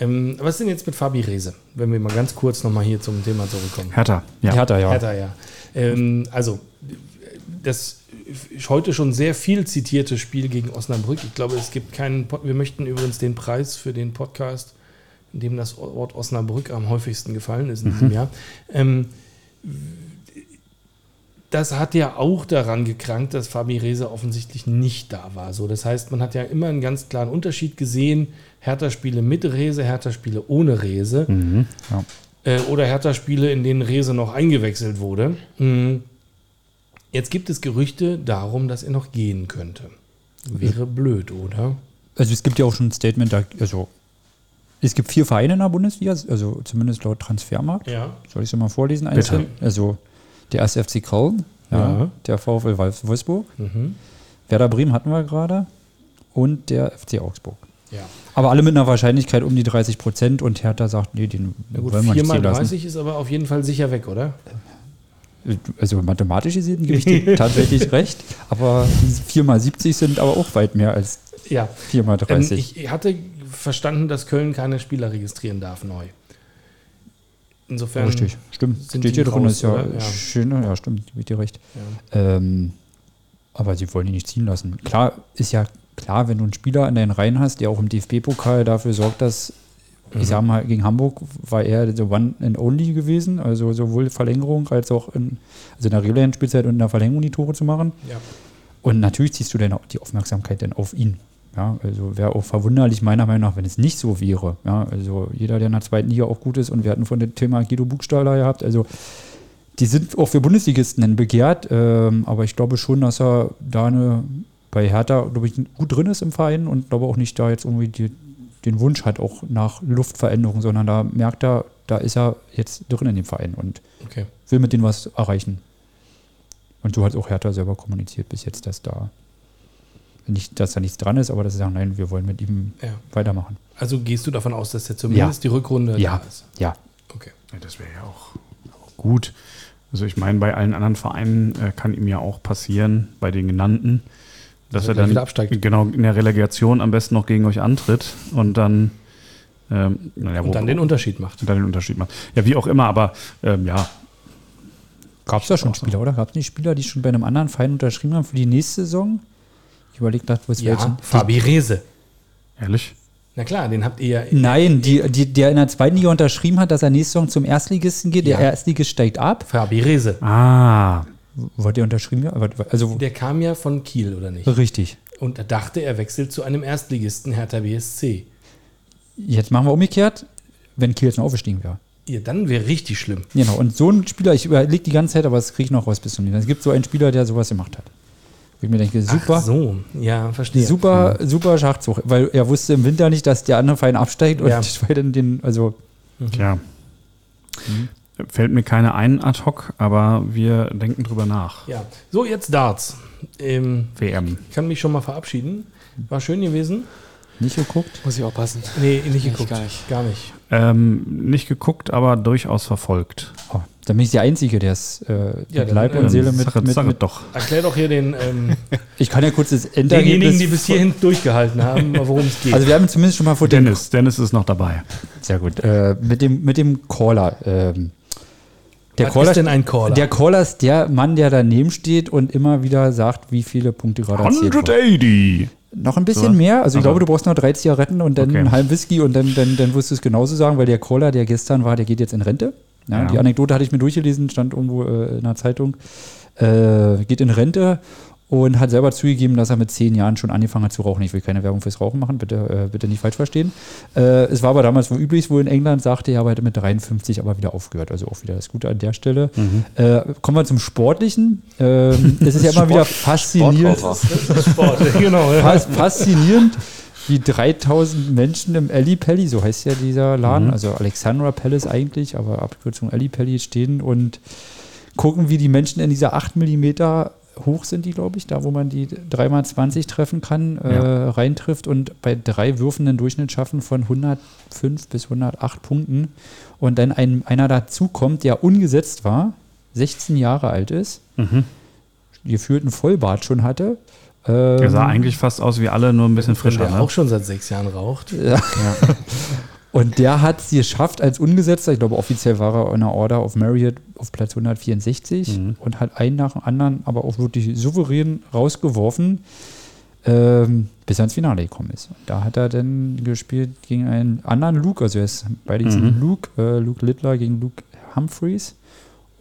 Ähm, was ist denn jetzt mit Fabi Rehse? Wenn wir mal ganz kurz nochmal hier zum Thema zurückkommen. Hertha, ja. Hertha, ja. Hertha, ja. Ähm, also, das heute schon sehr viel zitierte Spiel gegen Osnabrück. Ich glaube, es gibt keinen. Pod wir möchten übrigens den Preis für den Podcast, in dem das Wort Osnabrück am häufigsten gefallen ist in diesem Jahr. Ähm, das hat ja auch daran gekrankt, dass Fabi Rehse offensichtlich nicht da war. So, das heißt, man hat ja immer einen ganz klaren Unterschied gesehen. Hertha-Spiele mit Rehse, Hertha-Spiele ohne Rehse Mhm. Ja. äh, oder Hertha-Spiele, in denen Rehse noch eingewechselt wurde. Mhm. Jetzt gibt es Gerüchte darum, dass er noch gehen könnte. Wäre blöd, oder? Also es gibt ja auch schon ein Statement, da, also es gibt vier Vereine in der Bundesliga, also zumindest laut Transfermarkt. Ja. Soll ich es mal vorlesen? Einzeln? Also der 1. FC Köln, ja, der VfL Wolf- Wolfsburg, Mhm. Werder Bremen hatten wir gerade und der FC Augsburg. Ja. Aber alle mit einer Wahrscheinlichkeit um die 30 Prozent und Hertha sagt, nee, den Na gut, wollen wir 4 nicht mal ziehen lassen. 30 ist aber auf jeden Fall sicher weg, oder? Also mathematisch gesehen gebe ich dir <laughs> tatsächlich recht, aber 4 mal 70 sind aber auch weit mehr als Ja. 4 mal Ähm, 30. ich hatte verstanden, dass Köln keine Spieler registrieren darf neu. Insofern. Richtig, stimmt. Steht hier drin, raus, ist ja? Ja. schön, ja, stimmt, gebe ich dir recht. Ja. Ähm, aber sie wollen ihn nicht ziehen lassen. Klar, ist ja klar, wenn du einen Spieler in deinen Reihen hast, der auch im DFB-Pokal dafür sorgt, dass, Mhm. ich sag mal, gegen Hamburg war er so One and Only gewesen, also sowohl Verlängerung als auch in, also in der regulären Spielzeit und in der Verlängerung die Tore zu machen. Ja. Und natürlich ziehst du dann auch die Aufmerksamkeit dann auf ihn. Ja, also wäre auch verwunderlich, meiner Meinung nach, wenn es nicht so wäre. Ja, also jeder, der in der zweiten Liga auch gut ist, und wir hatten von dem Thema Guido Buchstaller gehabt, also die sind auch für Bundesligisten dann begehrt, ähm, aber ich glaube schon, dass er da eine, bei Hertha, glaube ich, gut drin ist im Verein und glaube auch nicht da jetzt irgendwie die, den Wunsch hat, auch nach Luftveränderung, sondern da merkt er, da ist er jetzt drin in dem Verein und Okay. will mit denen was erreichen. Und so hat auch Hertha selber kommuniziert bis jetzt, dass da nicht, dass da nichts dran ist, aber dass sie sagen, nein, wir wollen mit ihm Ja. weitermachen. Also gehst du davon aus, dass er zumindest die Rückrunde Ja. da ist? Ja. Okay. Ja, das wäre ja auch, auch gut. Also ich meine, bei allen anderen Vereinen äh, kann ihm ja auch passieren, bei den genannten, dass Dass er er dann wieder absteigt. genau in der Relegation am besten noch gegen euch antritt und dann ähm, naja, Und dann den Unterschied macht. und dann den Unterschied macht. Ja, wie auch immer, aber ähm, ja, Gab es da schon. Spieler, oder? Gab es nicht Spieler, die schon bei einem anderen Verein unterschrieben haben für die nächste Saison? Ich überlege gerade, was Ja, welchen. Fabi Rehse. ehrlich. Na klar, den habt ihr ja. Nein, die, die, der in der zweiten Liga unterschrieben hat, dass er nächste Saison zum Erstligisten geht. Der Ja. Erstligist steigt ab. Fabi Rehse. Ah, Wurde der unterschrieben? Ja, Also Der kam ja von Kiel, oder nicht? richtig. Und er dachte, er wechselt zu einem Erstligisten Hertha BSC. Jetzt machen wir umgekehrt, wenn Kiel jetzt noch aufgestiegen wäre. Ja, dann wäre richtig schlimm. Genau, und so ein Spieler, ich überlege die ganze Zeit, aber das kriege ich noch raus bis zum Ende. Es gibt so einen Spieler, der sowas gemacht hat. Wo ich mir denke, super, Ach so, ja, verstehe. super, super Schachzug, weil er wusste im Winter nicht, dass der andere Verein absteigt und Ja. <laughs> den, also tja. Fällt mir keine ein ad hoc, aber wir denken drüber nach. Ja. So, jetzt Darts. Ähm, WM. ich kann mich schon mal verabschieden. War schön gewesen. nicht geguckt. Muss ich aufpassen. Nee, nicht geguckt. gar nicht. Gar nicht. Ähm, nicht geguckt, aber durchaus verfolgt. Oh, dann bin ich der Einzige, der es äh, Ja, mit Leib und ähm, Seele mit, Sag mit, sag mit doch. Erklär doch hier den, ähm, <laughs> Ich kann ja kurz das denjenigen, Endergebnis. die bis hierhin durchgehalten haben, worum es geht. also wir haben zumindest schon mal vor dem Dennis, Dennis ist noch dabei. Sehr gut. Äh, mit, dem, mit dem Caller. Ähm, der Was Caller ist denn ein Caller? Der Caller ist der Mann, der daneben steht und immer wieder sagt, wie viele Punkte gerade erzielt wurden. 180! Noch ein bisschen So. mehr. Also ich Also- glaube, du brauchst noch drei Zigaretten und dann Okay. einen halben Whisky und dann, dann, dann wirst du es genauso sagen, weil der Caller, der gestern war, der geht jetzt in Rente. Ja, Ja. Die Anekdote hatte ich mir durchgelesen, stand irgendwo äh, in einer Zeitung. Äh, geht in Rente und hat selber zugegeben, dass er mit zehn Jahren schon angefangen hat zu rauchen. Ich will keine Werbung fürs Rauchen machen, bitte, äh, bitte nicht falsch verstehen. Äh, es war aber damals wohl üblich, wohl in England sagte er, aber er hätte mit 53 aber wieder aufgehört. Also auch wieder das Gute an der Stelle. Äh, kommen wir zum Sportlichen. Ähm, <laughs> es ist ja immer wieder faszinierend. Sport, <laughs> genau. Ja. Fas faszinierend, wie 3000 Menschen im Ali Pelli, so heißt ja dieser Laden, also Alexandra Palace eigentlich, aber Abkürzung Ali Pelli stehen und gucken, wie die Menschen in dieser 8 mm hoch sind die, glaube ich, da wo man die 3x20 treffen kann, äh, Ja. reintrifft und bei drei Würfen einen Durchschnitt schaffen von 105 bis 108 Punkten und dann ein, einer dazukommt, der ungesetzt war, 16 Jahre alt ist, Mhm. geführten Vollbart schon hatte. Ähm, Der sah eigentlich fast aus wie alle, nur ein bisschen frischer. der Ne? auch schon seit sechs Jahren raucht. <laughs> Und der hat es geschafft als Ungesetzter, ich glaube offiziell war er in der Order of Marriott auf Platz 164 Mhm. und hat einen nach dem anderen aber auch wirklich souverän rausgeworfen, ähm, bis er ins Finale gekommen ist. Und da hat er dann gespielt gegen einen anderen Luke, also er ist beide Mhm. Luke, äh, Luke Littler gegen Luke Humphreys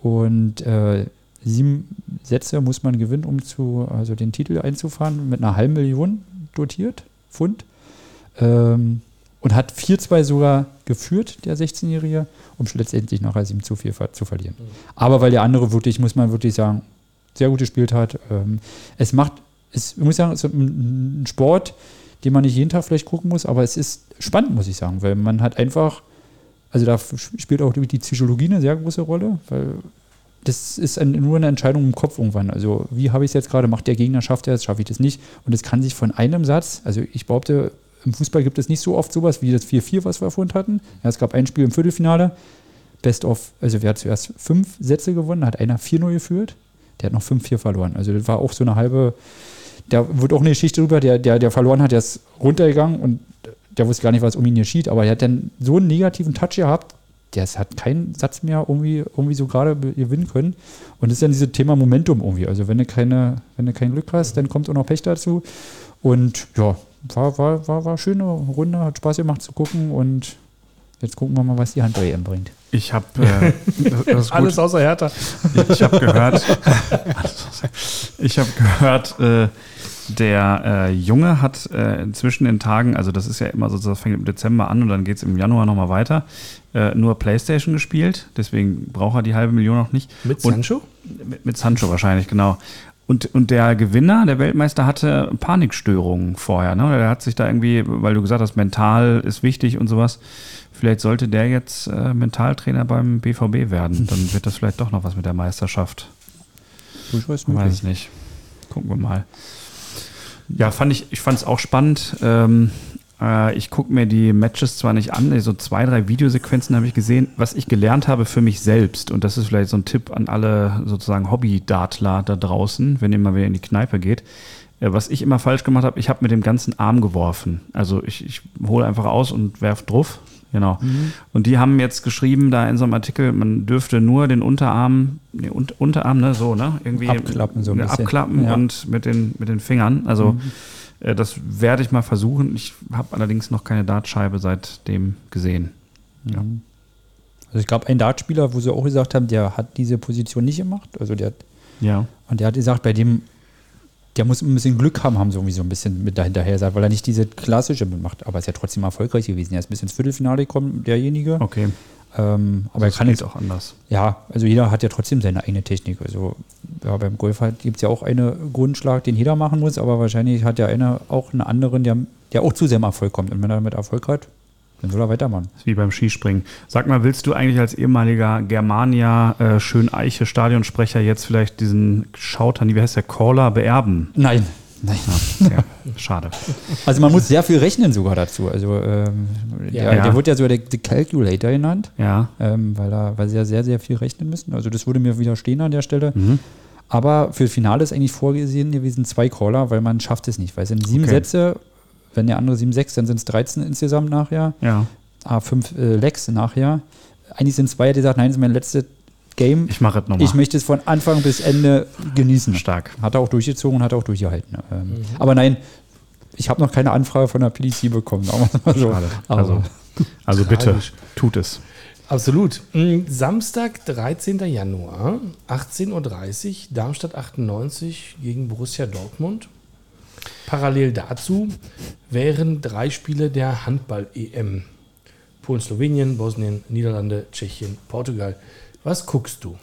und äh, sieben Sätze muss man gewinnen, um zu, also den Titel einzufahren, mit einer halben Million dotiert, Pfund. Ähm, und hat 4-2 sogar geführt, der 16-Jährige, um letztendlich nachher 7 zu 4 ver- zu verlieren. Aber weil der andere wirklich, muss man wirklich sagen, sehr gut gespielt hat. Ähm, es macht, es, ich muss sagen, es ist ein Sport, den man nicht jeden Tag vielleicht gucken muss, aber es ist spannend, muss ich sagen, weil man hat einfach, also da spielt auch die Psychologie eine sehr große Rolle, weil das ist ein, nur eine Entscheidung im Kopf irgendwann. Also, wie habe ich es jetzt gerade? Macht der Gegner, schafft er es, schaffe ich das nicht? Und es kann sich von einem Satz, also ich behaupte, im Fußball gibt es nicht so oft sowas wie das 4-4, was wir vorhin hatten. Ja, es gab ein Spiel im Viertelfinale, Best of, also wer hat zuerst fünf Sätze gewonnen, hat einer 4-0 geführt, der hat noch 5-4 verloren. Also das war auch so eine halbe, da wird auch eine Geschichte drüber, der, der, der verloren hat, der ist runtergegangen und der wusste gar nicht, was um ihn geschieht, aber er hat dann so einen negativen Touch gehabt, der hat keinen Satz mehr irgendwie, irgendwie so gerade gewinnen können. Und das ist dann dieses Thema Momentum irgendwie. Also wenn du keine, wenn du kein Glück hast, dann kommt auch noch Pech dazu. Und ja, war, war, war, war schöne Runde, hat Spaß gemacht zu gucken und jetzt gucken wir mal, was die Hand-EM bringt. Ich habe äh. <laughs> Alles außer Hertha. Ich habe gehört, <laughs> ich habe gehört, äh, der äh, Junge hat äh, zwischen den Tagen, also das ist ja immer so, das fängt im Dezember an und dann geht es im Januar nochmal weiter, äh, nur Playstation gespielt. Deswegen braucht er die halbe Million noch nicht. Mit Und- Sancho? Mit, mit Sancho wahrscheinlich, genau. Und, und der Gewinner, der Weltmeister, hatte Panikstörungen vorher. Ne? Der hat sich da irgendwie, weil du gesagt hast, mental ist wichtig und sowas. Vielleicht sollte der jetzt äh, Mentaltrainer beim BVB werden. <laughs> Dann wird das vielleicht doch noch was mit der Meisterschaft. Durchaus Ich weiß nicht. Gucken wir mal. Ja, fand ich, ich fand es auch spannend. Ähm, äh, ich gucke mir die Matches zwar nicht an, so zwei, drei Videosequenzen habe ich gesehen. Was ich gelernt habe für mich selbst, und das ist vielleicht so ein Tipp an alle sozusagen Hobby-Dartler da draußen, wenn ihr mal wieder in die Kneipe geht. Äh, was ich immer falsch gemacht habe, ich habe mit dem ganzen Arm geworfen. Also ich, ich hole einfach aus und werf drauf. Genau. Und die haben jetzt geschrieben, da in so einem Artikel, man dürfte nur den Unterarm, nee, Un- Unterarm, ne, so, ne? Irgendwie Abklappen so ein äh, bisschen. abklappen Ja. und mit den, mit den Fingern. Also äh, das werde ich mal versuchen. Ich habe allerdings noch keine Dartscheibe seitdem gesehen. Ja. Also es gab einen Dartspieler, wo sie auch gesagt haben, der hat diese Position nicht gemacht. Also der hat, Ja. und der hat gesagt, bei dem, der muss ein bisschen Glück haben, haben sie irgendwie so ein bisschen mit dahinterher gesagt, weil er nicht diese klassische mitmacht. Aber er ist ja trotzdem erfolgreich gewesen. Er ist bis ins Viertelfinale gekommen, derjenige. Okay. Ähm, aber er Das kann jetzt auch anders. Ja, also jeder hat ja trotzdem seine eigene Technik. Also ja, beim Golf gibt es ja auch einen Grundschlag, den jeder machen muss, aber wahrscheinlich hat ja einer auch einen anderen, der, der auch zu seinem Erfolg kommt. Und wenn er damit Erfolg hat, dann soll er weitermachen. Das ist wie beim Skispringen. Sag mal, willst du eigentlich als ehemaliger Germania äh, Schöneiche Stadionsprecher jetzt vielleicht diesen Schautern, wie heißt der Caller, beerben? Nein, nein. Ja, <laughs> schade. Also man muss sehr viel rechnen sogar dazu. Also ähm, Ja. der, der wird ja so der, der Calculator genannt, Ja. ähm, weil, er, weil sie ja sehr, sehr viel rechnen müssen. Also das würde mir widerstehen an der Stelle. Mhm. Aber für Finale ist eigentlich vorgesehen gewesen zwei Caller, weil man schafft es nicht. Weil es sind sieben Okay. Sätze, wenn der andere sieben, sechs, dann sind es 13 insgesamt nachher. Ja. A5 äh, Legs nachher. Eigentlich sind zwei, die gesagt, nein, das ist mein letztes Game. Ich mache es nochmal. Ich möchte es von Anfang bis Ende genießen. Stark. Hat er auch durchgezogen und hat auch durchgehalten. Ähm, Aber nein, ich habe noch keine Anfrage von der PDC bekommen. so. Schade. Also, also bitte, tut es. Absolut. Mm, Samstag, 13. Januar, 18.30 Uhr, Darmstadt 98 gegen Borussia Dortmund. Parallel dazu wären drei Spiele der Handball-EM. Polen, Slowenien, Bosnien, Niederlande, Tschechien, Portugal. Was guckst du?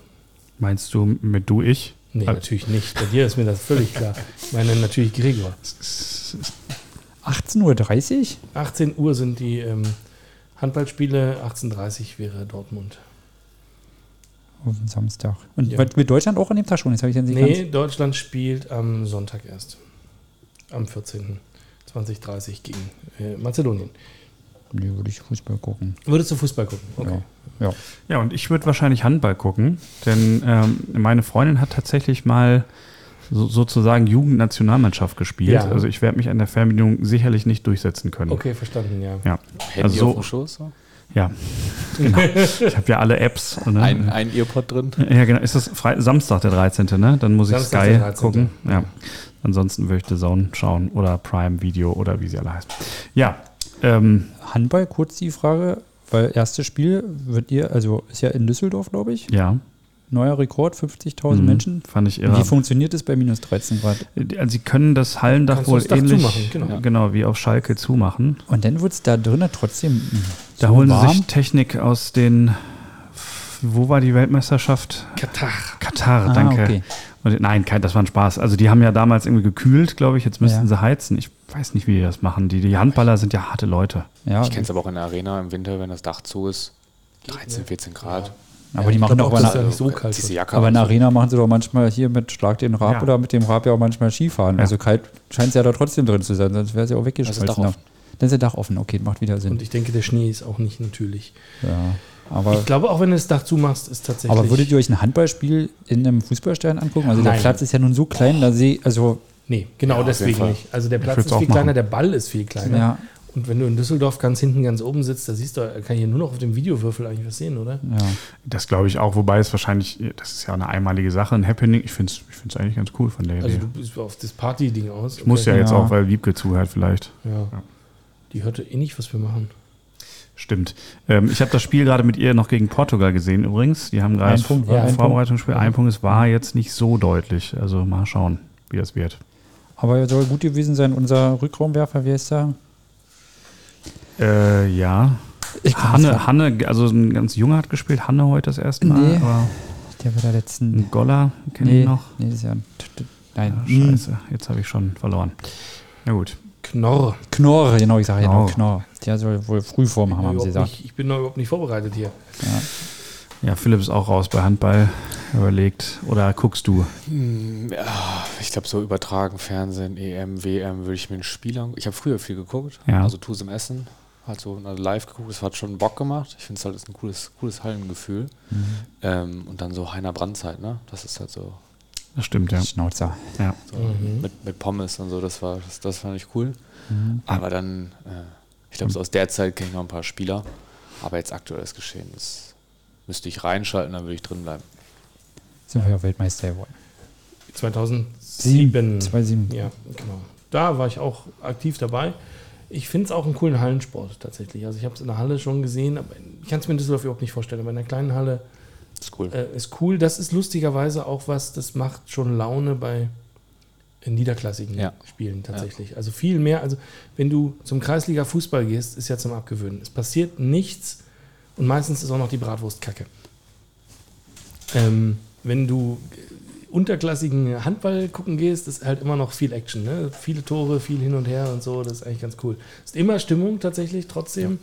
Meinst du mit du ich? Nee, Äh, natürlich nicht. Bei dir ist mir das völlig klar. Ich meine natürlich Gregor. <laughs> 18.30 Uhr? 18 Uhr sind die ähm, Handballspiele, 18.30 Uhr wäre Dortmund. Auf den Samstag. Und Ja. wird mit Deutschland auch an dem Tag schon? Jetzt habe ich Nee, Deutschland spielt am Sonntag erst. Am 14. 2030 gegen äh, Mazedonien. ganz. Nee, würde ich Fußball gucken. Würdest du Fußball gucken? Okay. Ja. Ja. Ja, und ich würde wahrscheinlich Handball gucken, denn ähm, meine Freundin hat tatsächlich mal so, sozusagen Jugendnationalmannschaft gespielt. Ja. Also ich werde mich an der Fernbedienung sicherlich nicht durchsetzen können. Okay, verstanden, ja. Ja, Handy Also so- auf dem Schoß? So? ja, <laughs> genau. Ich habe ja alle Apps. Ne? Ein, ein Earpod drin? ja, genau. Ist das Fre Samstag der 13., ne? Dann muss ich Samstag Sky der 13.. gucken. Ja. Ansonsten würde ich The Zone schauen oder Prime Video oder wie sie alle heißen. Ja, ähm, Handball, kurz die Frage, weil erstes Spiel wird ihr, also ist ja in Düsseldorf, glaube ich. ja. Neuer Rekord, 50.000 Mhm. Menschen. Fand ich Wie irre. funktioniert es bei minus 13 Grad? Also sie können das Hallendach Kannst wohl das ähnlich zumachen, genau. genau, wie auf Schalke zumachen. Und dann wird es da drinnen trotzdem Da so holen warm. sie sich Technik aus den. Wo war die Weltmeisterschaft? Katar. Katar, Ah, danke. okay. Und, nein, kein, das war ein Spaß. Also die haben ja damals irgendwie gekühlt, glaube ich. Jetzt müssten Ja. sie heizen. Ich weiß nicht, wie die das machen. Die, die Handballer sind ja harte Leute. Ja, Ich kenne es aber auch in der Arena im Winter, wenn das Dach zu ist. 13, 14 Grad. aber die Ich machen doch auch, bei dass einer, ja so kalt die aber in der. Arena machen sie doch manchmal hier mit Schlag den Rab Ja. oder mit dem Rab ja auch manchmal Skifahren. Ja. Also kalt scheint es ja da trotzdem drin zu sein, sonst wäre es ja auch offen. Dann ist der Dach offen, okay, macht wieder Sinn. Und ich denke, der Schnee ist auch nicht natürlich. ja. Aber, Ich glaube, auch wenn du das Dach zumachst, ist tatsächlich. aber würdet ihr euch ein Handballspiel in einem Fußballstadion angucken? Also der Nein. Platz ist ja nun so klein, da sehe also Nee, genau Ja, deswegen nicht. Also der Platz ist viel machen. kleiner, der Ball ist viel kleiner. ja, Und wenn du in Düsseldorf ganz hinten ganz oben sitzt, da siehst du, kann ich hier nur noch auf dem Videowürfel eigentlich was sehen, oder? ja. Das glaube ich auch, wobei es wahrscheinlich, das ist ja eine einmalige Sache, ein Happening. Ich finde es ich find's eigentlich ganz cool von der Also Idee. du bist auf das Party-Ding aus. Ich muss ja, jetzt Ja. auch, weil Wiebke zuhört vielleicht. Ja. Die hörte eh nicht, was wir machen. Stimmt. Ähm, ich habe das Spiel gerade mit ihr noch gegen Portugal gesehen übrigens. Die haben gerade Ein Punkt, war ein ein Vorbereitungsspiel. Ein Punkt, es war jetzt nicht so deutlich. Also mal schauen, wie das wird. Aber er soll gut gewesen sein, unser Rückraumwerfer, wie heißt der? Äh, ja. Ich Hanne, Hanne, also ein ganz junger hat gespielt. Hanne heute das erste Mal. Nee. Aber Der war der letzten. ein Goller kenne Nee, ich noch. nee, das ist ja. Nein. Ah, Hm. scheiße, jetzt habe ich schon verloren. Na gut. Knorr. Knorr, genau, ich sage ja Knorr. genau Knorr. Der soll wohl Frühform haben, haben sie gesagt. nicht, ich bin noch überhaupt nicht vorbereitet hier. Ja. Ja, Philipp ist auch raus bei Handball überlegt. Oder guckst du? Hm, ja, ich glaube, so übertragen, Fernsehen, EM, WM, würde ich mir ein Spiel angucken. Ich habe früher viel geguckt, Ja. also Tus im Essen, halt so also live geguckt, das hat schon Bock gemacht. Ich finde es halt ist ein cooles, cooles Hallengefühl. Ähm, und dann so Heiner Brandzeit, ne? Das ist halt so, Das stimmt, ja. Schnauzer. ja. so Mhm. mit, mit Pommes und so, das war, das, das fand ich cool. Mhm. Aber dann, äh, ich glaube, so aus der Zeit kenne ich noch ein paar Spieler. Aber jetzt aktuelles Geschehen, das müsste ich reinschalten, dann würde ich drin bleiben. Sind wir ja Weltmeister geworden. 2007. 2007. Ja, genau. Da war ich auch aktiv dabei. Ich finde es auch einen coolen Hallensport tatsächlich. Also ich habe es in der Halle schon gesehen, aber ich kann es mir in Düsseldorf überhaupt nicht vorstellen. Aber in der kleinen Halle ist cool. äh, ist cool. Das ist lustigerweise auch was, das macht schon Laune bei niederklassigen Ja. Spielen tatsächlich. Also viel mehr. Also wenn du zum Kreisliga Fußball gehst, ist ja zum Abgewöhnen. Es passiert nichts und meistens ist auch noch die Bratwurst kacke. Ähm, wenn du unterklassigen Handball gucken gehst, ist halt immer noch viel Action. Ne? Viele Tore, viel hin und her und so. Das ist eigentlich ganz cool. Ist immer Stimmung tatsächlich trotzdem.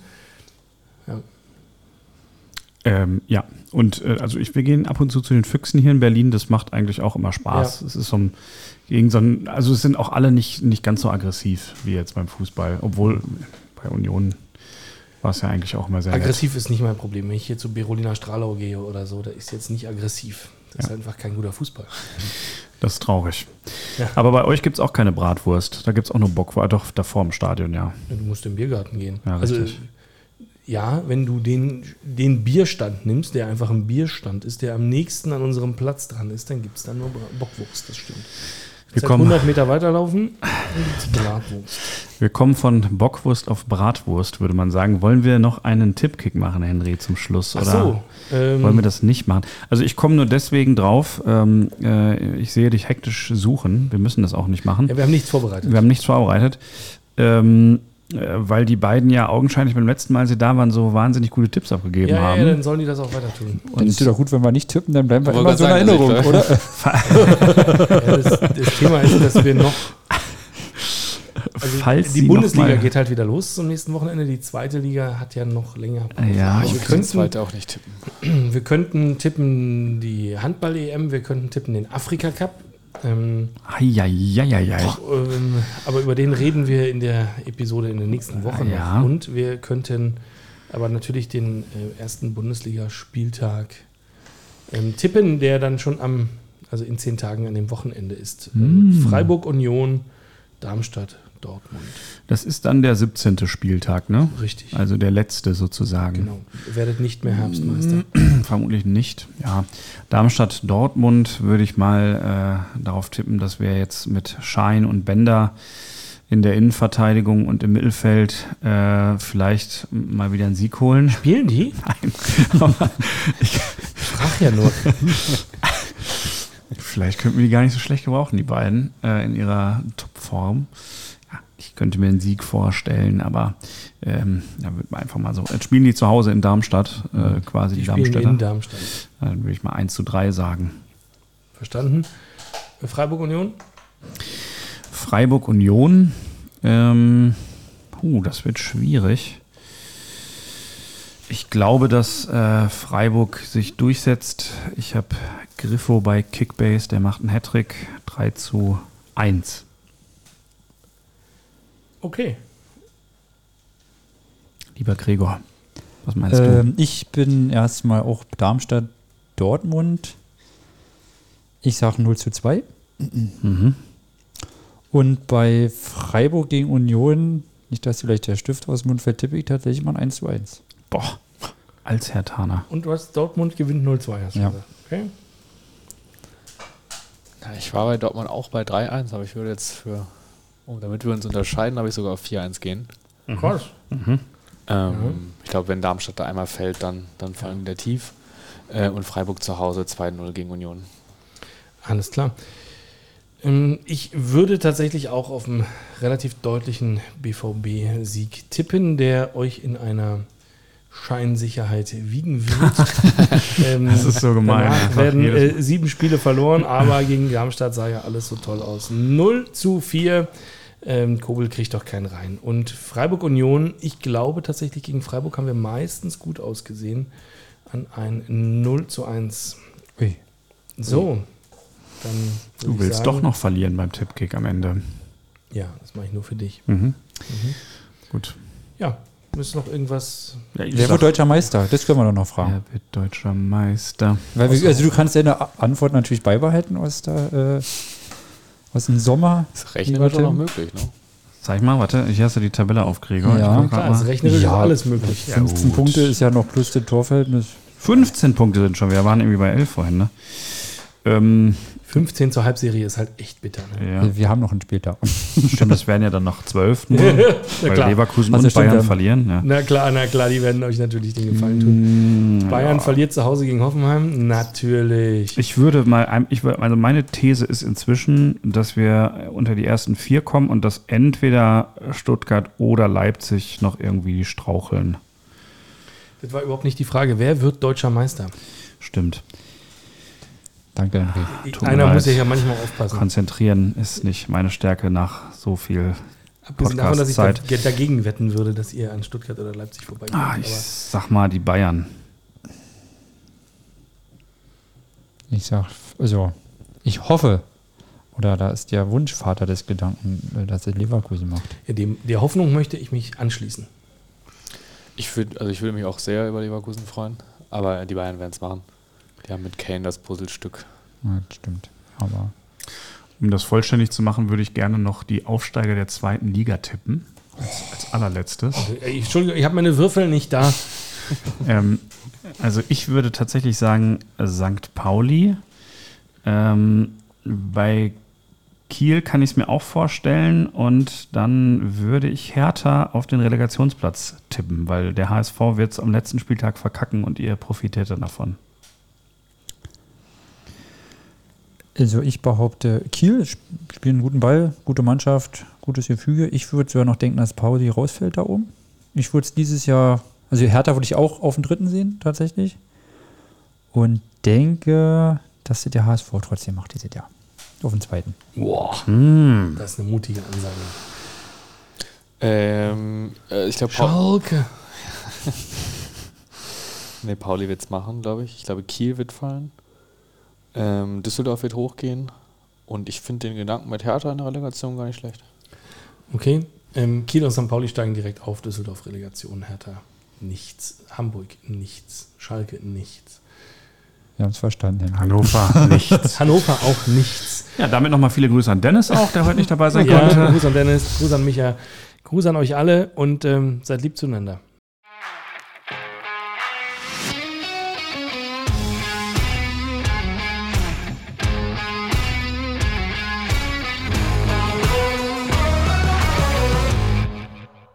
Ähm, ja, und äh, also ich, wir gehen ab und zu zu den Füchsen hier in Berlin. Das macht eigentlich auch immer Spaß. Es ist so ein, gegen so ein, also es sind auch alle nicht, nicht ganz so aggressiv wie jetzt beim Fußball. Obwohl bei Union war es ja eigentlich auch immer sehr nett. Aggressiv ist nicht mein Problem. Wenn ich hier zu Berolina Stralau gehe oder so, da ist jetzt nicht aggressiv. Das ist einfach kein guter Fußball. Das ist traurig. Ja. Aber bei euch gibt es auch keine Bratwurst. Da gibt es auch nur Bockwurst. Doch, davor im Stadion, ja. Du musst im Biergarten gehen. Ja, also, richtig. ja, wenn du den, den Bierstand nimmst, der einfach ein Bierstand ist, der am nächsten an unserem Platz dran ist, dann gibt es da nur Bockwurst, das stimmt. Wir kommen, 100 Meter weiterlaufen Bratwurst. wir kommen von Bockwurst auf Bratwurst, würde man sagen. Wollen wir noch einen Tippkick machen, Henry, zum Schluss? Ach Oder so. Ähm, wollen wir das nicht machen? Also ich komme nur deswegen drauf. Ähm, äh, ich sehe dich hektisch suchen. Wir müssen das auch nicht machen. ja, wir haben nichts vorbereitet. Wir haben nichts vorbereitet. Ähm, äh, weil die beiden ja augenscheinlich beim letzten Mal, als sie da waren, so wahnsinnig gute Tipps abgegeben ja, haben. ja, dann sollen die das auch weiter tun. Dann ist es doch gut, wenn wir nicht tippen, dann bleiben wir immer so in Erinnerung, also oder? <laughs> Ja, das, das Thema ist, dass wir noch. Also Falls die Bundesliga geht halt wieder los zum nächsten Wochenende. Die zweite Liga hat ja noch länger. Ja, Aber Ich wir, den könnten, zweiten auch nicht tippen. <clears throat> wir könnten tippen die Handball-EM, wir könnten tippen den Afrika-Cup. Ähm, Eieieiei. ähm, aber über den reden wir in der Episode in der nächsten Woche Ja. noch. Und wir könnten aber natürlich den äh, ersten Bundesliga-Spieltag ähm, tippen, der dann schon am, also in zehn Tagen an dem Wochenende ist. Ähm, Mm. Freiburg Union, Darmstadt, Dortmund. Das ist dann der 17. Spieltag, ne? Richtig. Also der letzte sozusagen. Genau. Ihr werdet nicht mehr Herbstmeister. <clears throat> Vermutlich nicht. Ja, Darmstadt, Dortmund würde ich mal äh, darauf tippen, dass wir jetzt mit Schein und Bender in der Innenverteidigung und im Mittelfeld äh, vielleicht mal wieder einen Sieg holen. Spielen die? <laughs> Nein. Ich frage ja nur. <laughs> vielleicht könnten wir die gar nicht so schlecht gebrauchen, die beiden, äh, in ihrer Topform. Ich könnte mir einen Sieg vorstellen, aber ähm, da würde man einfach mal so. Jetzt spielen die zu Hause in Darmstadt, äh, quasi die, Die Darmstädter. in Darmstadt. Dann würde ich mal 1 zu 3 sagen. Verstanden? Freiburg Union? Freiburg Union. Ähm, puh, das wird schwierig. Ich glaube, dass äh, Freiburg sich durchsetzt. Ich habe Griffo bei Kickbase, der macht einen Hattrick. 3 zu 1. Okay. Lieber Gregor, was meinst Ähm, ich bin erstmal auch Darmstadt, Dortmund. Ich sage 0 zu 2. du? Mhm. Und bei Freiburg gegen Union, nicht, dass vielleicht der Stift aus dem Mund fällt, tippe ich tatsächlich mal ein 1 zu 1. Boah, als Herr Taner. Und du hast Dortmund gewinnt 0-2, hast du Ja. gesagt. Okay. Ja, ich war bei Dortmund auch bei 3-1, aber ich würde jetzt für, oh, damit wir uns unterscheiden, habe ich sogar auf 4-1 gehen. Krass. Mhm. Ähm, Mhm. Ich glaube, wenn Darmstadt da einmal fällt, dann, dann fallen die da tief. Äh, und Freiburg zu Hause 2-0 gegen Union. Alles klar. Ähm, Ich würde tatsächlich auch auf einen relativ deutlichen BVB-Sieg tippen, der euch in einer Scheinsicherheit wiegen wird. <laughs> ähm, Das ist so gemein. Danach werden äh, sieben Spiele verloren, aber gegen Darmstadt sah ja alles so toll aus. 0 zu 4. Ähm, Kobel kriegt doch keinen rein. Und Freiburg Union, ich glaube tatsächlich, gegen Freiburg haben wir meistens gut ausgesehen. An ein 0 zu 1. Ui. So. Dann Du willst sagen- doch noch verlieren beim Tippkick am Ende. Ja, das mache ich nur für dich. Mhm. Gut. Ja, müssen noch irgendwas. Ja, Wer sag, wird deutscher Meister? Das können wir doch noch fragen. wer wird deutscher Meister? Weil also du kannst deine Antwort natürlich beibehalten aus, der, äh, aus dem Sommer. Das Rechnen wird doch noch möglich, ne? Sag ich mal, warte, ich hast du die Tabelle auf, Gregor. Ja. Klar, es mal. rechnerisch Ja. alles möglich. Ja, 15 gut. Punkte ist ja noch plus das Torverhältnis. 15 Punkte sind schon, wir waren irgendwie bei 11 vorhin, ne? Ähm, 15 zur Halbserie ist halt echt bitter. Ne? ja, Wir haben noch einen Spieltag. stimmt, das wären ja dann noch 12 nur, Na weil klar. Leverkusen Also und Bayern ja. verlieren. Ja. Na klar, na klar, die werden euch natürlich den Gefallen tun. Mm, Bayern ja. verliert zu Hause gegen Hoffenheim? Natürlich. Ich würde mal, ich also meine These ist inzwischen, dass wir unter die ersten vier kommen und dass entweder Stuttgart oder Leipzig noch irgendwie straucheln. Das war überhaupt nicht die Frage. Wer wird deutscher Meister? Stimmt. Danke, Henry. Tut mir Einer muss ja manchmal aufpassen. Konzentrieren ist nicht meine Stärke nach so viel. Abgesehen davon, dass ich Podcast-Zeit. da- dagegen wetten würde, dass ihr an Stuttgart oder Leipzig vorbeigeht. Ah, ich sag mal die Bayern. Ich sag, also, ich hoffe, oder da ist der Wunschvater des Gedanken, äh, dass er Leverkusen macht. ja, dem, der Hoffnung möchte ich mich anschließen. Ich würde also ich würde mich auch sehr über Leverkusen freuen, aber die Bayern werden es machen. Haben mit Kane das Puzzlestück. Ja, das stimmt. Aber Um das vollständig zu machen, würde ich gerne noch die Aufsteiger der zweiten Liga tippen. Als, als allerletztes. Äh, ich- Entschuldigung, ich habe meine Würfel nicht da. <laughs> ähm, also ich würde tatsächlich sagen äh, St. Pauli. Ähm, bei Kiel kann ich es mir auch vorstellen und dann würde ich Hertha auf den Relegationsplatz tippen, weil der HSV wird es am letzten Spieltag verkacken und ihr profitiert dann davon. Also ich behaupte, Kiel sp- spielt einen guten Ball, gute Mannschaft, gutes Gefüge. Ich würde sogar noch denken, dass Pauli rausfällt da oben. Ich würde es dieses Jahr, also Hertha würde ich auch auf den dritten sehen, tatsächlich. Und denke, dass sie der HSV trotzdem macht dieses Jahr. Auf den zweiten. Boah, Hm. das ist eine mutige Ansage. Ähm, äh, ich glaube, Schalke. <laughs> nee, Pauli wird es machen, glaube ich. Ich glaube, Kiel wird fallen. Ähm, Düsseldorf wird hochgehen. Und ich finde den Gedanken mit Hertha in der Relegation gar nicht schlecht. Okay. Ähm, Kiel und St. Pauli steigen direkt auf. Düsseldorf Relegation. Hertha nichts. Hamburg nichts. Schalke nichts. Wir haben es verstanden. Hannover <laughs> nichts. Hannover auch nichts. Ja, damit nochmal viele Grüße an Dennis auch, der heute nicht dabei sein Ja, konnte. Gruß an Dennis, Gruß an Micha, Gruß an euch alle und ähm, seid lieb zueinander.